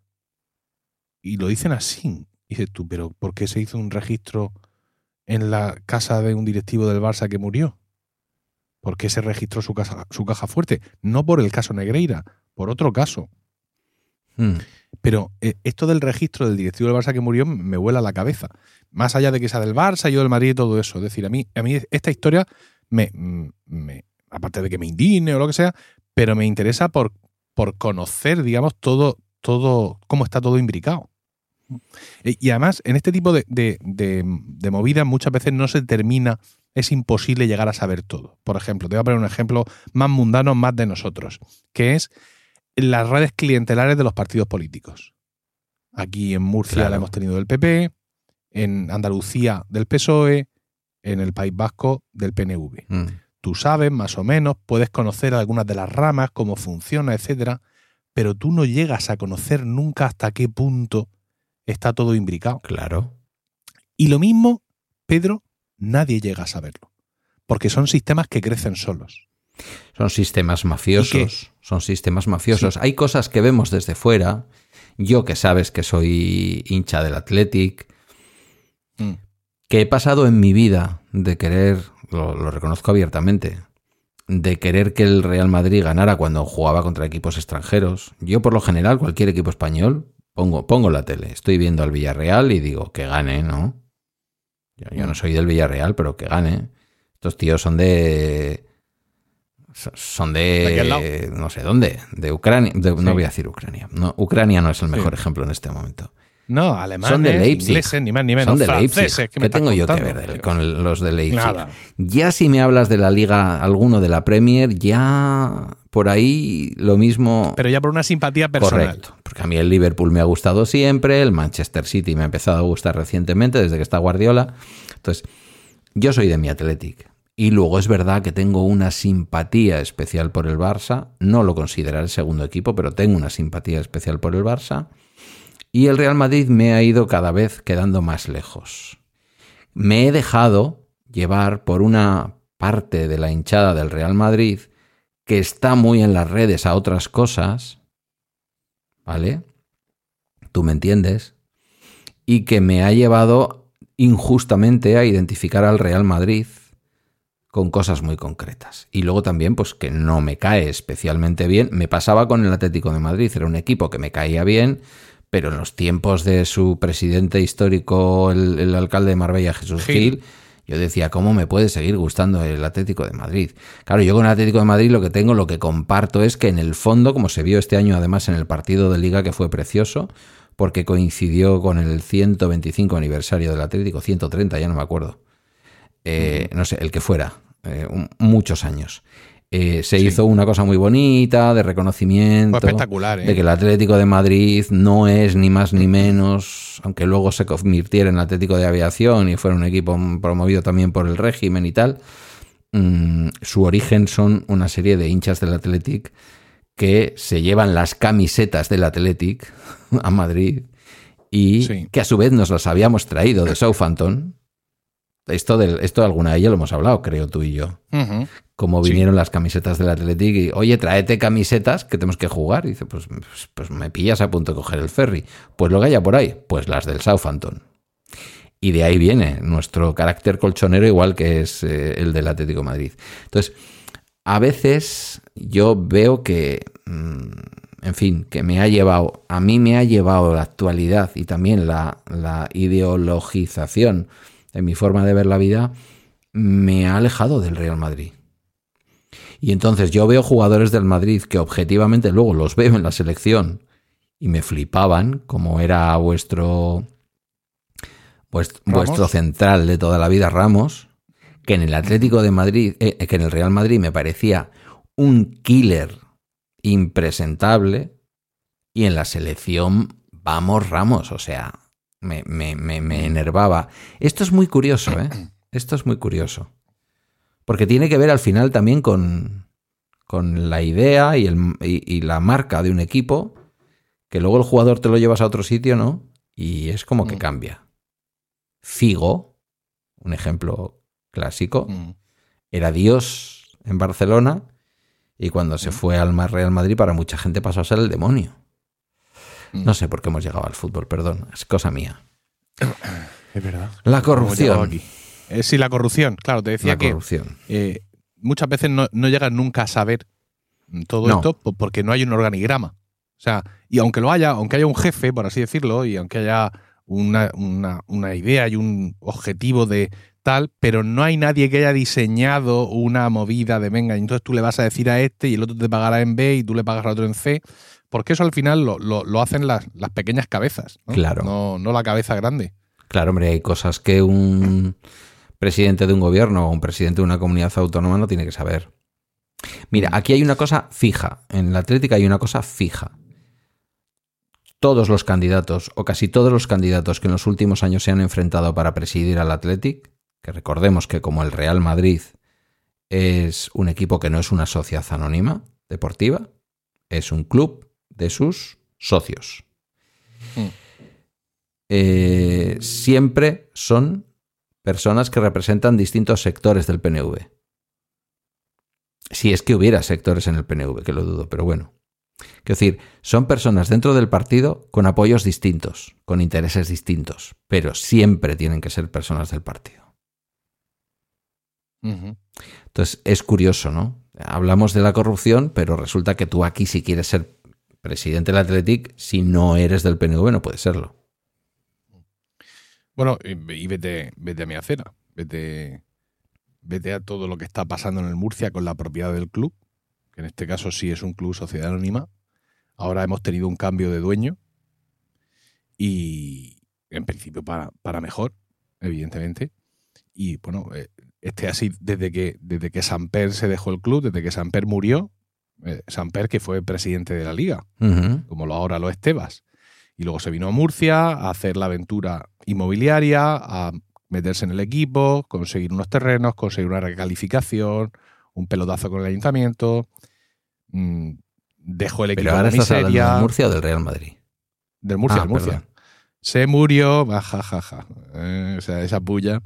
Y lo dicen así. Y dices tú, pero ¿por qué se hizo un registro en la casa de un directivo del Barça que murió? ¿Por qué se registró su, casa, su caja fuerte? No por el caso Negreira, por otro caso. Mm. Pero eh, esto del registro del directivo del Barça que murió me vuela la cabeza. Más allá de que sea del Barça, yo del Madrid y todo eso. Es decir, a mí, a mí esta historia me, me- aparte de que me indigne o lo que sea, pero me interesa por, por conocer, digamos, todo, todo, cómo está todo imbricado. Y además, en este tipo de, de, de, de movidas muchas veces no se termina, es imposible llegar a saber todo. Por ejemplo, te voy a poner un ejemplo más mundano, más de nosotros, que es las redes clientelares de los partidos políticos. Aquí en Murcia Claro. la hemos tenido del PP, en Andalucía del PSOE, en el País Vasco del PNV. Mm. Tú sabes más o menos, puedes conocer algunas de las ramas, cómo funciona, etcétera, pero tú no llegas a conocer nunca hasta qué punto está todo imbricado. Claro. Y lo mismo, Pedro, nadie llega a saberlo, porque son sistemas que crecen solos. Son sistemas mafiosos. Son sistemas mafiosos. Hay cosas que vemos desde fuera. Yo que sabes que soy hincha del Athletic, Mm. que he pasado en mi vida de querer, lo, lo reconozco abiertamente, de querer que el Real Madrid ganara cuando jugaba contra equipos extranjeros. Yo por lo general, cualquier equipo español, pongo, pongo la tele, estoy viendo al Villarreal y digo que gane, ¿no? Yo, yo no soy del Villarreal, pero que gane. Estos tíos son de... Son ¿De. No sé dónde. De Ucrania. de- Sí. No voy a decir Ucrania. No, Ucrania no es el Sí. mejor ejemplo en este momento. No, alemanes, Son de Leipzig. ingleses, ni más ni menos, Son de franceses. Leipzig. ¿qué me ¿Qué tengo yo que ver con los de Leipzig? Nada. Ya si me hablas de la liga, alguno de la Premier, ya por ahí lo mismo. Pero ya por una simpatía personal. Correcto, porque a mí el Liverpool me ha gustado siempre, el Manchester City me ha empezado a gustar recientemente desde que está Guardiola. Entonces, yo soy de mi Athletic. Y luego es verdad que tengo una simpatía especial por el Barça. No lo consideraré el segundo equipo, pero tengo una simpatía especial por el Barça. Y el Real Madrid me ha ido cada vez quedando más lejos. Me he dejado llevar por una parte de la hinchada del Real Madrid que está muy en las redes a otras cosas, ¿vale? Tú me entiendes. Y que me ha llevado injustamente a identificar al Real Madrid con cosas muy concretas. Y luego también, pues que no me cae especialmente bien. Me pasaba con el Atlético de Madrid, era un equipo que me caía bien, pero en los tiempos de su presidente histórico, el, el alcalde de Marbella, Jesús Gil. Gil, yo decía, ¿cómo me puede seguir gustando el Atlético de Madrid? Claro, yo con el Atlético de Madrid lo que tengo, lo que comparto es que en el fondo, como se vio este año además en el partido de liga que fue precioso, porque coincidió con el 125 aniversario del Atlético, 130, ya no me acuerdo. Eh, no sé, el que fuera, eh, muchos años. Eh, se hizo una cosa muy bonita de reconocimiento. espectacular, De que el Atlético de Madrid no es ni más ni menos, aunque luego se convirtiera en Atlético de Aviación y fuera un equipo promovido también por el régimen y tal. Mm, su origen son una serie de hinchas del Athletic que se llevan las camisetas del Athletic a Madrid y que a su vez nos las habíamos traído de Southampton esto, de, esto alguna de ellas lo hemos hablado, creo tú y yo. Como vinieron las camisetas del Athletic y, oye, tráete camisetas que tenemos que jugar. Y dice, pues, pues, pues, me pillas a punto de coger el ferry. Pues lo que haya por ahí, pues las del Southampton. Y de ahí viene nuestro carácter colchonero, igual que es eh, el del Atlético Madrid. Entonces, a veces yo veo que, mm, en fin, que me ha llevado, a mí me ha llevado la actualidad y también la, la ideologización en mi forma de ver la vida, me ha alejado del Real Madrid. Y entonces yo veo jugadores del Madrid que objetivamente luego los veo en la selección y me flipaban, como era vuestro, vuestro, central de toda la vida, Ramos, que en el Atlético de Madrid, eh, que en el Real Madrid me parecía un killer impresentable y en la selección vamos Ramos, o sea, me, me, me, enervaba. Esto es muy curioso, ¿eh? Esto es muy curioso. Porque tiene que ver al final también con, con la idea y, el, y, la marca de un equipo, que luego el jugador te lo llevas a otro sitio, ¿no? Y es como que mm. cambia. Figo, un ejemplo clásico, mm. era Dios en Barcelona y cuando se mm. fue al Real Madrid para mucha gente pasó a ser el demonio. Mm. No sé por qué hemos llegado al fútbol, perdón, es cosa mía. Es verdad. La corrupción. Eh, sí, la corrupción, claro, te decía la que corrupción. Eh, muchas veces no, no llegan nunca a saber todo esto porque no hay un organigrama. O sea, y aunque lo haya, aunque haya un jefe, por así decirlo, y aunque haya una, una, idea y un objetivo de tal, pero no hay nadie que haya diseñado una movida de venga, y entonces tú le vas a decir a este y el otro te pagará en B y tú le pagas al otro en C. Porque eso al final lo, hacen las, pequeñas cabezas, Claro. No, no la cabeza grande. Claro, hombre, hay cosas que un presidente de un gobierno o un presidente de una comunidad autónoma no tiene que saber. Mira, mm. aquí hay una cosa fija. En la Atlética hay una cosa fija. Todos los candidatos, o casi todos los candidatos que en los últimos años se han enfrentado para presidir al Athletic, que recordemos que como el Real Madrid es un equipo que no es una sociedad anónima deportiva, es un club de sus socios. Hmm. Eh, siempre son personas que representan distintos sectores del PNV. Si es que hubiera sectores en el PNV, que lo dudo, pero bueno. Quiero decir, son personas dentro del partido con apoyos distintos, con intereses distintos, pero siempre tienen que ser personas del partido. Entonces, es curioso, ¿no? Hablamos de la corrupción, pero resulta que tú aquí si quieres ser presidente del Athletic, si no eres del PNV, no puede serlo. Bueno, y vete, vete a mi acera, vete, vete a todo lo que está pasando en el Murcia con la propiedad del club, que en este caso sí es un club sociedad anónima. Ahora hemos tenido un cambio de dueño y en principio para, para mejor, evidentemente. Y bueno, eh, este así desde que, desde que Samper se dejó el club, desde que Samper murió, eh, Samper, que fue presidente de la liga, como lo ahora lo es Tebas. Y luego se vino a Murcia a hacer la aventura inmobiliaria, a meterse en el equipo, conseguir unos terrenos, conseguir una recalificación, un pelotazo con el ayuntamiento. Mm, dejó el equipo Pero ahora hablando Murcia o del Real Madrid. Del Murcia, ah, del Murcia. Se murió, jajaja, eh, o sea, esa puya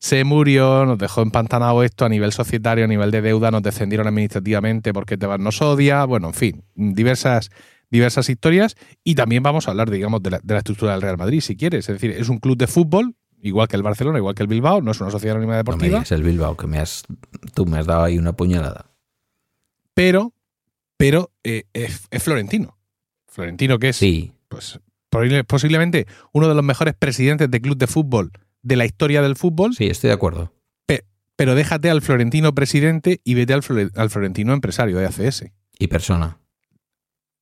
se murió, nos dejó empantanado esto a nivel societario, a nivel de deuda, nos descendieron administrativamente porque Tebas nos odia, bueno, en fin, diversas, diversas historias. Y también vamos a hablar, digamos, de la, estructura del Real Madrid, si quieres. Es decir, es un club de fútbol, igual que el Barcelona, igual que el Bilbao, no es una sociedad anónima deportiva. No me el Bilbao, que me has, tú me has dado ahí una puñalada. Pero, pero eh, es, Florentino. Florentino que es sí. pues, posiblemente uno de los mejores presidentes de club de fútbol de la historia del fútbol. Sí, estoy de acuerdo. Pero déjate al Florentino presidente y vete al, al Florentino empresario de ACS. Y persona.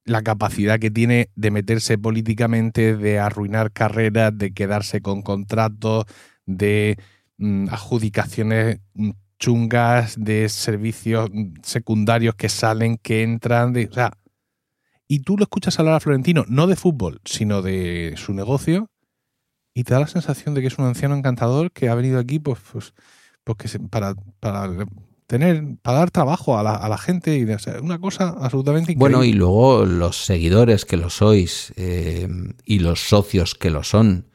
La capacidad que tiene de meterse políticamente, de arruinar carreras, de quedarse con contratos, de mm, adjudicaciones mm, chungas, de servicios mm, secundarios que salen, que entran, de, o sea, y tú lo escuchas hablar a Florentino, no de fútbol, sino de su negocio, y te da la sensación de que es un anciano encantador que ha venido aquí pues, pues, pues para, para tener, para dar trabajo a la, gente y una cosa absolutamente increíble. Bueno, y luego los seguidores que lo sois eh, y los socios que lo son,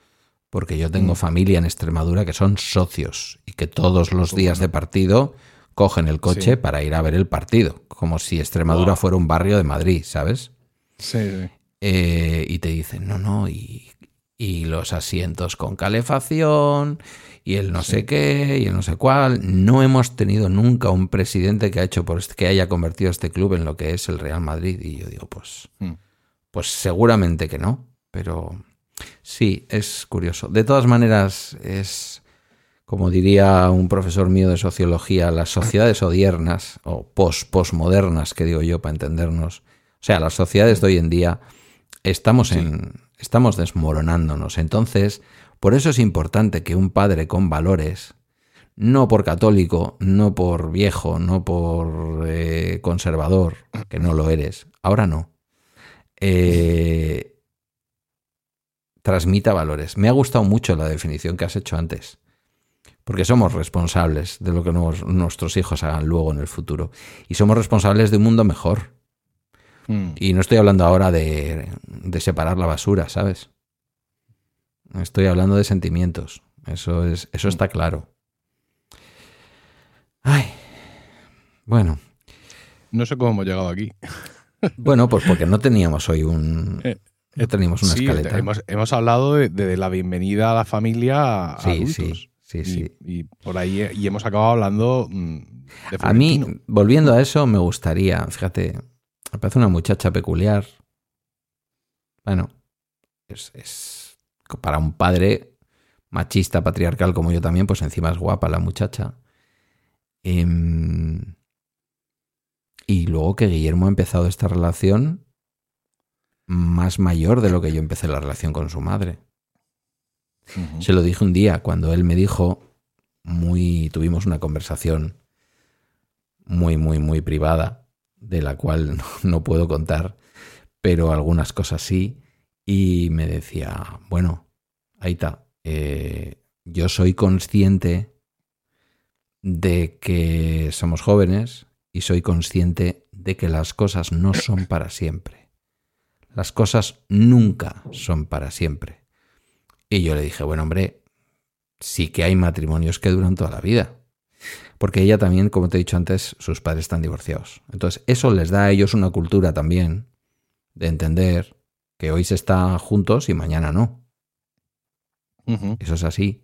porque yo tengo mm. familia en Extremadura que son socios y que todos los días de partido cogen el coche para ir a ver el partido, como si Extremadura fuera un barrio de Madrid, ¿sabes? Sí, eh, y te dicen, no, no, y, los asientos con calefacción, y el no sé qué, y el no sé cuál. No hemos tenido nunca un presidente que, ha hecho por este, que haya convertido este club en lo que es el Real Madrid. Y yo digo, pues, mm. pues seguramente que no, pero sí, es curioso. De todas maneras, es como diría un profesor mío de sociología, las sociedades odiernas o post postmodernas, que digo yo para entendernos, o sea, las sociedades de hoy en día estamos en estamos desmoronándonos. Entonces, por eso es importante que un padre con valores, no por católico, no por viejo, no por eh, conservador, que no lo eres, ahora no, eh, transmita valores. Me ha gustado mucho la definición que has hecho antes, porque somos responsables de lo que nuestros hijos hagan luego en el futuro, y somos responsables de un mundo mejor. Mm. Y no estoy hablando ahora de, separar la basura, ¿sabes? Estoy hablando de sentimientos. Eso, es, eso está claro. Ay. Bueno. No sé cómo hemos llegado aquí. Bueno, pues porque no teníamos hoy un. Eh, no teníamos una escaleta. Hemos, hablado de, la bienvenida a la familia a sí, Sí, sí, sí. Y, por ahí y hemos acabado hablando mm, de A mí, volviendo a eso, me gustaría, fíjate, me parece una muchacha peculiar. Bueno, es, para un padre machista, patriarcal como yo también, pues encima es guapa la muchacha. Em, y luego que Guillermo ha empezado esta relación más mayor de lo que yo empecé la relación con su madre. Se lo dije un día cuando él me dijo, muy, tuvimos una conversación muy, muy, muy privada de la cual no, puedo contar, pero algunas cosas sí. Y me decía, bueno, ahí está, eh, yo soy consciente de que somos jóvenes y soy consciente de que las cosas no son para siempre. Las cosas nunca son para siempre. Y yo le dije, bueno, hombre, sí que hay matrimonios que duran toda la vida porque ella también, como te he dicho antes, sus padres están divorciados. Entonces, eso les da a ellos una cultura también de entender que hoy se está juntos y mañana no. Eso es así.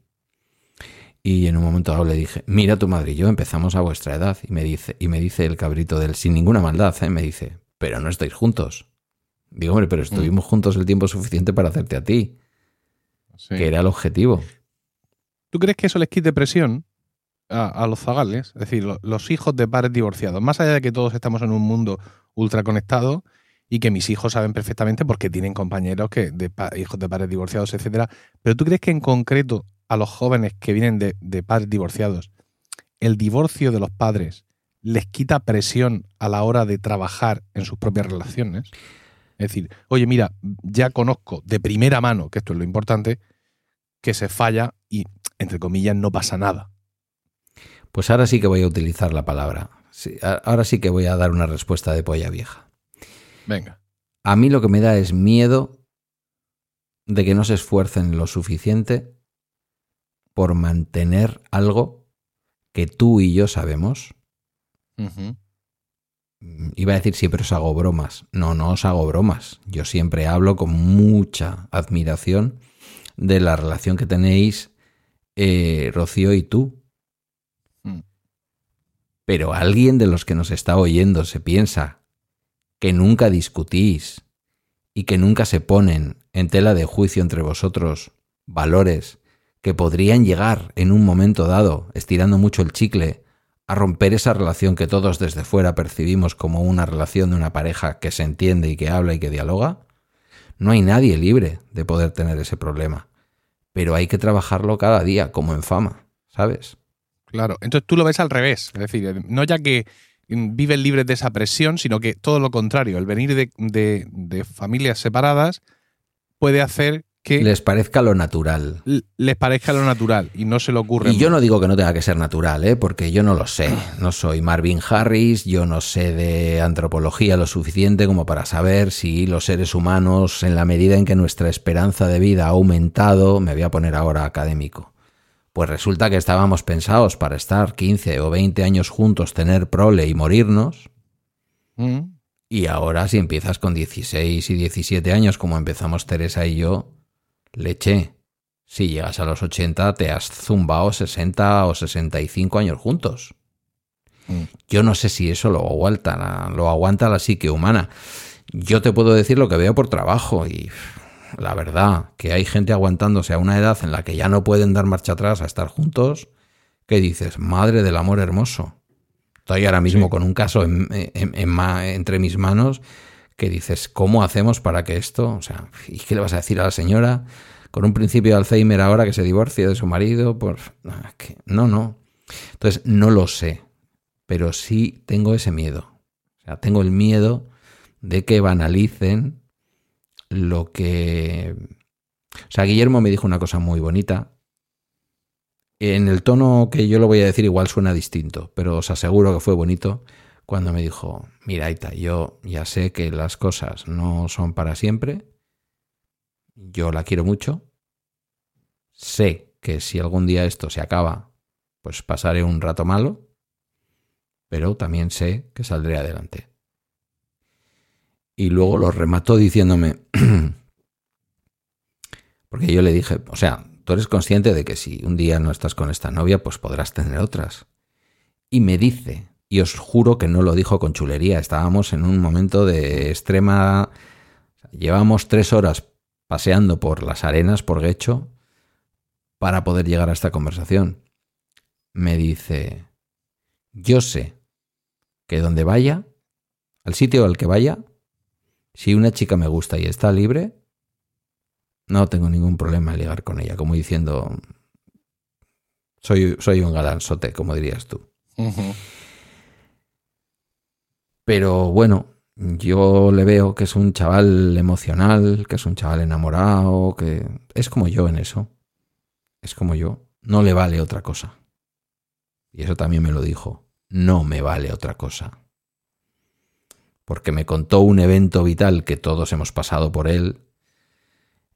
Y en un momento dado le dije, mira tu madre y yo empezamos a vuestra edad. Y me dice, y me dice el cabrito del sin ninguna maldad, ¿eh? me dice, pero no estáis juntos. Digo, hombre, pero estuvimos mm. juntos el tiempo suficiente para hacerte a ti. Que era el objetivo. ¿Tú crees que eso les quite presión? A, los zagales, es decir, los hijos de padres divorciados. Más allá de que todos estamos en un mundo ultra conectado y que mis hijos saben perfectamente porque tienen compañeros que de hijos de padres divorciados, etcétera. Pero tú crees que en concreto a los jóvenes que vienen de, de padres divorciados, el divorcio de los padres les quita presión a la hora de trabajar en sus propias relaciones? Es decir, oye, mira, ya conozco de primera mano, que esto es lo importante, que se falla y, entre comillas, no pasa nada. Pues ahora sí que voy a utilizar la palabra. ahora sí que voy a dar una respuesta de polla vieja. Venga. A mí lo que me da es miedo de que no se esfuercen lo suficiente por mantener algo que tú y yo sabemos. Iba a decir siempre os hago bromas. No, no os hago bromas. Yo siempre hablo con mucha admiración de la relación que tenéis eh, Rocío y tú. Pero alguien de los que nos está oyendo se piensa que nunca discutís y que nunca se ponen en tela de juicio entre vosotros valores que podrían llegar en un momento dado, estirando mucho el chicle, a romper esa relación que todos desde fuera percibimos como una relación de una pareja que se entiende y que habla y que dialoga, no hay nadie libre de poder tener ese problema. Pero hay que trabajarlo cada día, como en fama, ¿sabes? Claro, entonces tú lo ves al revés. Es decir, no ya que viven libres de esa presión, sino que todo lo contrario, el venir de, de familias separadas puede hacer que les parezca lo natural. Les parezca lo natural y no se le ocurre. Y yo no digo que no tenga que ser natural, ¿eh? porque yo no lo sé. No soy Marvin Harris, yo no sé de antropología lo suficiente como para saber si los seres humanos, en la medida en que nuestra esperanza de vida ha aumentado, me voy a poner ahora académico. Pues resulta que estábamos pensados para estar 15 o 20 años juntos, tener prole y morirnos. Mm. Y ahora si empiezas con 16 y 17 años, como empezamos Teresa y yo, leche. Si llegas a los 80 te has zumbado 60 o 65 años juntos. Mm. Yo no sé si eso lo aguanta, lo aguanta la psique humana. Yo te puedo decir lo que veo por trabajo y la verdad que hay gente aguantándose a una edad en la que ya no pueden dar marcha atrás a estar juntos, que dices, madre del amor hermoso. Estoy ahora mismo con un caso entre mis manos que dices, ¿cómo hacemos para que esto, o sea, ¿y qué le vas a decir a la señora con un principio de Alzheimer ahora que se divorcia de su marido? Pues, no, no. Entonces, no lo sé, pero sí tengo ese miedo. O sea, tengo el miedo de que banalicen lo que... O sea, Guillermo me dijo una cosa muy bonita. En el tono que yo lo voy a decir igual suena distinto, pero os aseguro que fue bonito cuando me dijo, mira, Aita, yo ya sé que las cosas no son para siempre, yo la quiero mucho, sé que si algún día esto se acaba, pues pasaré un rato malo, pero también sé que saldré adelante. Y luego lo remató diciéndome, porque yo le dije, o sea, Tú eres consciente de que si un día no estás con esta novia, pues podrás tener otras. Y me dice, y os juro que no lo dijo con chulería, estábamos en un momento de extrema... Llevamos tres horas paseando por las arenas, por Guecho, para poder llegar a esta conversación. Me dice, yo sé que donde vaya, al sitio al que vaya, si una chica me gusta y está libre, no tengo ningún problema en ligar con ella, como diciendo, soy, soy un galanzote, como dirías tú. Pero bueno, yo le veo que es un chaval emocional, que es un chaval enamorado, que es como yo en eso. Es como yo. No le vale otra cosa. Y eso también me lo dijo. No me vale otra cosa. Porque me contó un evento vital que todos hemos pasado por él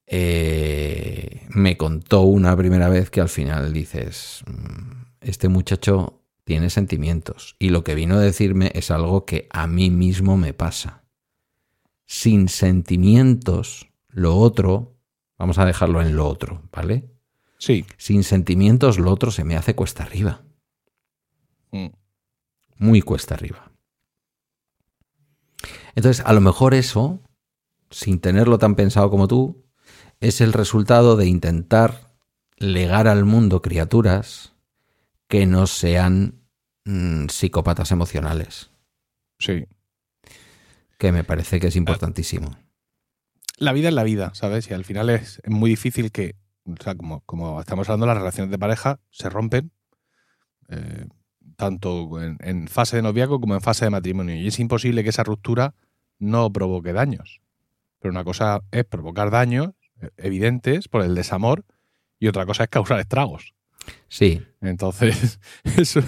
eh, me contó una primera vez que al final dices, mm, este muchacho tiene sentimientos y lo que vino a decirme es algo que a mí mismo me pasa. Sin sentimientos, lo otro, vamos a dejarlo en lo otro, ¿vale? Sí. Sin sentimientos, lo otro se me hace cuesta arriba. Mm. Muy cuesta arriba. Entonces, a lo mejor eso, sin tenerlo tan pensado como tú, es el resultado de intentar legar al mundo criaturas que no sean mm, psicópatas emocionales. Sí. Que me parece que es importantísimo. La vida es la vida, ¿sabes? Y al final es, muy difícil que, o sea, como, como, estamos hablando, las relaciones de pareja se rompen, eh, tanto en, en fase de noviazgo como en fase de matrimonio. Y es imposible que esa ruptura no provoque daños. Pero una cosa es provocar daños evidentes por el desamor y otra cosa es causar estragos. Sí. Entonces, eso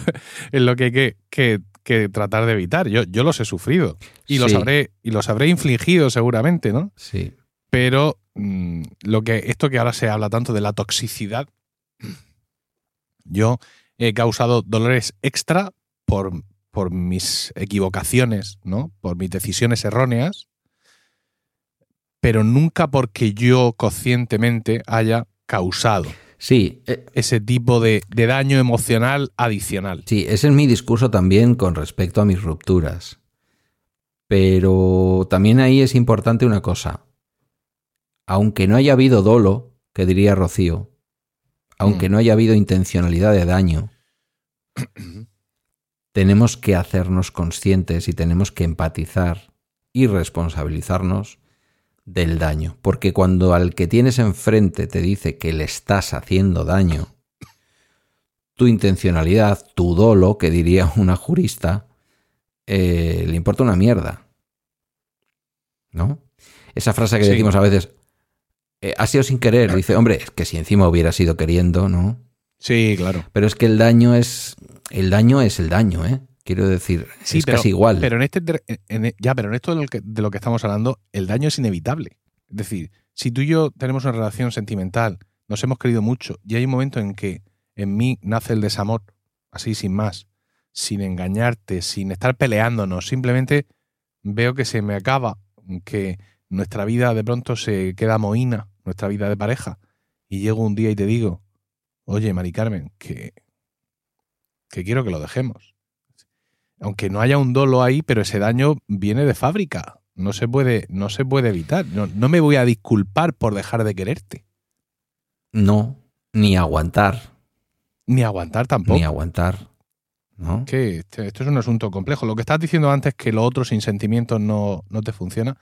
es lo que hay que, tratar de evitar. Yo, yo los he sufrido y los, habré, y los habré infligido seguramente, ¿no? Sí. Pero mm, lo que, esto que ahora se habla tanto de la toxicidad, yo he causado dolores extra por, por mis equivocaciones, ¿no? Por mis decisiones erróneas pero nunca porque yo conscientemente haya causado. Sí. Eh, ese tipo de, daño emocional adicional. Sí, ese es mi discurso también con respecto a mis rupturas. Pero también ahí es importante una cosa. Aunque no haya habido dolo, que diría Rocío, aunque no haya habido intencionalidad de daño, tenemos que hacernos conscientes y tenemos que empatizar y responsabilizarnos del daño. Porque cuando al que tienes enfrente te dice que le estás haciendo daño, tu intencionalidad, tu dolo, que diría una jurista, eh, le importa una mierda. ¿No? Esa frase que decimos a veces, eh, ha sido sin querer, dice, hombre, es que si encima hubiera sido queriendo, ¿no? Sí, claro. Pero es que el daño es. El daño es el daño, ¿eh? Quiero decir, es casi igual. Pero en este, ya, pero en esto de lo, que, de lo que estamos hablando, el daño es inevitable. Es decir, si tú y yo tenemos una relación sentimental, nos hemos querido mucho, y hay un momento en que en mí nace el desamor, así sin más, sin engañarte, sin estar peleándonos, simplemente veo que se me acaba, que nuestra vida de pronto se queda mohina, nuestra vida de pareja, y llego un día y te digo, oye, Mari Carmen, que, que quiero que lo dejemos aunque no haya un dolo ahí, pero ese daño viene de fábrica. No se puede, no se puede evitar. No, me voy a disculpar por dejar de quererte. No, ni aguantar. Ni aguantar tampoco. Ni aguantar. ¿no? Que este, esto es un asunto complejo. Lo que estás diciendo antes, que lo otro sin sentimientos no, no te funciona.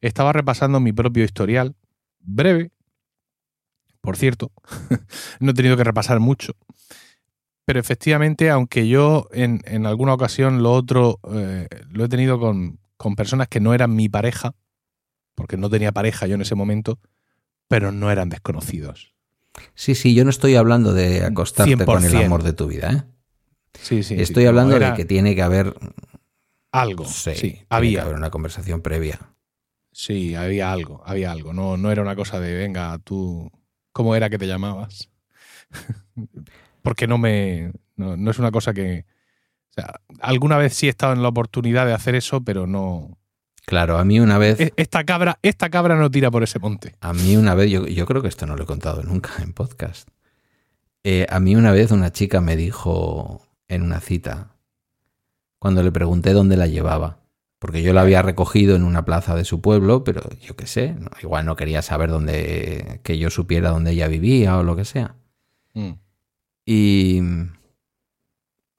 Estaba repasando mi propio historial, breve, por cierto. no he tenido que repasar mucho pero efectivamente, aunque yo en, alguna ocasión lo otro eh, lo he tenido con, personas que no eran mi pareja, porque no tenía pareja yo en ese momento, pero no eran desconocidos. Sí, sí, yo no estoy hablando de acostarte con el amor de tu vida, ¿eh? Sí, sí. Estoy hablando de que tiene que haber algo. Sí, había. haber una conversación previa. Sí, había algo, había algo. No, no era una cosa de, venga, tú, ¿cómo era que te llamabas? porque no me. No, es una cosa que. O sea, alguna vez sí he estado en la oportunidad de hacer eso, pero no. Claro, a mí una vez. E, esta cabra, esta cabra no tira por ese monte. A mí una vez, yo, yo creo que esto no lo he contado nunca en podcast. Eh, a mí una vez una chica me dijo en una cita, cuando le pregunté dónde la llevaba, porque yo la había recogido en una plaza de su pueblo, pero yo qué sé, igual no quería saber dónde, que yo supiera dónde ella vivía o lo que sea. Mm. Y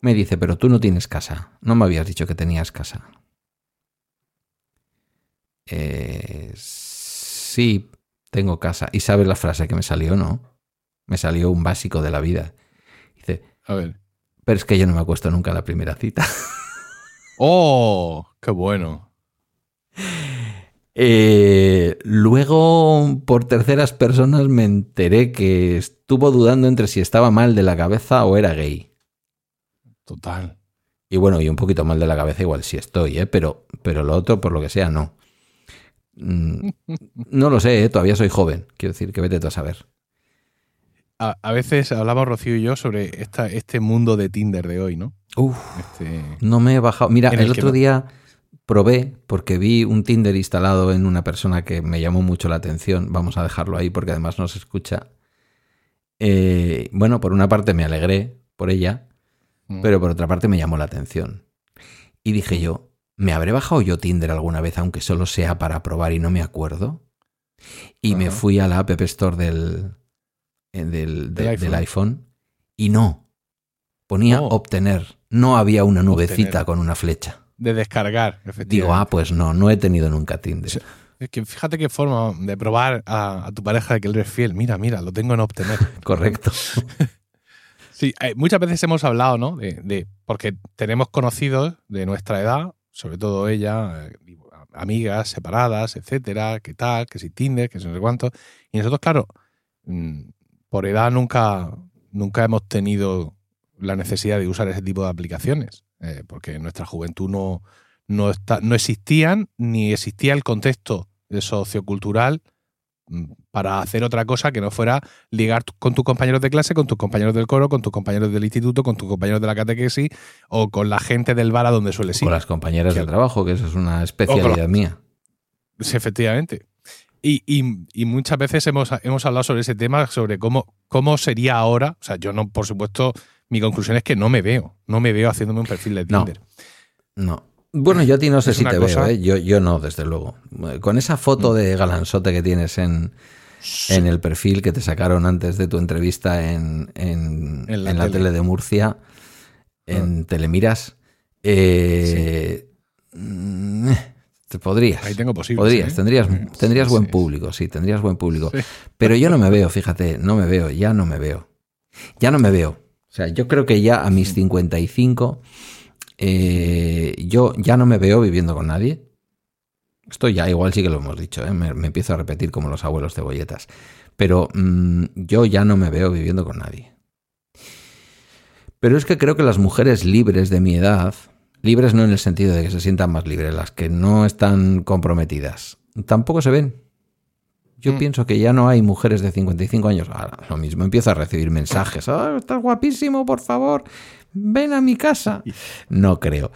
me dice, pero tú no tienes casa. No me habías dicho que tenías casa. Eh, sí, tengo casa. ¿Y sabes la frase que me salió, no? Me salió un básico de la vida. Dice, a ver. Pero es que yo no me acuesto nunca en la primera cita. ¡Oh! ¡Qué bueno! Eh, luego, por terceras personas, me enteré que estuvo dudando entre si estaba mal de la cabeza o era gay. Total. Y bueno, y un poquito mal de la cabeza igual sí estoy, ¿eh? pero, pero lo otro, por lo que sea, no. Mm, no lo sé, ¿eh? todavía soy joven. Quiero decir, que vete tú a saber. A, veces hablamos Rocío y yo sobre esta, este mundo de Tinder de hoy, ¿no? Uf, este no me he bajado. Mira, el, otro día probé porque vi un Tinder instalado en una persona que me llamó mucho la atención. Vamos a dejarlo ahí porque además no se escucha. Eh, bueno, por una parte me alegré por ella, mm. pero por otra parte me llamó la atención. Y dije yo, ¿me habré bajado yo Tinder alguna vez, aunque solo sea para probar y no me acuerdo? Y me fui a la App Store del, eh, del, iPhone. y no. Ponía obtener. No había una nubecita con una flecha de descargar, efectivamente. Digo, ah, pues no, no he tenido nunca Tinder. Es que fíjate qué forma de probar a, tu pareja de que él es fiel. Mira, mira, lo tengo en obtener. Correcto. sí, eh, muchas veces hemos hablado, ¿no? De, porque tenemos conocidos de nuestra edad, sobre todo ella, eh, amigas separadas, etcétera, qué tal, que si Tinder, que no sé cuánto. Y nosotros, claro, mm, por edad nunca, nunca hemos tenido la necesidad de usar ese tipo de aplicaciones. Eh, porque en nuestra juventud no, no, está, no existían ni existía el contexto sociocultural mm, para hacer otra cosa que no fuera ligar con tus compañeros de clase, con tus compañeros del coro, con tus compañeros del instituto, con tus compañeros de la catequesis o con la gente del bar a donde suele ir. Con las compañeras del trabajo, que eso es una especialidad mía. Sí, efectivamente. Y, y, muchas veces hemos, hemos hablado sobre ese tema, sobre cómo, cómo sería ahora. O sea, yo no, por supuesto, mi conclusión es que no me veo. No me veo haciéndome un perfil de Tinder. No. Bueno, yo a ti no sé si te veo, ¿eh? yo, yo no, desde luego. Con esa foto de galanzote que tienes en, en el perfil que te sacaron antes de tu entrevista en, en, En la en la tele. tele de Murcia, en Telemiras. Eh, mm, te podrías. Ahí tengo posibles, Podrías, ¿eh? tendrías, tendrías sí, buen sí. público, sí, tendrías buen público. Sí. Pero yo no me veo, fíjate, no me veo, ya no me veo. Ya no me veo. O sea, yo creo que ya a mis 55, eh, yo ya no me veo viviendo con nadie. Esto ya igual sí que lo hemos dicho, ¿eh? me, me empiezo a repetir como los abuelos cebolletas. Pero mm, yo ya no me veo viviendo con nadie. Pero es que creo que las mujeres libres de mi edad, libres no en el sentido de que se sientan más libres, las que no están comprometidas, tampoco se ven. Yo Mm. pienso que ya no hay mujeres de 55 años. Ahora, lo mismo, empiezo a recibir mensajes. "Ah, estás guapísimo, por favor, ven a mi casa. No creo.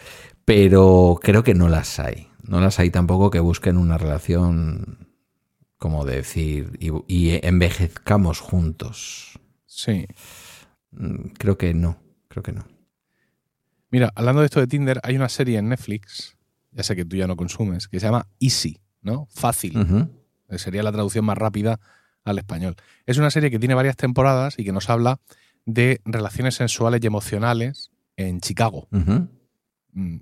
Pero creo que no las hay. No las hay tampoco que busquen una relación, como decir, y, y envejezcamos juntos. Sí. Mm, Creo que no. Creo que no. Mira, hablando de esto de Tinder, hay una serie en Netflix, ya sé que tú ya no consumes, que se llama Easy, ¿no? Fácil. Eh, Sería la traducción más rápida al español. Es una serie que tiene varias temporadas y que nos habla de relaciones sensuales y emocionales en Chicago. Mm.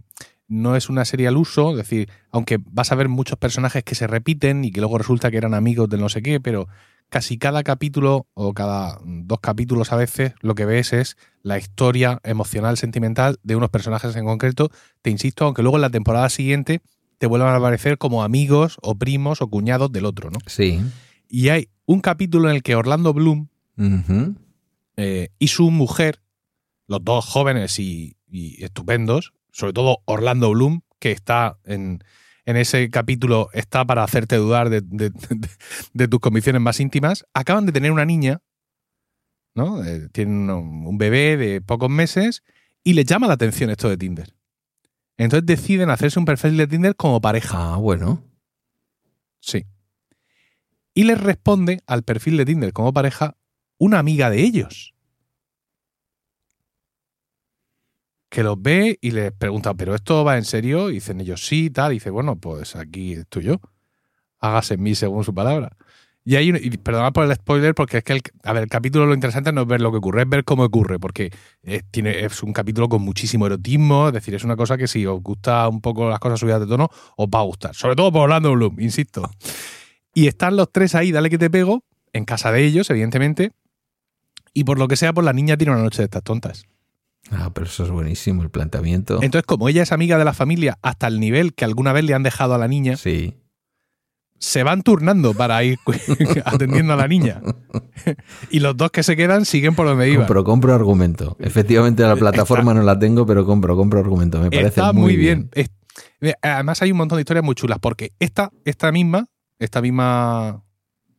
No es una serie al uso, es decir, aunque vas a ver muchos personajes que se repiten y que luego resulta que eran amigos del no sé qué, pero casi cada capítulo o cada dos capítulos a veces lo que ves es la historia emocional, sentimental de unos personajes en concreto. Te insisto, aunque luego en la temporada siguiente te vuelvan a aparecer como amigos o primos o cuñados del otro, ¿no? Sí. Y hay un capítulo en el que Orlando Bloom eh, y su mujer, los dos jóvenes y, y estupendos, sobre todo Orlando Bloom, que está en, en ese capítulo, está para hacerte dudar de, de- de- de tus convicciones más íntimas, acaban de tener una niña, ¿no? Eh, tienen un un bebé de pocos meses y les llama la atención esto de Tinder. Entonces deciden hacerse un perfil de Tinder como pareja. Ah, bueno. Sí. Y les responde al perfil de Tinder como pareja una amiga de ellos. Que los ve y les pregunta, ¿pero esto va en serio? Y dicen ellos, sí, tal. Y dice, bueno, pues aquí estoy yo. Hágase en mí según su palabra. Y hay un, y perdonad por el spoiler, porque es que el, a ver, el capítulo lo interesante no es ver lo que ocurre, es ver cómo ocurre, porque es, tiene, es un capítulo con muchísimo erotismo, es decir, es una cosa que si os gusta un poco las cosas subidas de tono, os va a gustar. Sobre todo por Orlando Bloom, insisto. Y están los tres ahí, dale que te pego, en casa de ellos, evidentemente. Y por lo que sea, pues la niña tiene una noche de estas tontas. Ah, pero eso es buenísimo, el planteamiento. Entonces, como ella es amiga de la familia hasta el nivel que alguna vez le han dejado a la niña, Sí. se van turnando para ir atendiendo a la niña. y los dos que se quedan siguen por donde iban. Compro, compro argumento. Efectivamente, la plataforma no la tengo, pero compro, compro argumento. Me parece Está muy, bien. Es- además hay un montón de historias muy chulas, porque esta, esta misma, esta misma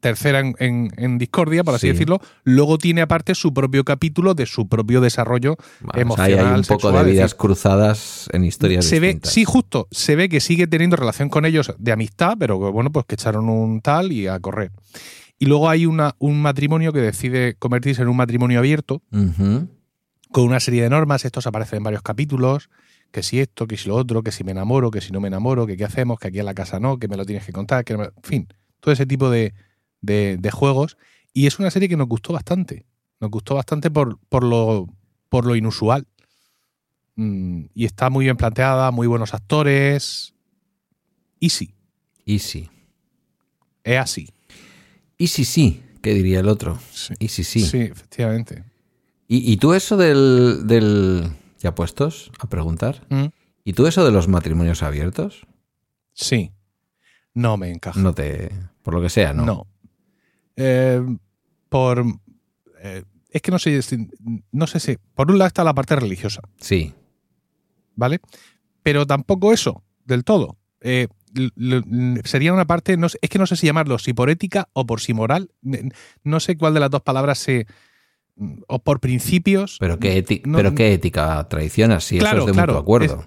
tercera en, en- en Discordia, por así Sí. decirlo, luego tiene aparte su propio capítulo de su propio desarrollo Bueno, o sea, ahí hay emocional, un poco de vidas decir, cruzadas en historias se ve, distintas. sí, justo, se ve que sigue teniendo relación con ellos de amistad, pero bueno, pues que echaron un tal y a correr. Y luego hay una, un matrimonio que decide convertirse en un matrimonio abierto, con una serie de normas, estos aparecen en varios capítulos, que si esto, que si lo otro, que si me enamoro, que si no me enamoro, que qué hacemos, que aquí en la casa no, que me lo tienes que contar, que no me- en fin, todo ese tipo de, de- de juegos. Y es una serie que nos gustó bastante, nos gustó bastante por, por, lo, por lo inusual. Mm, y está muy bien planteada, muy buenos actores. Easy, Easy. es así. Easy sí, ¿qué diría el otro? Sí, Easy sí. sí efectivamente. ¿Y, y tú eso del, del... ¿Ya puestos a preguntar? Mm, ¿Y tú eso de los matrimonios abiertos? sí, no me encaja. No te... Por lo que sea, ¿no? No. Eh, por. eh, es que no sé, no sé si. Por un lado está la parte religiosa, Sí. ¿vale? Pero tampoco eso, del todo. Eh, sería una parte, no sé- es que no sé si llamarlo si por ética o por si moral. No sé cuál de las dos palabras se. O por principios. Pero qué, No- pero qué ética traicionas, si Claro, eso es de claro, mutuo acuerdo.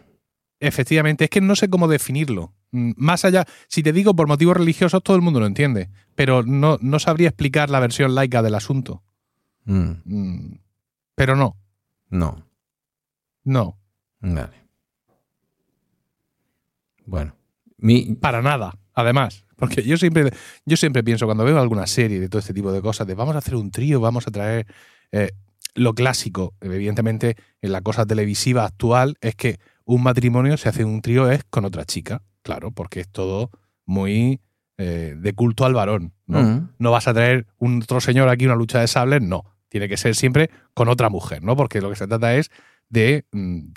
Efectivamente, es que no sé cómo definirlo. Mm, Más allá, si te digo por motivos religiosos, todo el mundo lo entiende. Pero no, no sabría explicar la versión laica del asunto. Mm, Mm, Pero no, no. no. Vale. Bueno. Mi, Para nada. Además, porque yo siempre, yo siempre pienso, cuando veo alguna serie de todo este tipo de cosas, de vamos a hacer un trío, vamos a traer eh, lo clásico, evidentemente, en la cosa televisiva actual, es que un matrimonio se hace un trío es con otra chica, claro, porque es todo muy eh, de culto al varón. ¿no? Mm. no vas a traer un otro señor aquí una lucha de sables, no. Tiene que ser siempre con otra mujer, ¿no? Porque lo que se trata es de mm,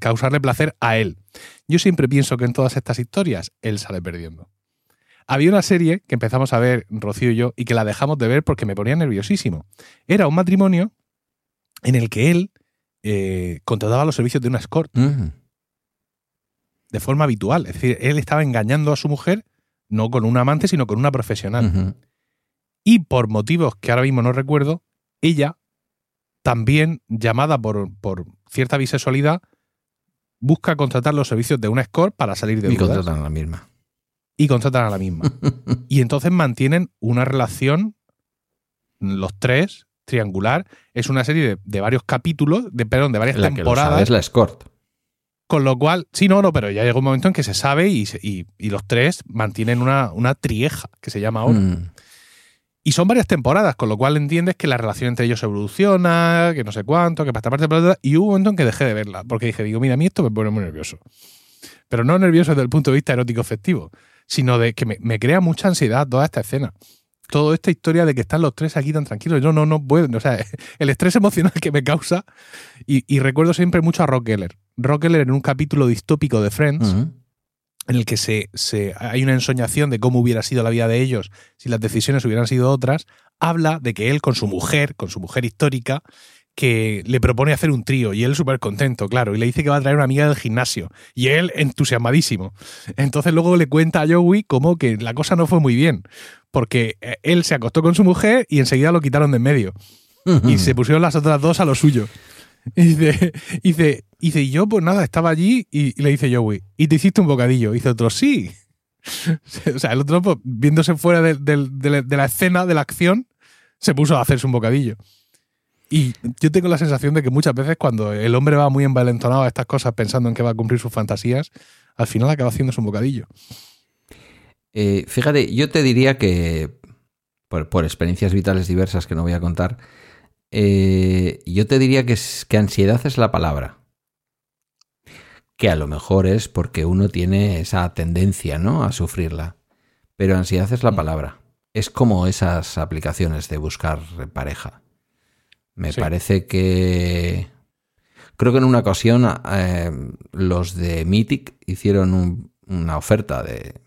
causarle placer a él. Yo siempre pienso que en todas estas historias él sale perdiendo. Había una serie que empezamos a ver, Rocío y yo, y que la dejamos de ver porque me ponía nerviosísimo. Era un matrimonio en el que él eh, contrataba los servicios de una escort. De forma habitual. Es decir, él estaba engañando a su mujer no con un amante, sino con una profesional. Y por motivos que ahora mismo no recuerdo, ella, también llamada por, por cierta bisexualidad, busca contratar los servicios de una escort para salir de Y dudas. contratan a la misma. y contratan a la misma. y entonces mantienen una relación, los tres, triangular. Es una serie de, de varios capítulos, de, perdón, de varias La que lo temporadas. sabe es la escort. Con lo cual, sí, no, no, pero ya llega un momento en que se sabe y, y- y los tres mantienen una, una trieja, que se llama ahora. Mm. Y son varias temporadas, con lo cual entiendes que la relación entre ellos evoluciona, que no sé cuánto, que para esta parte, para otra. Y hubo un momento en que dejé de verla, porque dije, digo, mira, a mí esto me pone muy nervioso. Pero no nervioso desde el punto de vista erótico efectivo, sino de que me, me crea mucha ansiedad toda esta escena. Toda esta historia de que están los tres aquí tan tranquilos. Yo no, no puedo. O sea, el estrés emocional que me causa. Y, y recuerdo siempre mucho a Rock Geller. Rock Geller en un capítulo distópico de Friends en el que se, se- hay una ensoñación de cómo hubiera sido la vida de ellos si las decisiones hubieran sido otras, habla de que él con su mujer, con su mujer histórica, que le propone hacer un trío y él súper contento, claro, y le dice que va a traer una amiga del gimnasio y él entusiasmadísimo. Entonces luego le cuenta a Joey como que la cosa no fue muy bien, porque eh, él se acostó con su mujer y enseguida lo quitaron de en medio y se pusieron las otras dos a lo suyo. Y dice, y dice, dice, yo pues nada, estaba allí y, y le dice Joey, ¿y te hiciste un bocadillo? Y dice otro, sí. O sea, el otro, pues, viéndose fuera de, la- escena, de la acción, se puso a hacerse un bocadillo. Y yo tengo la sensación de que muchas veces cuando el hombre va muy envalentonado a estas cosas pensando en que va a cumplir sus fantasías, al final acaba haciéndose un bocadillo. Eh, fíjate, yo te diría que, por experiencias vitales diversas que no voy a contar, eh, yo te diría que, es- que ansiedad es la palabra. Que a lo mejor es porque uno tiene esa tendencia, ¿no? A sufrirla. Pero ansiedad es la Mm. palabra. Es como esas aplicaciones de buscar pareja. Me Sí. parece que. Creo que en una ocasión eh, los de Mythic hicieron un- una oferta de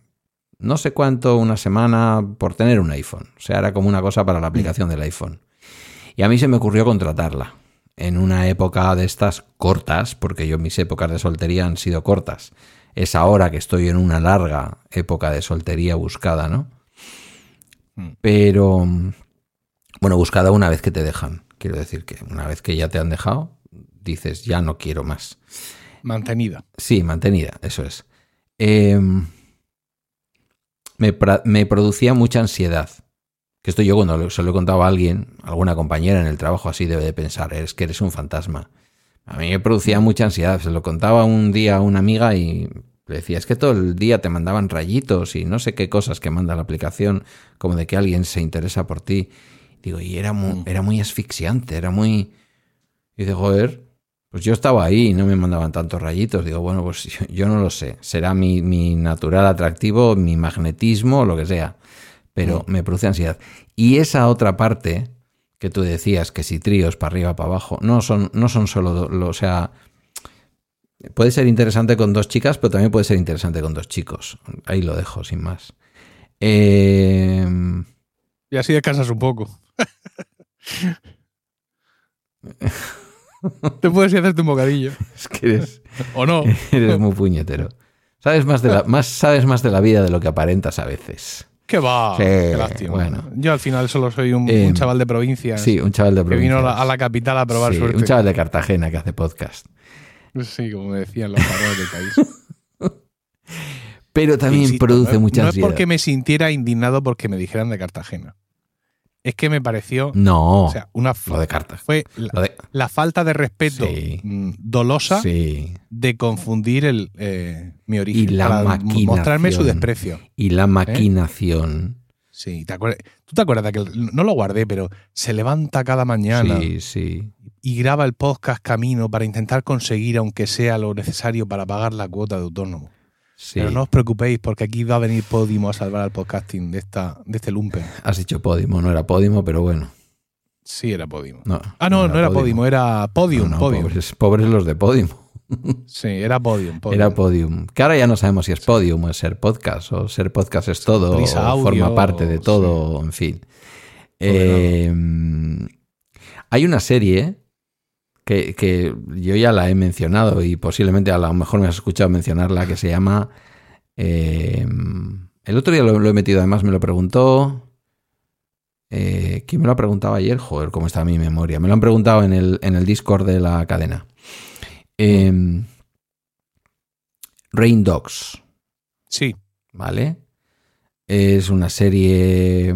no sé cuánto, una semana por tener un iPhone. O sea, era como una cosa para la aplicación del iPhone. Y a mí se me ocurrió contratarla en una época de estas cortas, porque yo mis épocas de soltería han sido cortas. Es ahora que estoy en una larga época de soltería buscada, ¿no? Mm. Pero, bueno, buscada una vez que te dejan. Quiero decir que una vez que ya te han dejado, dices, ya no quiero más. Mantenida. Sí, mantenida, eso es. Eh, me, pra- me producía mucha ansiedad. Que esto yo cuando se lo he contado a alguien, alguna compañera en el trabajo así debe de pensar, es que eres un fantasma. A mí me producía mucha ansiedad. Se lo contaba un día a una amiga y le decía, es que todo el día te mandaban rayitos y no sé qué cosas que manda la aplicación, como de que alguien se interesa por ti. Digo, y era muy, Mm. era muy asfixiante, era muy... Y dice, joder, pues yo estaba ahí y no me mandaban tantos rayitos. Digo, bueno, pues yo, yo no lo sé. Será mi, mi natural atractivo, mi magnetismo, lo que sea. Pero me produce ansiedad. Y esa otra parte que tú decías, que si tríos para arriba, para abajo, no son, no son solo, lo- o sea, puede ser interesante con dos chicas, pero también puede ser interesante con dos chicos. Ahí lo dejo, sin más. Eh, Y así descansas un poco. Te puedes ir a hacerte un bocadillo. es que eres, ¿O no? eres muy puñetero. Sabes más, de la, más, sabes más de la vida de lo que aparentas a veces. ¿Qué va? Sí, Qué lástima. bueno. Yo al final solo soy un, Eh, un chaval de provincia Sí, un chaval de que vino a la, capital a probar Sí, suerte. Un chaval de Cartagena que hace podcast. Sí, como me decían los padres del país. Pero también Insisto, produce no, mucha No es ansiedad. porque me sintiera indignado porque me dijeran de Cartagena. Es que me pareció No, o sea, una lo de cartas. fue la, Lo de- la falta de respeto Sí. mm, dolosa sí. de confundir el, eh, mi origen Y la para maquinación. mostrarme su desprecio. Y la maquinación. Sí, ¿te acuerdas? ¿tú te acuerdas de que no lo guardé, pero se levanta cada mañana Sí, sí. y graba el podcast camino para intentar conseguir, aunque sea lo necesario para pagar la cuota de autónomo? Sí. Pero no os preocupéis porque aquí va a venir Podimo a salvar al podcasting de esta de este lumpen. Has dicho Podimo, no era Podimo, pero bueno. Sí, era Podimo. No, Ah, no, no, era Podimo, era Podium, No, no, Podium. Pobres, pobres los de Podimo. Sí, era Podium, Podium. Era Podium. Que ahora ya no sabemos si es Podium o es ser podcast, o ser podcast es todo, Prisa o Audio, forma parte de todo, en fin. Eh, hay una serie que, que yo ya la he mencionado y posiblemente a lo mejor me has escuchado mencionarla que se llama... eh, el otro día lo, lo he metido, además me lo preguntó... Eh, ¿Quién me lo ha preguntado ayer? Joder, cómo está mi memoria. Me lo han preguntado en el, en el Discord de la cadena. Eh, Rain Dogs, Sí, ¿vale? Es una serie.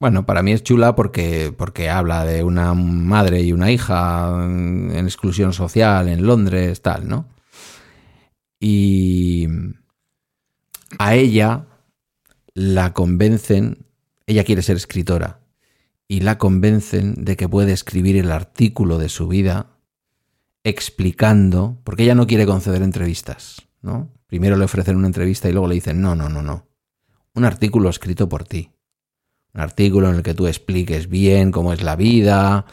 Bueno, para mí es chula porque, porque habla de una madre y una hija en en exclusión social en Londres, tal, ¿no? Y a ella la convencen, ella quiere ser escritora, y la convencen de que puede escribir el artículo de su vida explicando, porque ella no quiere conceder entrevistas, ¿no? Primero le ofrecen una entrevista y luego le dicen, no, no, no, no. Un artículo escrito por ti. Un artículo en el que tú expliques bien cómo es la vida,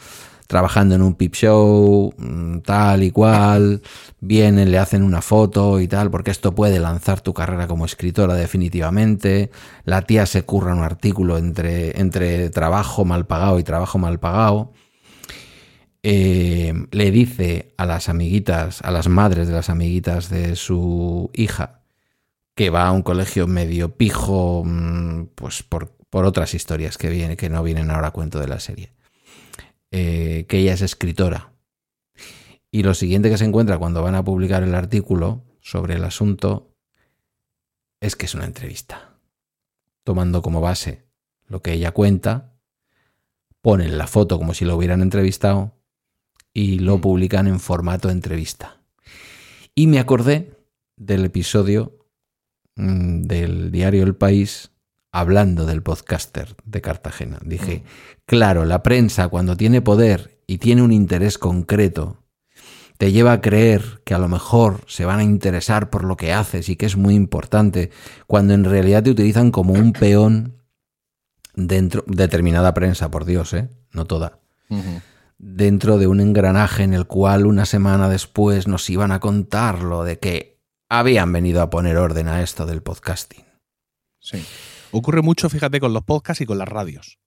trabajando en un pip show, mm, tal y cual, vienen, le hacen una foto y tal, porque esto puede lanzar tu carrera como escritora definitivamente. La tía se curra un artículo entre, entre trabajo mal pagado y trabajo mal pagado. Eh, le dice a las amiguitas, a las madres de las amiguitas de su hija, que va a un colegio medio pijo, mm, pues por, por otras historias que, viene, que no vienen ahora a cuento de la serie, eh, que ella es escritora. Y lo siguiente que se encuentra cuando van a publicar el artículo sobre el asunto es que es una entrevista, tomando como base lo que ella cuenta, ponen la foto como si lo hubieran entrevistado y lo Mm. publican en formato entrevista. Y me acordé del episodio mm, del diario El País hablando del podcaster de Cartagena. Dije, claro, la prensa cuando tiene poder y tiene un interés concreto, te lleva a creer que a lo mejor se van a interesar por lo que haces y que es muy importante, cuando en realidad te utilizan como un peón dentro determinada prensa, por Dios, ¿eh? no toda dentro de un engranaje en el cual una semana después nos iban a contar lo de que habían venido a poner orden a esto del podcasting. Sí. Ocurre mucho, fíjate, con los podcasts y con las radios.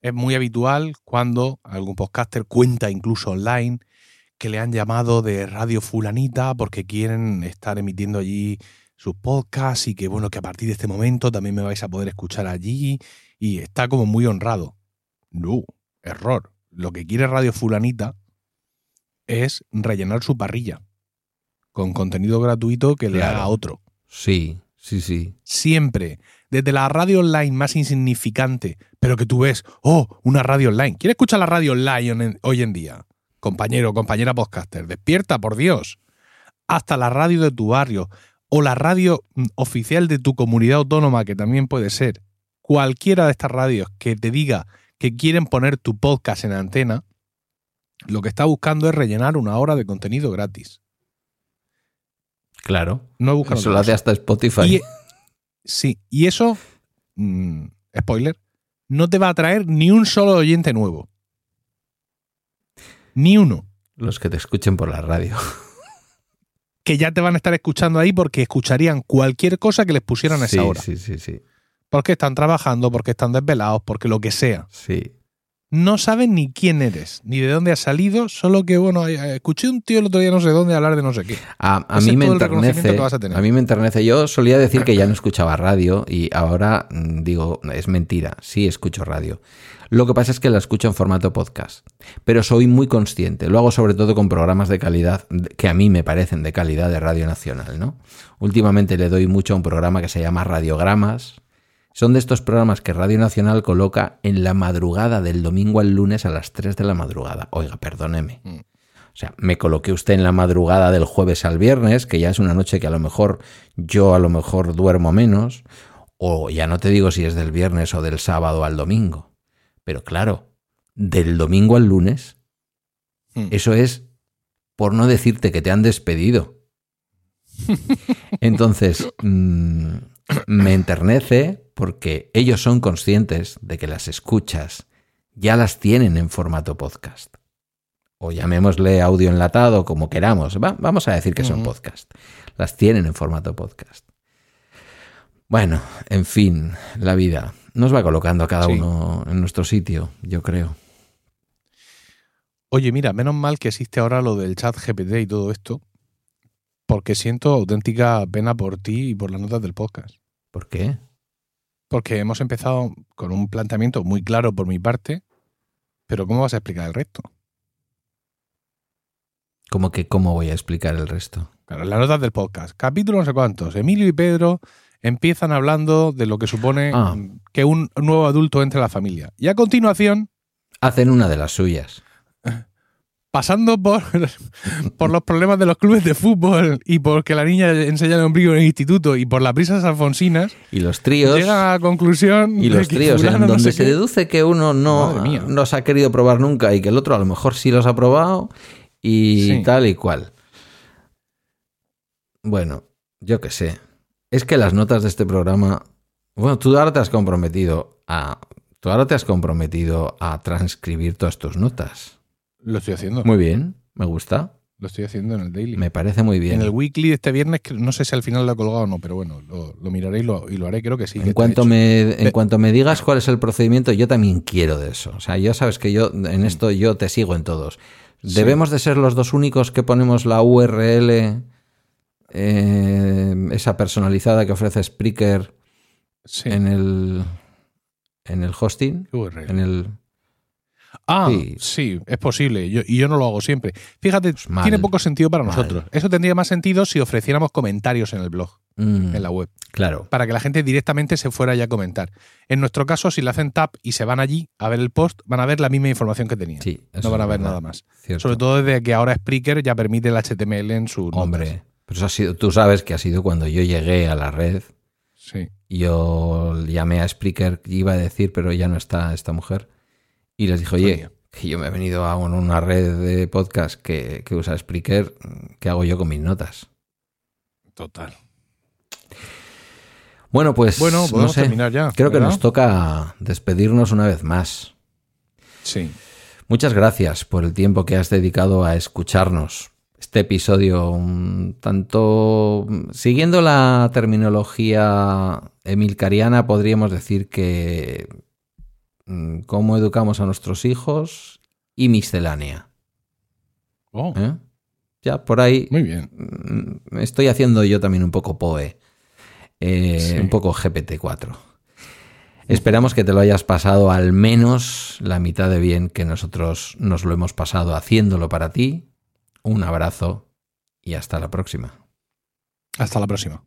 Es muy habitual cuando algún podcaster cuenta incluso online que le han llamado de Radio Fulanita porque quieren estar emitiendo allí sus podcasts y que bueno, que a partir de este momento también me vais a poder escuchar allí y está como muy honrado. No, error. Lo que quiere Radio Fulanita es rellenar su parrilla con contenido gratuito que le haga otro Sí, sí, sí. siempre, desde la radio online más insignificante, pero que tú ves, oh, una radio online. ¿Quién escucha la radio online hoy en día? Compañero, compañera podcaster, despierta, por Dios. Hasta la radio de tu barrio o la radio mm, oficial de tu comunidad autónoma, que también puede ser. Cualquiera de estas radios que te diga que quieren poner tu podcast en antena, lo que está buscando es rellenar una hora de contenido gratis. Claro. No buscan Eso lo hace hasta Spotify. Sí, y eso, mm, spoiler, no te va a traer ni un solo oyente nuevo. Ni uno. Los que te escuchen por la radio. Que ya te van a estar escuchando ahí porque escucharían cualquier cosa que les pusieran a sí, esa hora. sí, sí, sí. Porque están trabajando, porque están desvelados, porque lo que sea. Sí. No saben ni quién eres, ni de dónde has salido, solo que, bueno, eh, escuché un tío el otro día no sé dónde hablar de no sé qué. A, a mí me enternece. a. A mí me enternece. Yo solía decir que ya no escuchaba radio y ahora mm, digo, es mentira. Sí escucho radio. Lo que pasa es que la escucho en formato podcast. Pero soy muy consciente. Lo hago sobre todo con programas de calidad que a mí me parecen de calidad de Radio Nacional, ¿no? Últimamente le doy mucho a un programa que se llama Radiogramas, Son de estos programas que Radio Nacional coloca en la madrugada del domingo al lunes a las 3 de la madrugada. Oiga, perdóneme. Mm. O sea, me coloqué usted en la madrugada del jueves al viernes, que ya es una noche que a lo mejor yo a lo mejor duermo menos, o ya no te digo si es del viernes o del sábado al domingo. Pero claro, del domingo al lunes, Mm. eso es por no decirte que te han despedido. Entonces, mm, me enternece porque ellos son conscientes de que las escuchas ya las tienen en formato podcast. O llamémosle audio enlatado, como queramos. Va- vamos a decir que son podcast. Las tienen en formato podcast. Bueno, en fin, la vida nos va colocando a cada Sí. uno en nuestro sitio, yo creo. Oye, mira, menos mal que existe ahora lo del chat GPT y todo esto, porque siento auténtica pena por ti y por las notas del podcast. ¿Por qué? Porque hemos empezado con un planteamiento muy claro por mi parte, pero ¿cómo vas a explicar el resto? ¿Cómo que cómo voy a explicar el resto? Claro, las notas del podcast. Capítulo no sé cuántos. Emilio y Pedro empiezan hablando de lo que supone Ah. que un nuevo adulto entre a la familia. Y a continuación, Hacen una de las suyas. Pasando por, por los problemas de los clubes de fútbol y porque la niña enseña el ombligo en el instituto y por las prisas alfonsinas, Y los tríos. llega a la conclusión Y de los que tríos, no donde sé se qué. deduce que uno no mía. los ha querido probar nunca y que el otro a lo mejor sí los ha probado y Sí. tal y cual. Bueno, yo qué sé. Es que las notas de este programa. Bueno, tú ahora te has comprometido a. Tú ahora te has comprometido a transcribir todas tus notas. Lo estoy haciendo. Muy bien, me gusta. Lo estoy haciendo en el daily. Me parece muy bien. En el weekly de este viernes, no sé si al final lo he colgado o no, pero bueno, lo, lo miraré y lo, y lo haré, creo que sí. En cuanto, me, en cuanto me digas cuál es el procedimiento, yo también quiero de eso. O sea, ya sabes que yo en esto yo te sigo en todos. Sí. Debemos de ser los dos únicos que ponemos la URL, eh, esa personalizada que ofrece Spreaker Sí. en el en el hosting, URL. en el Ah, Sí. sí. es posible. Yo- y yo no lo hago siempre. Fíjate, Pues mal, tiene poco sentido para mal. nosotros. Eso tendría más sentido si ofreciéramos comentarios en el blog, mm, en la web, claro. para que la gente directamente se fuera ya a comentar. En nuestro caso, si le hacen tap y se van allí a ver el post, van a ver la misma información que tenían. Sí, no van a ver verdad, nada más. cierto. Sobre todo desde que ahora Spreaker ya permite el HTML en su Hombre, pero eso ha sido, tú sabes que ha sido cuando yo llegué a la red. Sí. Yo llamé a Spreaker, iba a decir, pero ya no está esta mujer. Y les dije, oye, Coño. que yo me he venido a un- una red de podcast que, que usa Spreaker, ¿qué hago yo con mis notas? Total. Bueno, pues Bueno, no sé. terminar ya. Creo que nos toca despedirnos una vez más. Sí. Muchas gracias por el tiempo que has dedicado a escucharnos. Este episodio, un tanto siguiendo la terminología emilcariana, podríamos decir que cómo educamos a nuestros hijos y miscelánea. Oh, ¿eh? Ya por ahí muy bien. mm, estoy haciendo yo también un poco POE, eh, Sí. un poco GPT-4. Esperamos que te lo hayas pasado al menos la mitad de bien que nosotros nos lo hemos pasado haciéndolo para ti. Un abrazo y hasta la próxima. Hasta la próxima.